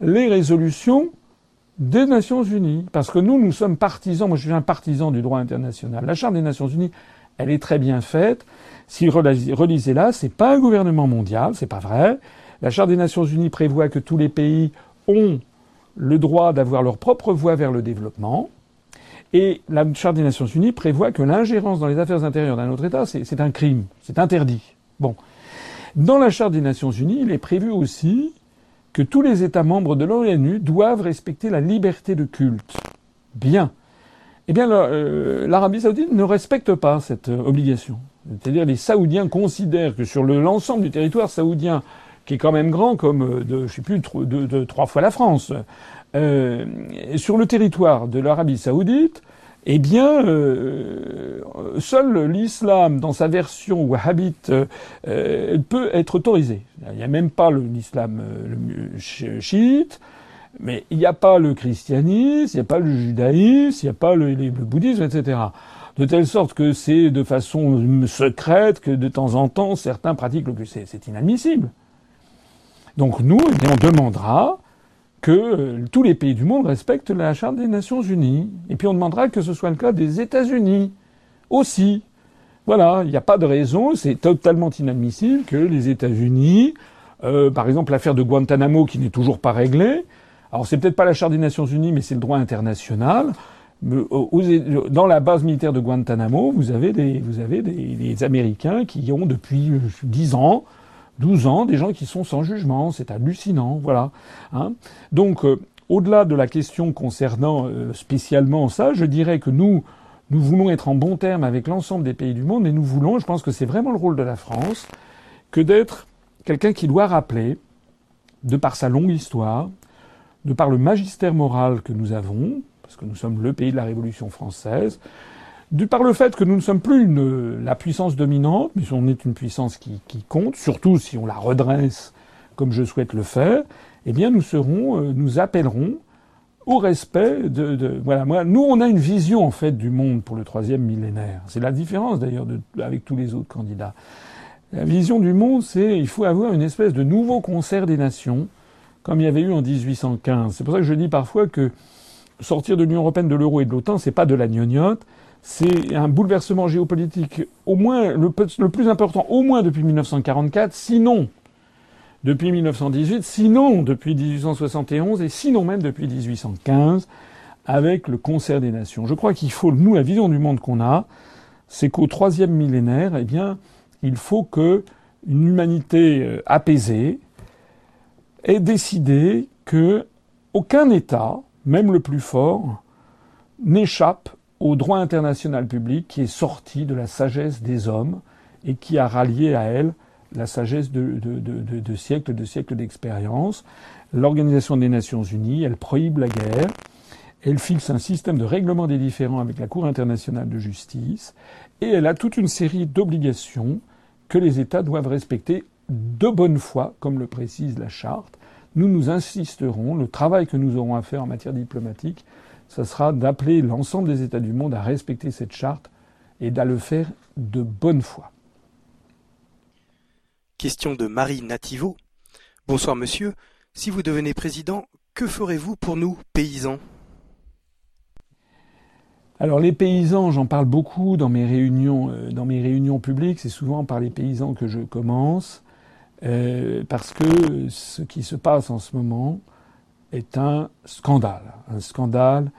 les résolutions des Nations Unies. Parce que nous, nous sommes partisans, moi je suis un partisan du droit international. La Charte des Nations Unies, elle est très bien faite. Si relisez-la, c'est pas un gouvernement mondial, c'est pas vrai. La Charte des Nations Unies prévoit que tous les pays ont le droit d'avoir leur propre voie vers le développement. Et la Charte des Nations Unies prévoit que l'ingérence dans les affaires intérieures d'un autre État, c'est un crime, c'est interdit. Bon. Dans la Charte des Nations Unies, il est prévu aussi que tous les États membres de l'ONU doivent respecter la liberté de culte. Bien. Eh bien, euh, l'Arabie saoudite ne respecte pas cette euh, obligation. C'est-à-dire les Saoudiens considèrent que sur l'ensemble du territoire saoudien, qui est quand même grand comme, euh, de, je sais plus, de, trois fois la France. Euh, sur le territoire de l'Arabie saoudite, eh bien, euh, seul l'islam, dans sa version wahhabite, euh, peut être autorisé. Il n'y a même pas l'islam chiite, mais il n'y a pas le christianisme, il n'y a pas le judaïsme, il n'y a pas le, bouddhisme, etc. De telle sorte que c'est de façon secrète que de temps en temps certains pratiquent le C'est inadmissible. Donc nous, eh on demandera que euh, tous les pays du monde respectent la Charte des Nations Unies. Et puis on demandera que ce soit le cas des États-Unis aussi. Voilà, il n'y a pas de raison, c'est totalement inadmissible que les États-Unis, euh, par exemple l'affaire de Guantanamo qui n'est toujours pas réglée, alors c'est peut-être pas la Charte des Nations Unies, mais c'est le droit international. Dans la base militaire de Guantanamo, vous avez des, Américains qui ont depuis 10 ans, 12 ans, des gens qui sont sans jugement. C'est hallucinant, voilà. Hein Donc, euh, au-delà de la question concernant euh, spécialement ça, je dirais que nous, nous voulons être en bon terme avec l'ensemble des pays du monde, et nous voulons, je pense que c'est vraiment le rôle de la France, que d'être quelqu'un qui doit rappeler, de par sa longue histoire, de par le magistère moral que nous avons, nous sommes le pays de la Révolution française, de par le fait que nous ne sommes plus la puissance dominante, mais on est une puissance qui, compte, surtout si on la redresse comme je souhaite le faire, eh bien nous serons, euh, nous appellerons au respect de, voilà moi nous on a une vision en fait du monde pour le troisième millénaire. C'est la différence d'ailleurs avec tous les autres candidats. La vision du monde, c'est il faut avoir une espèce de nouveau concert des nations comme il y avait eu en 1815. C'est pour ça que je dis parfois que sortir de l'Union européenne, de l'euro et de l'OTAN, c'est pas de la gnognotte, c'est un bouleversement géopolitique au moins le, plus important, au moins depuis 1944, sinon depuis 1918, sinon depuis 1871 et sinon même depuis 1815, avec le concert des nations. Je crois qu'il faut, nous, la vision du monde qu'on a, c'est qu'au troisième millénaire, eh bien, il faut que une humanité euh, apaisée, est décidé que aucun État, même le plus fort, n'échappe au droit international public qui est sorti de la sagesse des hommes et qui a rallié à elle la sagesse de, siècles de siècles d'expérience. L'Organisation des Nations Unies, elle prohibe la guerre, elle fixe un système de règlement des différends avec la Cour internationale de justice, et elle a toute une série d'obligations que les États doivent respecter de bonne foi, comme le précise la charte, nous nous insisterons, le travail que nous aurons à faire en matière diplomatique, ce sera d'appeler l'ensemble des États du monde à respecter cette charte et d'à le faire de bonne foi. Question de Marie Nativo. Bonsoir monsieur. Si vous devenez président, que ferez-vous pour nous, paysans? Alors les paysans, j'en parle beaucoup dans mes réunions, euh, dans mes réunions publiques. C'est souvent par les paysans que je commence. Euh, parce que ce qui se passe en ce moment est un scandale, un scandale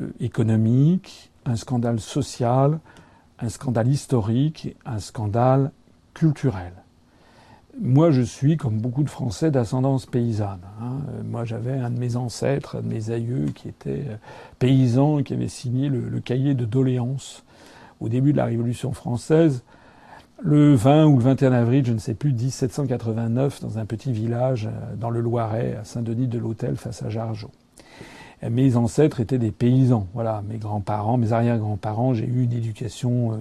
euh, économique, un scandale social, un scandale historique, un scandale culturel. Moi, je suis, comme beaucoup de Français, d'ascendance paysanne. Hein. Moi, j'avais un de mes ancêtres, un de mes aïeux, qui était euh, paysan, qui avait signé le, le cahier de doléances au début de la Révolution française le 20 ou le 21 avril, je ne sais plus, 1789, dans un petit village euh, dans le Loiret, à Saint-Denis de l'Hôtel, face à Jargeau. Mes ancêtres étaient des paysans. Voilà, mes grands-parents, mes arrière-grands-parents, j'ai eu une éducation. Euh,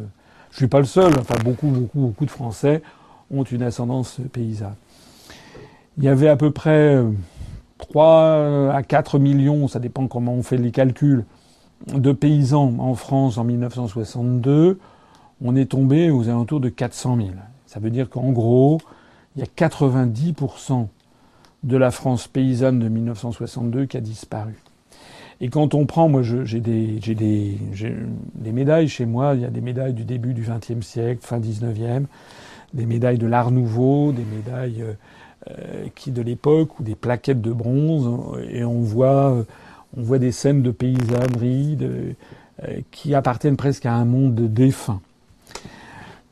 je suis pas le seul. Enfin, beaucoup, beaucoup, beaucoup de Français ont une ascendance paysanne. Il y avait à peu près 3 euh, à 4 millions, ça dépend comment on fait les calculs, de paysans en France en 1962 on est tombé aux alentours de 400 000. Ça veut dire qu'en gros, il y a 90% de la France paysanne de 1962 qui a disparu. Et quand on prend, moi j'ai des, médailles chez moi, il y a des médailles du début du XXe siècle, fin XIXe, des médailles de l'art nouveau, des médailles euh, qui de l'époque, ou des plaquettes de bronze, et on voit, on voit des scènes de paysannerie euh, qui appartiennent presque à un monde défunt.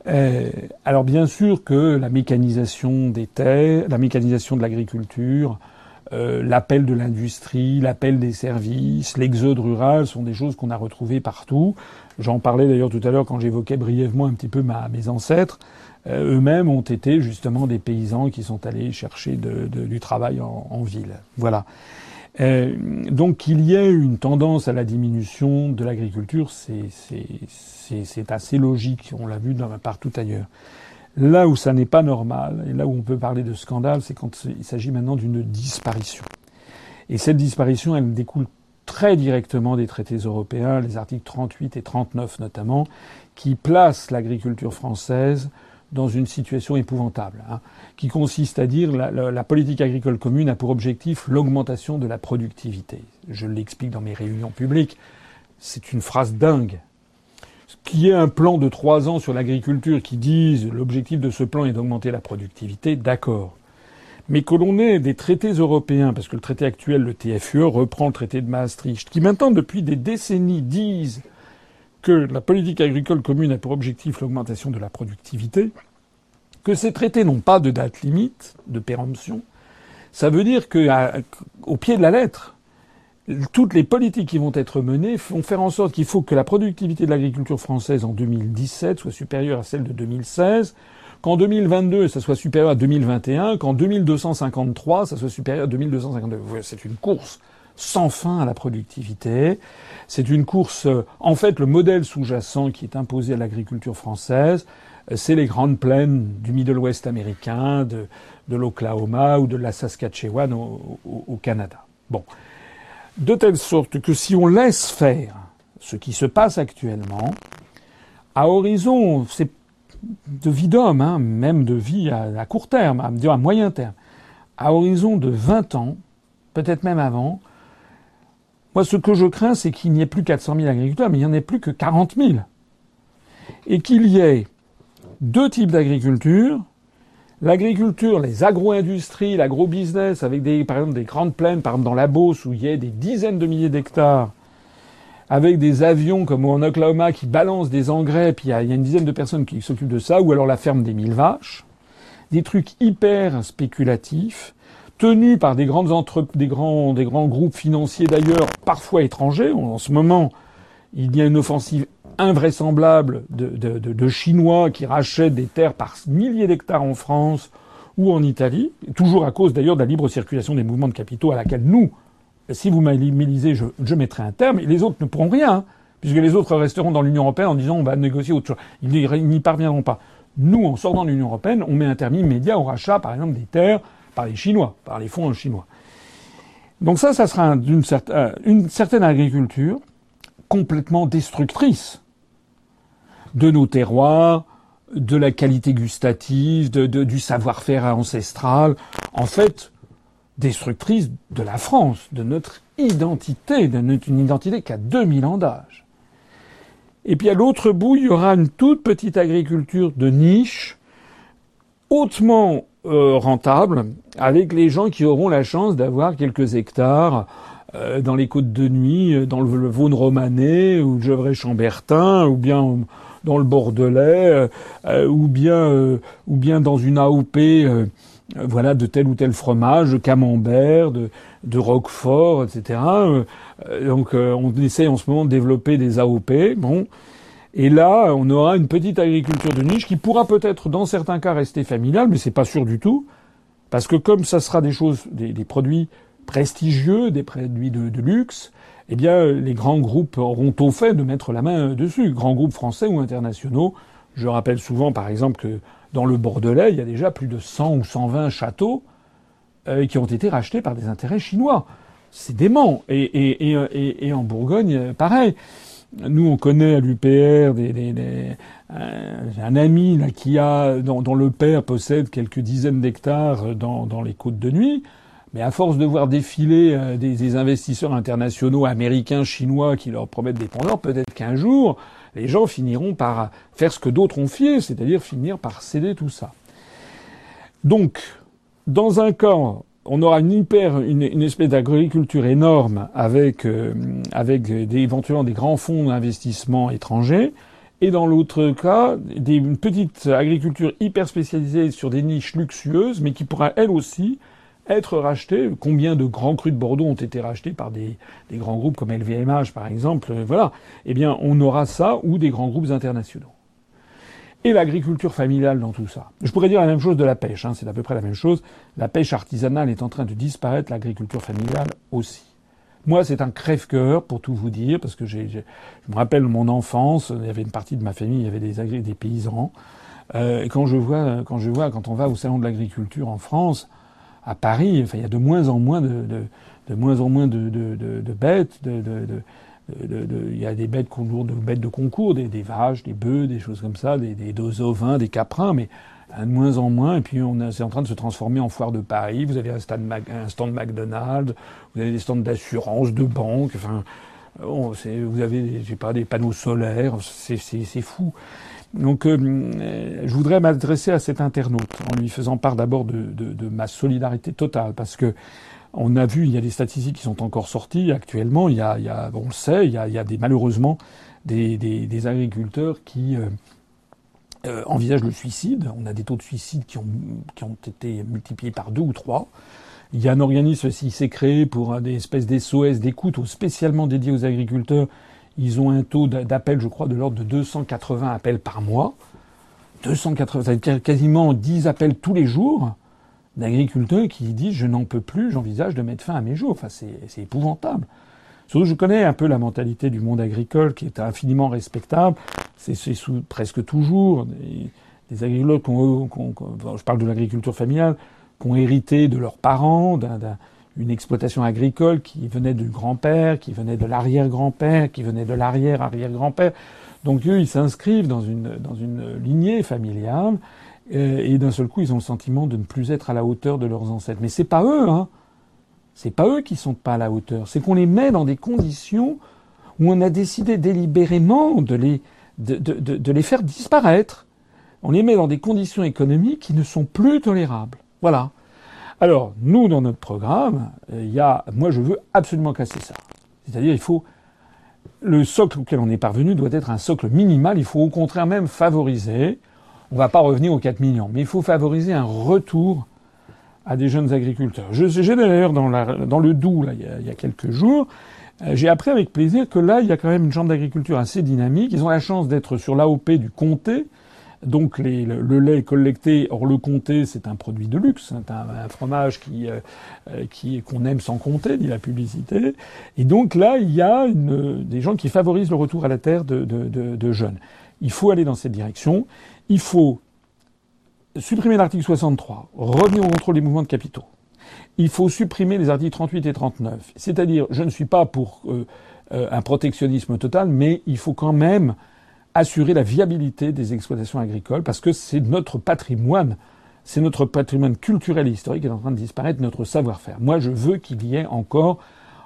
Euh, alors bien sûr que la mécanisation des terres, la mécanisation de l'agriculture, euh, l'appel de l'industrie, l'appel des services, l'exode rural sont des choses qu'on a retrouvées partout. J'en parlais d'ailleurs tout à l'heure quand j'évoquais brièvement un petit peu ma, mes ancêtres. Euh, eux-mêmes ont été justement des paysans qui sont allés chercher de, du travail en, en ville. Voilà. Euh, donc qu'il y ait une tendance à la diminution de l'agriculture, c'est assez logique, on l'a vu partout ailleurs. Là où ça n'est pas normal, et là où on peut parler de scandale, c'est quand il s'agit maintenant d'une disparition. Et cette disparition, elle découle très directement des traités européens, les articles 38 et 39 notamment, qui placent l'agriculture française dans une situation épouvantable, hein, qui consiste à dire la, la, politique agricole commune a pour objectif l'augmentation de la productivité. Je l'explique dans mes réunions publiques. C'est une phrase dingue. Qu'il y ait un plan de trois ans sur l'agriculture qui dise l'objectif de ce plan est d'augmenter la productivité, d'accord. Mais que l'on ait des traités européens, parce que le traité actuel, le TFUE, reprend le traité de Maastricht, qui maintenant depuis des décennies disent que la politique agricole commune a pour objectif l'augmentation de la productivité, que ces traités n'ont pas de date limite de péremption, ça veut dire qu'au pied de la lettre, toutes les politiques qui vont être menées vont faire en sorte qu'il faut que la productivité de l'agriculture française en 2017 soit supérieure à celle de 2016, qu'en 2022 ça soit supérieur à 2021, qu'en 2253 ça soit supérieur à 2252. C'est une course sans fin à la productivité. C'est une course. En fait, le modèle sous-jacent qui est imposé à l'agriculture française, c'est les grandes plaines du Middle West américain, de, de l'Oklahoma ou de la Saskatchewan au, au Canada. Bon de telle sorte que si on laisse faire ce qui se passe actuellement, à horizon, c'est de vie d'homme, hein, même de vie à, court terme, à, à moyen terme, à horizon de 20 ans, peut-être même avant, moi ce que je crains, c'est qu'il n'y ait plus 400 000 agriculteurs, mais il n'y en ait plus que 40 000. Et qu'il y ait deux types d'agriculture, L'agriculture, les agro-industries, l'agro-business, avec des, par exemple des grandes plaines, par exemple dans la Beauce, où il y a des dizaines de milliers d'hectares, avec des avions comme en Oklahoma qui balancent des engrais, puis il y, a, une dizaine de personnes qui s'occupent de ça, ou alors la ferme des mille vaches, des trucs hyper spéculatifs, tenus par des grandes entre... des grands, des grands groupes financiers d'ailleurs, parfois étrangers. En ce moment, il y a une offensive invraisemblable de, de, de, Chinois qui rachètent des terres par milliers d'hectares en France ou en Italie, toujours à cause d'ailleurs de la libre circulation des mouvements de capitaux à laquelle nous, si vous m'élisez, je, je mettrai un terme, et les autres ne pourront rien, hein, puisque les autres resteront dans l'Union européenne en disant on va négocier autre chose. Ils n'y parviendront pas. Nous, en sortant de l'Union européenne, on met un terme immédiat au rachat, par exemple, des terres par les Chinois, par les fonds chinois. Donc ça, ça sera euh, une certaine agriculture complètement destructrice de nos terroirs, de la qualité gustative, de, du savoir-faire ancestral, en fait, destructrice de la France, de notre identité, de identité qui a 2000 ans d'âge. Et puis à l'autre bout, il y aura une toute petite agriculture de niche, hautement euh, rentable, avec les gens qui auront la chance d'avoir quelques hectares euh, dans les côtes de nuit, euh, dans le, Vaune romanais ou le Gevrey-Chambertin, ou bien dans le Bordelais, euh, euh, ou bien euh, ou bien dans une AOP, voilà, de tel ou tel fromage, de camembert, de, de roquefort, etc. donc on essaie en ce moment de développer des AOP. Bon. Et là, on aura une petite agriculture de niche qui pourra peut-être, dans certains cas, rester familiale, mais c'est pas sûr du tout, parce que comme ça sera des choses, des, des produits prestigieux, des produits de, de luxe, eh bien, les grands groupes auront au fait de mettre la main dessus, grands groupes français ou internationaux. Je rappelle souvent, par exemple, que dans le Bordelais, il y a déjà plus de 100 ou 120 châteaux euh, qui ont été rachetés par des intérêts chinois. C'est dément. Et, en Bourgogne, pareil. Nous, on connaît à l'UPR euh, un ami là, qui a, dont, le père possède quelques dizaines d'hectares dans, dans les côtes de nuit. Mais à force de voir défiler euh, des, investisseurs internationaux, américains, chinois, qui leur promettent des pendants, peut-être qu'un jour, les gens finiront par faire ce que d'autres ont fait, c'est-à-dire finir par céder tout ça. Donc, dans un cas, on aura une hyper, une, espèce d'agriculture énorme avec, euh, avec des, éventuellement des grands fonds d'investissement étrangers. Et dans l'autre cas, une petite agriculture hyper spécialisée sur des niches luxueuses, mais qui pourra elle aussi être rachetés. Combien de grands crus de Bordeaux ont été rachetés par des, grands groupes comme LVMH, par exemple euh, Voilà. Eh bien, on aura ça ou des grands groupes internationaux. Et l'agriculture familiale dans tout ça. Je pourrais dire la même chose de la pêche. Hein, c'est à peu près la même chose. La pêche artisanale est en train de disparaître, l'agriculture familiale aussi. Moi, c'est un crève-cœur, pour tout vous dire, parce que j'ai, je me rappelle mon enfance, il y avait une partie de ma famille, il y avait des, des paysans. Euh, et quand je vois, quand je vois, quand on va au salon de l'agriculture en France, à Paris, enfin, il y a de moins en moins de, de, de moins en moins de, de, bêtes, de, il y a des bêtes, de bêtes de concours, des, des, vaches, des bœufs, des choses comme ça, des, des ovins, des caprins, mais de moins en moins. Et puis on c'est en train de se transformer en foire de Paris. Vous avez un stand, un stand McDonald's, vous avez des stands d'assurance, de banque. Enfin, vous avez, j'ai pas, des panneaux solaires, c'est fou. Donc, euh, je voudrais m'adresser à cet internaute en lui faisant part d'abord de, ma solidarité totale, parce que on a vu, il y a des statistiques qui sont encore sorties actuellement. Il y a, on le sait, il y a, des, malheureusement des, agriculteurs qui euh, euh, envisagent le suicide. On a des taux de suicide qui ont, qui ont été multipliés par deux ou trois. Il y a un organisme qui s'est créé pour des espèces d'SOS, d'écoute spécialement dédiés aux agriculteurs. Ils ont un taux d'appel, je crois, de l'ordre de 280 appels par mois. 280, quasiment 10 appels tous les jours d'agriculteurs qui disent je n'en peux plus, j'envisage de mettre fin à mes jours. Enfin, c'est épouvantable. Surtout, je connais un peu la mentalité du monde agricole qui est infiniment respectable. C'est presque toujours des, agriculteurs, je parle de l'agriculture familiale, qui ont hérité de leurs parents, d'une exploitation agricole qui venait du grand-père, qui venait de l'arrière-grand-père, qui venait de l'arrière-arrière-grand-père. Donc eux, ils s'inscrivent dans une, une lignée familiale, euh, et d'un seul coup, ils ont le sentiment de ne plus être à la hauteur de leurs ancêtres. Mais c'est pas eux, hein. C'est pas eux qui sont pas à la hauteur. C'est qu'on les met dans des conditions où on a décidé délibérément de les faire disparaître. On les met dans des conditions économiques qui ne sont plus tolérables. Voilà. Alors, nous, dans notre programme, il y a, moi, je veux absolument casser ça. C'est-à-dire, il faut, le socle auquel on est parvenu doit être un socle minimal. Il faut au contraire même favoriser, on ne va pas revenir aux 4 millions, mais il faut favoriser un retour à des jeunes agriculteurs. J'ai d'ailleurs dans, le Doubs, là, il y a, il y a quelques jours, euh, j'ai appris avec plaisir que là, il y a quand même une chambre d'agriculture assez dynamique. Ils ont la chance d'être sur l'AOP du comté, donc le, lait collecté, or le comté, c'est un produit de luxe, c'est un, fromage qui, euh, euh, qui qu'on aime sans compter, dit la publicité. Et donc là, il y a des gens qui favorisent le retour à la terre de, de jeunes. Il faut aller dans cette direction. Il faut supprimer l'article 63, revenir au contrôle des mouvements de capitaux. Il faut supprimer les articles 38 et 39. C'est-à-dire, je ne suis pas pour euh, un protectionnisme total, mais il faut quand même assurer la viabilité des exploitations agricoles parce que c'est notre patrimoine, c'est notre patrimoine culturel et historique qui est en train de disparaître, notre savoir-faire. Moi, je veux qu'il y ait encore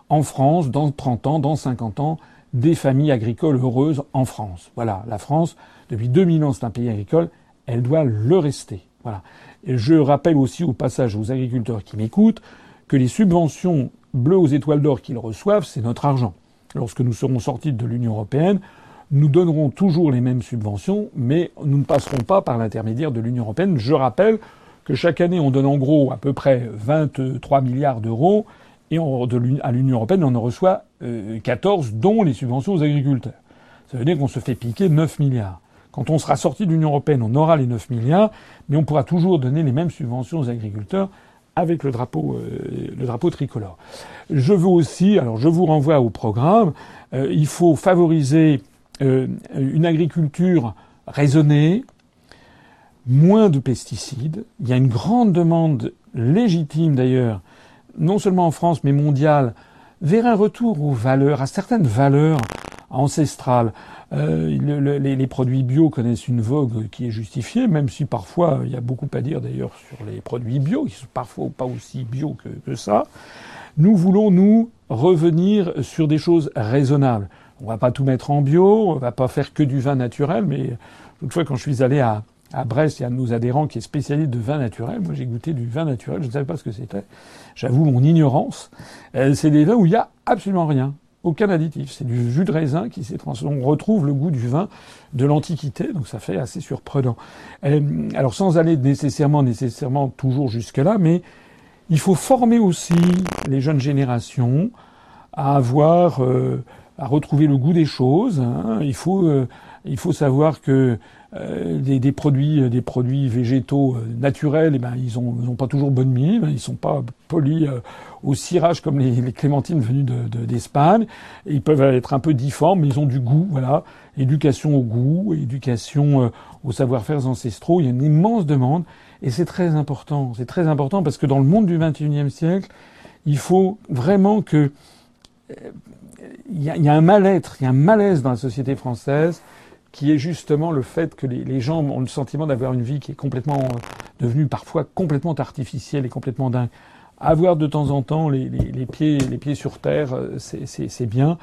en France, dans 30 ans, dans 50 ans, des familles agricoles heureuses en France. Voilà, la France, depuis 2000 ans, c'est un pays agricole, elle doit le rester. Voilà. Et je rappelle aussi au passage aux agriculteurs qui m'écoutent que les subventions bleues aux étoiles d'or qu'ils reçoivent, c'est notre argent. Lorsque nous serons sortis de l'Union européenne, nous donnerons toujours les mêmes subventions, mais nous ne passerons pas par l'intermédiaire de l'Union européenne. Je rappelle que chaque année, on donne en gros à peu près 23 milliards d'euros, et à l'Union européenne, on en reçoit 14, euh, dont les subventions aux agriculteurs. Ça veut dire qu'on se fait piquer 9 milliards. Quand on sera sorti de l'Union européenne, on aura les 9 milliards, mais on pourra toujours donner les mêmes subventions aux agriculteurs avec le drapeau, euh, tricolore. Je veux aussi, alors je vous renvoie au programme, euh, il faut favoriser euh, une agriculture raisonnée, moins de pesticides. Il y a une grande demande légitime d'ailleurs, non seulement en France mais mondiale, vers un retour aux valeurs, à certaines valeurs ancestrales. Euh, les, produits bio connaissent une vogue qui est justifiée, même si parfois il y a beaucoup à dire d'ailleurs sur les produits bio, qui sont parfois pas aussi bio que, que ça. Nous voulons nous revenir sur des choses raisonnables. On va pas tout mettre en bio, on va pas faire que du vin naturel, mais une fois quand je suis allé à, à Brest, il y a un de nos adhérents qui est spécialiste de vin naturel. Moi, j'ai goûté du vin naturel, je ne savais pas ce que c'était. J'avoue mon ignorance. Euh, c'est des vins où il y a absolument rien, aucun additif. C'est du jus de raisin qui s'est transformé. On retrouve le goût du vin de l'Antiquité, donc ça fait assez surprenant. Euh, alors, sans aller nécessairement, nécessairement toujours jusque là, mais il faut former aussi les jeunes générations à avoir euh, à retrouver le goût des choses. Hein. Il faut euh, il faut savoir que euh, des, des, produits des produits végétaux euh, naturels, eh ben ils ont, ils ont pas toujours bonne mine, ils sont pas polis au cirage comme les, les clémentines venues d'Espagne. De, ils peuvent être un peu difformes, mais ils ont du goût. Voilà, éducation au goût, éducation aux savoir-faire ancestraux. Il y a une immense demande et c'est très important. C'est très important parce que dans le monde du 21e siècle, il faut vraiment que il y, a, un mal-être, il y a un malaise dans la société française qui est justement le fait que les, gens ont le sentiment d'avoir une vie qui est complètement euh, devenue parfois complètement artificielle et complètement dingue. Avoir de temps en temps les, pieds, sur terre, euh, c'est bien.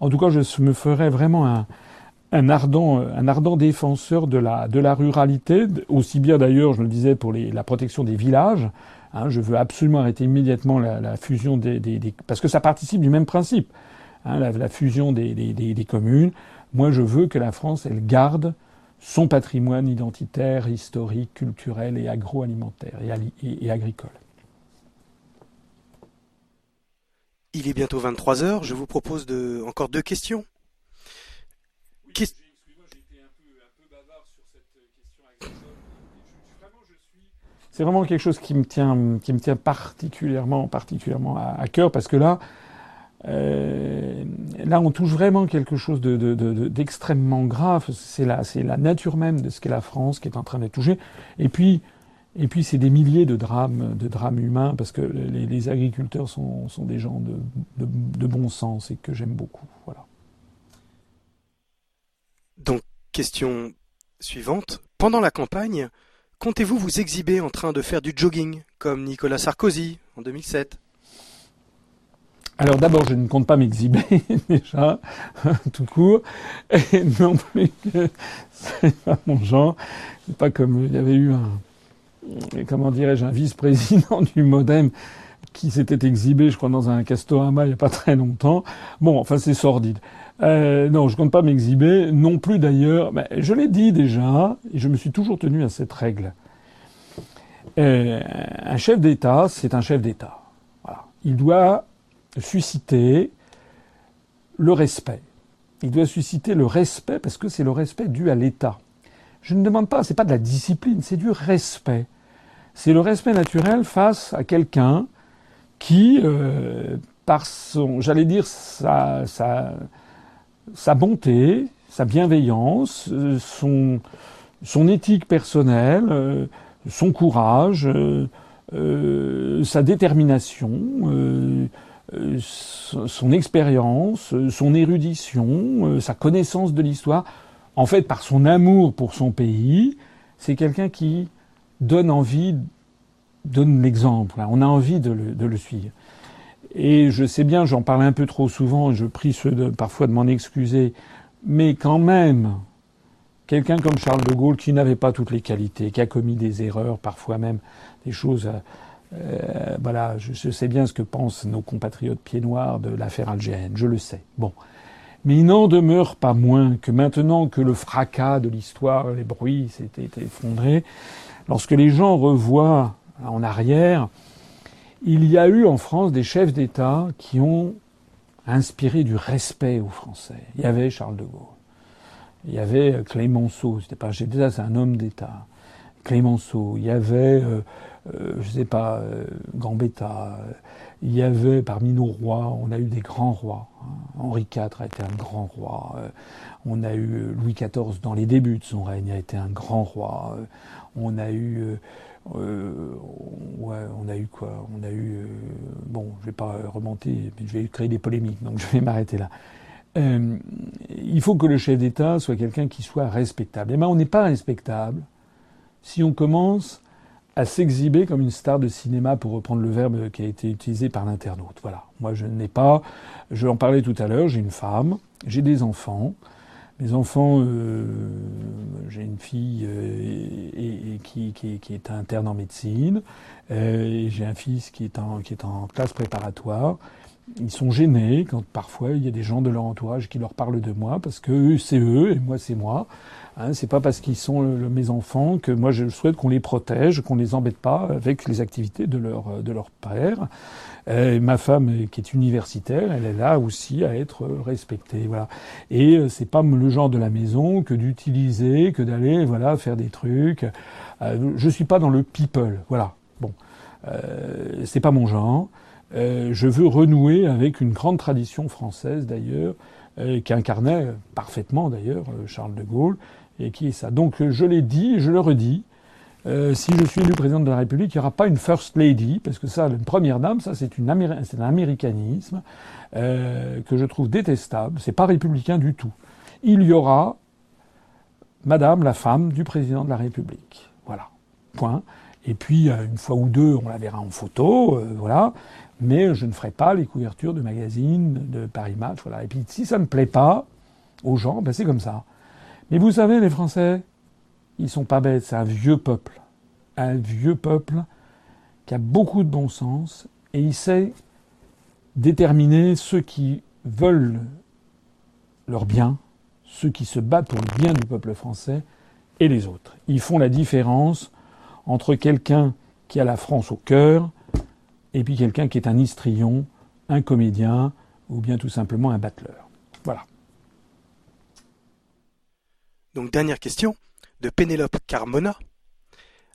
En tout cas, je me ferais vraiment un, un ardent, défenseur de la, ruralité, aussi bien d'ailleurs, je le disais, pour la protection des villages. Hein, je veux absolument arrêter immédiatement la, fusion des, parce que ça participe du même principe, hein, la, la, fusion des, des, communes. Moi, je veux que la France, elle garde son patrimoine identitaire, historique, culturel et agroalimentaire et, et, et agricole. Il est bientôt 23 heures. Je vous propose de encore deux questions. C'est vraiment quelque chose qui me tient, qui me tient particulièrement, particulièrement à, cœur parce que là, euh, là, on touche vraiment quelque chose d'extrêmement de, de, grave. C'est la, nature même de ce qu'est la France qui est en train d'être touchée. Et puis, c'est des milliers de drames, de drames humains parce que les, agriculteurs sont, sont, des gens de, bon sens et que j'aime beaucoup. Voilà. Donc, question suivante. Pendant la campagne, comptez-vous vous exhiber en train de faire du jogging, comme Nicolas Sarkozy en 2007 alors d'abord, je ne compte pas m'exhiber déjà, tout court, et non plus que c'est pas mon genre. C'est pas comme il y avait eu un, comment dirais-je, un vice-président du MoDem qui s'était exhibé, je crois, dans un Castorama il n'y a pas très longtemps. Bon, enfin, c'est sordide. Euh, non, je compte pas m'exhiber, non plus d'ailleurs. Mais je l'ai dit déjà, et je me suis toujours tenu à cette règle. Euh, un chef d'État, c'est un chef d'État. Voilà. Il doit susciter le respect. Il doit susciter le respect parce que c'est le respect dû à l'État. Je ne demande pas, c'est pas de la discipline, c'est du respect. C'est le respect naturel face à quelqu'un qui, euh, par son, j'allais dire, sa, bonté, sa bienveillance, euh, son, son éthique personnelle, euh, son courage, sa détermination, son expérience, son érudition, sa connaissance de l'histoire, en fait par son amour pour son pays, c'est quelqu'un qui donne envie, donne l'exemple. On a envie de le, suivre. Et je sais bien, j'en parle un peu trop souvent, je prie ceux parfois de m'en excuser, mais quand même, quelqu'un comme Charles de Gaulle qui n'avait pas toutes les qualités, qui a commis des erreurs, parfois même des choses. Euh, voilà, je, sais bien ce que pensent nos compatriotes pieds noirs de l'affaire algérienne, je le sais. Bon. Mais il n'en demeure pas moins que maintenant que le fracas de l'histoire, les bruits s'étaient effondrés, lorsque les gens revoient en arrière, il y a eu en France des chefs d'État qui ont inspiré du respect aux Français. Il y avait Charles de Gaulle. Il y avait Clémenceau, c'était pas un d'État, c'est un homme d'État. Clémenceau. Il y avait, euh, euh, je sais pas, euh, Gambetta. Il y avait parmi nos rois, on a eu des grands rois. Hein. Henri IV a été un grand roi. On a eu Louis XIV dans les débuts de son règne a été un grand roi. on a eu on a eu quoi On a eu. Bon, je vais pas remonter, mais je vais créer des polémiques, donc je vais m'arrêter là. Il faut que le chef d'État soit quelqu'un qui soit respectable. Et ben, on n'est pas respectable si on commence à s'exhiber comme une star de cinéma, pour reprendre le verbe qui a été utilisé par l'internaute. Voilà. Moi, je n'ai pas. Je en parlais tout à l'heure. J'ai une femme, j'ai des enfants. Mes enfants, euh, j'ai une fille euh, et, qui, qui, qui, est interne en médecine, euh, et j'ai un fils qui est, en, qui est en classe préparatoire. Ils sont gênés quand parfois il y a des gens de leur entourage qui leur parlent de moi parce que c'est eux et moi c'est moi. Hein, c'est pas parce qu'ils sont mes enfants que moi je souhaite qu'on les protège, qu'on les embête pas avec les activités de leur de leur père. Euh, ma femme, qui est universitaire, elle est là aussi à être respectée. Voilà. Et euh, c'est pas le genre de la maison que d'utiliser, que d'aller voilà faire des trucs. Euh, je suis pas dans le people. Voilà. Bon, euh, c'est pas mon genre. Euh, je veux renouer avec une grande tradition française d'ailleurs, qui incarnait parfaitement d'ailleurs Charles de Gaulle, et qui est ça. Donc je l'ai dit, je le redis. Euh, si je suis élu président de la République, il n'y aura pas une first lady, parce que ça, une première dame, ça c'est un américanisme euh, que je trouve détestable. C'est pas républicain du tout. Il y aura Madame la femme du président de la République. Voilà. Point. Et puis, une fois ou deux, on la verra en photo, voilà. Mais je ne ferai pas les couvertures de magazines, de Paris Match, voilà. Et puis, si ça ne plaît pas aux gens, ben c'est comme ça. Mais vous savez, les Français, ils sont pas bêtes. C'est un vieux peuple, un vieux peuple qui a beaucoup de bon sens et il sait déterminer ceux qui veulent leur bien, ceux qui se battent pour le bien du peuple français et les autres. Ils font la différence entre quelqu'un qui a la France au cœur et puis quelqu'un qui est un histrion, un comédien ou bien tout simplement un battleur. Voilà. Donc dernière question de Pénélope Carmona.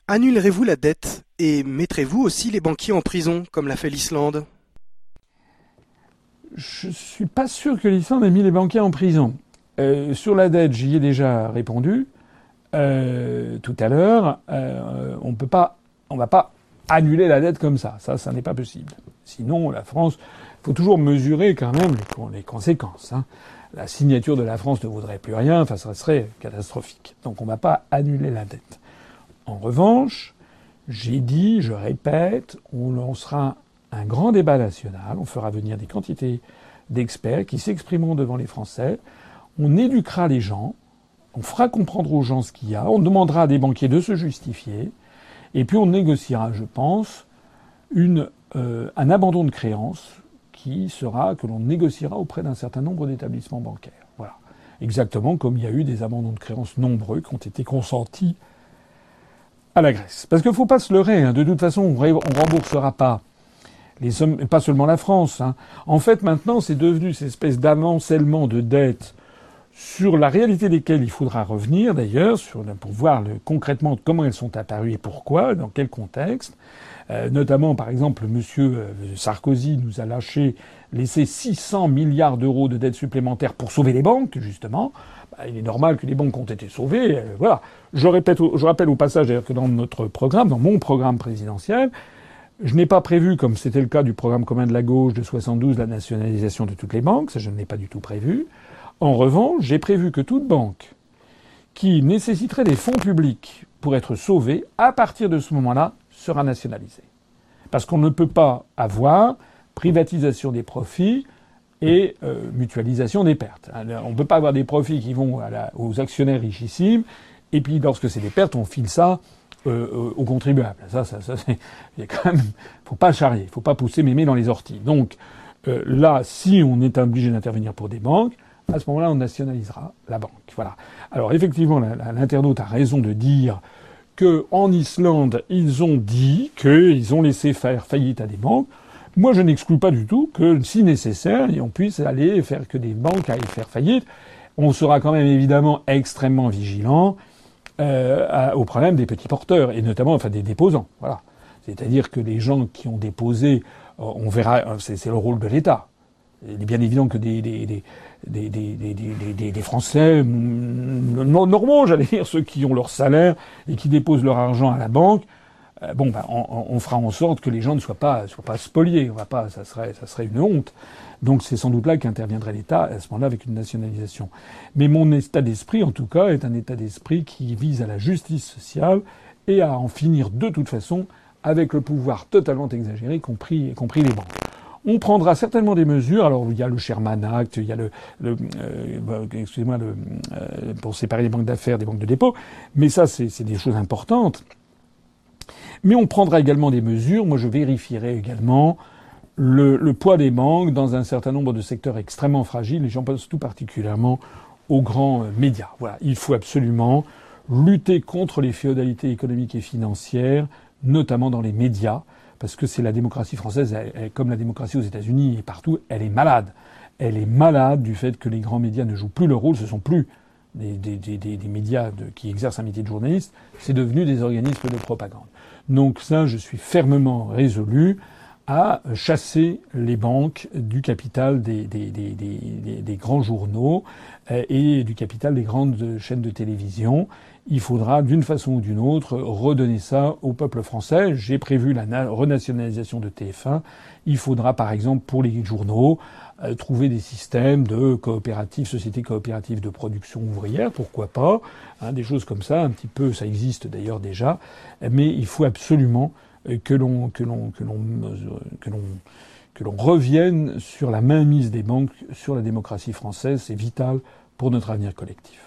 Annulerez-vous la dette et mettrez-vous aussi les banquiers en prison comme l'a fait l'Islande? Je suis pas sûr que l'Islande ait mis les banquiers en prison. Euh, sur la dette, j'y ai déjà répondu euh, tout à l'heure. Euh, on peut pas, on va pas annuler la dette comme ça. Ça, ça n'est pas possible. Sinon, la France, faut toujours mesurer quand même les, conséquences. Hein. La signature de la France ne vaudrait plus rien. Enfin, ça serait catastrophique. Donc, on ne va pas annuler la dette. En revanche, j'ai dit, je répète, on lancera un grand débat national. On fera venir des quantités d'experts qui s'exprimeront devant les Français. On éduquera les gens on fera comprendre aux gens ce qu'il y a, on demandera à des banquiers de se justifier, et puis on négociera, je pense, euh, un abandon de créances qui sera que l'on négociera auprès d'un certain nombre d'établissements bancaires. Voilà. Exactement comme il y a eu des abandons de créances nombreux qui ont été consentis à la Grèce. Parce qu'il ne faut pas se leurrer, hein. de toute façon, on ne remboursera pas les sommes, pas seulement la France. Hein. En fait, maintenant, c'est devenu cette espèce d'amoncellement de dettes sur la réalité desquelles il faudra revenir d'ailleurs, pour voir concrètement comment elles sont apparues et pourquoi, dans quel contexte. Euh, notamment, par exemple, M. Euh, Sarkozy nous a lâché, laissé 600 milliards d'euros de dettes supplémentaires pour sauver les banques, justement. Bah, il est normal que les banques ont été sauvées. Euh, voilà. Je, répète, je rappelle au passage d'ailleurs que dans notre programme, dans mon programme présidentiel, je n'ai pas prévu, comme c'était le cas du programme commun de la gauche de 72, la nationalisation de toutes les banques. Ça, je ne l'ai pas du tout prévu. En revanche, j'ai prévu que toute banque qui nécessiterait des fonds publics pour être sauvée, à partir de ce moment-là, sera nationalisée. Parce qu'on ne peut pas avoir privatisation des profits et euh, mutualisation des pertes. On ne peut pas avoir des profits qui vont aux actionnaires richissimes, et puis lorsque c'est des pertes, on file ça euh, euh, aux contribuables. Ça, ça, ça il même, faut pas charrier, faut pas pousser mémé dans les orties. Donc là, si on est obligé d'intervenir pour des banques, à ce moment-là, on nationalisera la banque. Voilà. Alors effectivement, l'internaute a raison de dire que en Islande, ils ont dit qu'ils ont laissé faire faillite à des banques. Moi, je n'exclus pas du tout que, si nécessaire, on puisse aller faire que des banques aillent faire faillite. On sera quand même évidemment extrêmement vigilant euh, au problème des petits porteurs et notamment enfin des déposants. Voilà. C'est-à-dire que les gens qui ont déposé, euh, on verra, c'est le rôle de l'État. Il est bien évident que des, des, des, des, des, des Français normaux, j'allais dire, ceux qui ont leur salaire et qui déposent leur argent à la banque, euh, bon, ben, on, on, fera en sorte que les gens ne soient pas, soient pas spoliés. On va pas, ça serait, ça serait une honte. Donc c'est sans doute là qu'interviendrait l'État à ce moment-là avec une nationalisation. Mais mon état d'esprit, en tout cas, est un état d'esprit qui vise à la justice sociale et à en finir de toute façon avec le pouvoir totalement exagéré, compris, compris les banques. On prendra certainement des mesures. Alors il y a le Sherman Act, il y a le, euh, bah, excusez-moi, euh, pour séparer les banques d'affaires des banques de dépôt. Mais ça, c'est des choses importantes. Mais on prendra également des mesures. Moi, je vérifierai également le, le, poids des banques dans un certain nombre de secteurs extrêmement fragiles, et j'en pense tout particulièrement aux grands euh, médias. Voilà, il faut absolument lutter contre les féodalités économiques et financières, notamment dans les médias parce que c'est la démocratie française, comme la démocratie aux États-Unis et partout, elle est malade. Elle est malade du fait que les grands médias ne jouent plus leur rôle, ce sont plus des, médias qui exercent un métier de journaliste, c'est devenu des organismes de propagande. Donc ça, je suis fermement résolu à chasser les banques du capital des grands journaux euh, et du capital des grandes chaînes de télévision. Il faudra, d'une façon ou d'une autre, redonner ça au peuple français. J'ai prévu la renationalisation de TF1. Il faudra, par exemple, pour les journaux, euh, trouver des systèmes de coopératives, sociétés coopératives de production ouvrière, pourquoi pas, hein, des choses comme ça, un petit peu, ça existe d'ailleurs déjà, mais il faut absolument euh, que l'on que l'on que l'on que l'on que l'on revienne sur la mainmise des banques sur la démocratie française, c'est vital pour notre avenir collectif.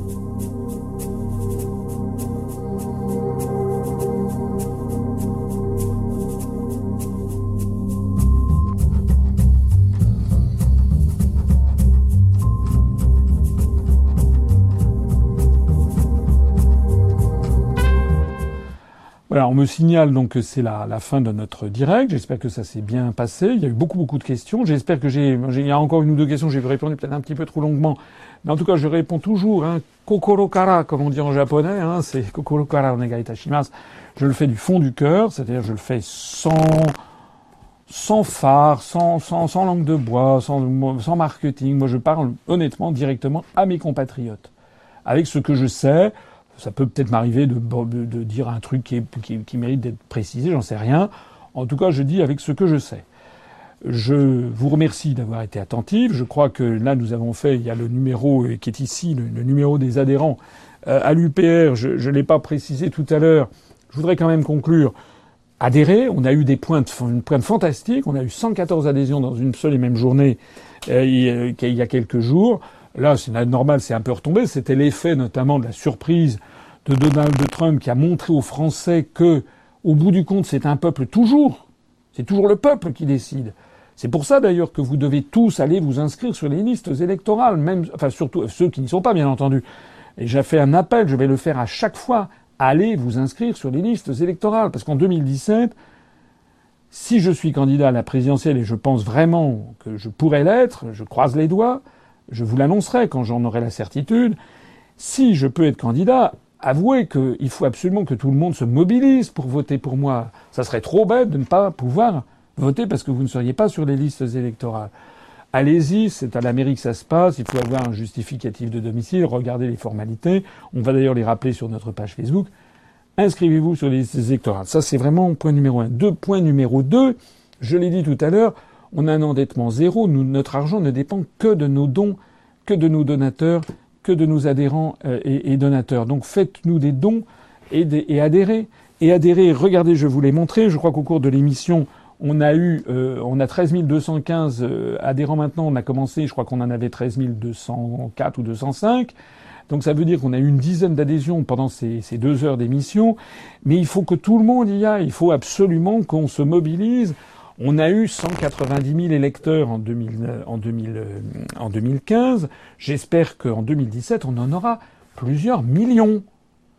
Voilà, on me signale donc que c'est la, la, fin de notre direct. J'espère que ça s'est bien passé. Il y a eu beaucoup beaucoup de questions. J'espère que j'ai, il y a encore une ou deux questions. J'ai répondu peut-être un petit peu trop longuement, mais en tout cas je réponds toujours. Hein, kokoro kara, comme on dit en japonais. Hein, c'est kokoro kara onegai itashimasu. Je le fais du fond du cœur, c'est-à-dire je le fais sans sans phare, sans, sans, sans langue de bois, sans, sans marketing. Moi, je parle honnêtement, directement à mes compatriotes, avec ce que je sais ça peut peut-être m'arriver de, dire un truc qui, mérite d'être précisé, j'en sais rien. En tout cas, je dis avec ce que je sais. Je vous remercie d'avoir été attentif. Je crois que là, nous avons fait, il y a le numéro qui est ici, le, numéro des adhérents euh, à l'UPR. Je ne l'ai pas précisé tout à l'heure. Je voudrais quand même conclure. Adhérer, on a eu des pointes, une pointe fantastique. On a eu 114 adhésions dans une seule et même journée euh, il y a quelques jours. Là, c'est normal, c'est un peu retombé. C'était l'effet notamment de la surprise de Donald Trump qui a montré aux Français que, au bout du compte, c'est un peuple toujours. C'est toujours le peuple qui décide. C'est pour ça d'ailleurs que vous devez tous aller vous inscrire sur les listes électorales, même, enfin surtout ceux qui n'y sont pas, bien entendu. Et j'ai fait un appel, je vais le faire à chaque fois. Allez vous inscrire sur les listes électorales, parce qu'en 2017, si je suis candidat à la présidentielle et je pense vraiment que je pourrais l'être, je croise les doigts, je vous l'annoncerai quand j'en aurai la certitude. Si je peux être candidat, avouez qu'il faut absolument que tout le monde se mobilise pour voter pour moi. Ça serait trop bête de ne pas pouvoir voter parce que vous ne seriez pas sur les listes électorales. Allez-y, c'est à la mairie que ça se passe, il faut avoir un justificatif de domicile, regardez les formalités, on va d'ailleurs les rappeler sur notre page Facebook. Inscrivez-vous sur les listes électorales. Ça, c'est vraiment point numéro un. Deux, point numéro deux, je l'ai dit tout à l'heure, on a un endettement zéro, notre argent ne dépend que de nos dons, que de nos donateurs, que de nos adhérents euh, et, donateurs. Donc faites-nous des dons et, adhérez. Et adhérez, regardez, je vous l'ai montré, je crois qu'au cours de l'émission, on a eu, euh, on a 13 215 euh, adhérents maintenant. On a commencé, je crois qu'on en avait 13 204 ou 205. Donc ça veut dire qu'on a eu une dizaine d'adhésions pendant ces, ces, deux heures d'émission. Mais il faut que tout le monde y aille. Il faut absolument qu'on se mobilise. On a eu 190 000 électeurs en, 2015. J'espère qu'en 2017, on en aura plusieurs millions.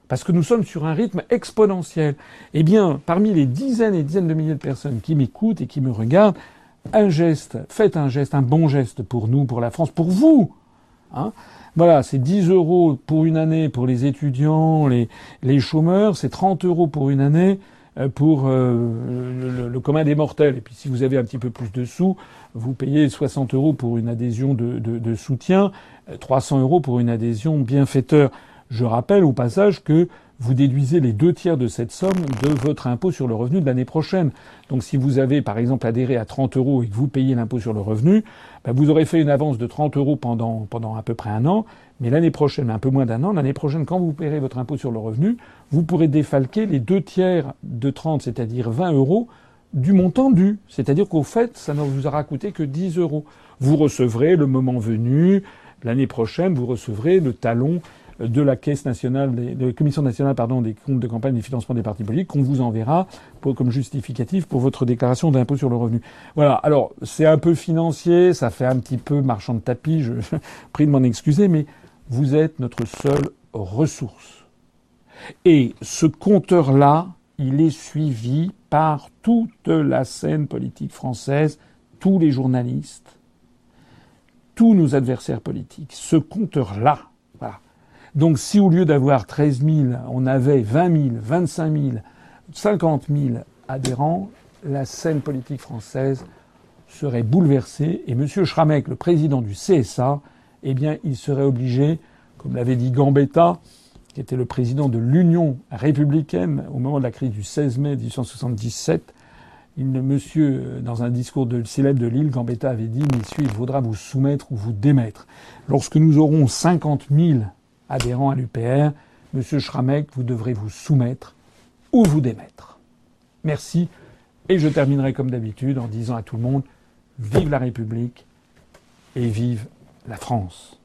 Parce que nous sommes sur un rythme exponentiel. Eh bien, parmi les dizaines et dizaines de milliers de personnes qui m'écoutent et qui me regardent, un geste, faites un geste, un bon geste pour nous, pour la France, pour vous. Hein voilà, c'est 10 euros pour une année pour les étudiants, les, chômeurs, c'est 30 euros pour une année euh, pour euh, le, commun des mortels. Et puis si vous avez un petit peu plus de sous, vous payez 60 euros pour une adhésion de, de, de soutien, 300 euros pour une adhésion bienfaiteur. Je rappelle au passage que vous déduisez les deux tiers de cette somme de votre impôt sur le revenu de l'année prochaine. Donc si vous avez par exemple adhéré à 30 euros et que vous payez l'impôt sur le revenu, ben, vous aurez fait une avance de 30 euros pendant, pendant à peu près un an, mais l'année prochaine, un peu moins d'un an, l'année prochaine, quand vous paierez votre impôt sur le revenu, vous pourrez défalquer les deux tiers de 30, c'est-à-dire 20 euros, du montant dû. C'est-à-dire qu'au fait, ça ne vous aura coûté que 10 euros. Vous recevrez, le moment venu, l'année prochaine, vous recevrez le talon de la Caisse nationale, de la Commission nationale pardon, des comptes de campagne et des financements des partis politiques qu'on vous enverra comme justificatif pour votre déclaration d'impôt sur le revenu. Voilà. Alors c'est un peu financier, ça fait un petit peu marchand de tapis. Je prie de m'en excuser, mais vous êtes notre seule ressource. Et ce compteur-là, il est suivi par toute la scène politique française, tous les journalistes, tous nos adversaires politiques. Ce compteur-là, Donc si au lieu d'avoir 13 000, on avait 20 000, 25 000, 50 000 adhérents, la scène politique française serait bouleversée et M. Schramek, le président du CSA, eh bien, il serait obligé, comme l'avait dit Gambetta, qui était le président de l'Union républicaine au moment de la crise du 16 mai 1877, il, monsieur, dans un discours célèbre de Lille, Gambetta avait dit, messieurs, il faudra vous soumettre ou vous démettre. Lorsque nous aurons 50 000 adhérents à l'UPR, monsieur Schramek, vous devrez vous soumettre ou vous démettre. Merci. Et je terminerai comme d'habitude en disant à tout le monde, vive la République et vive la France.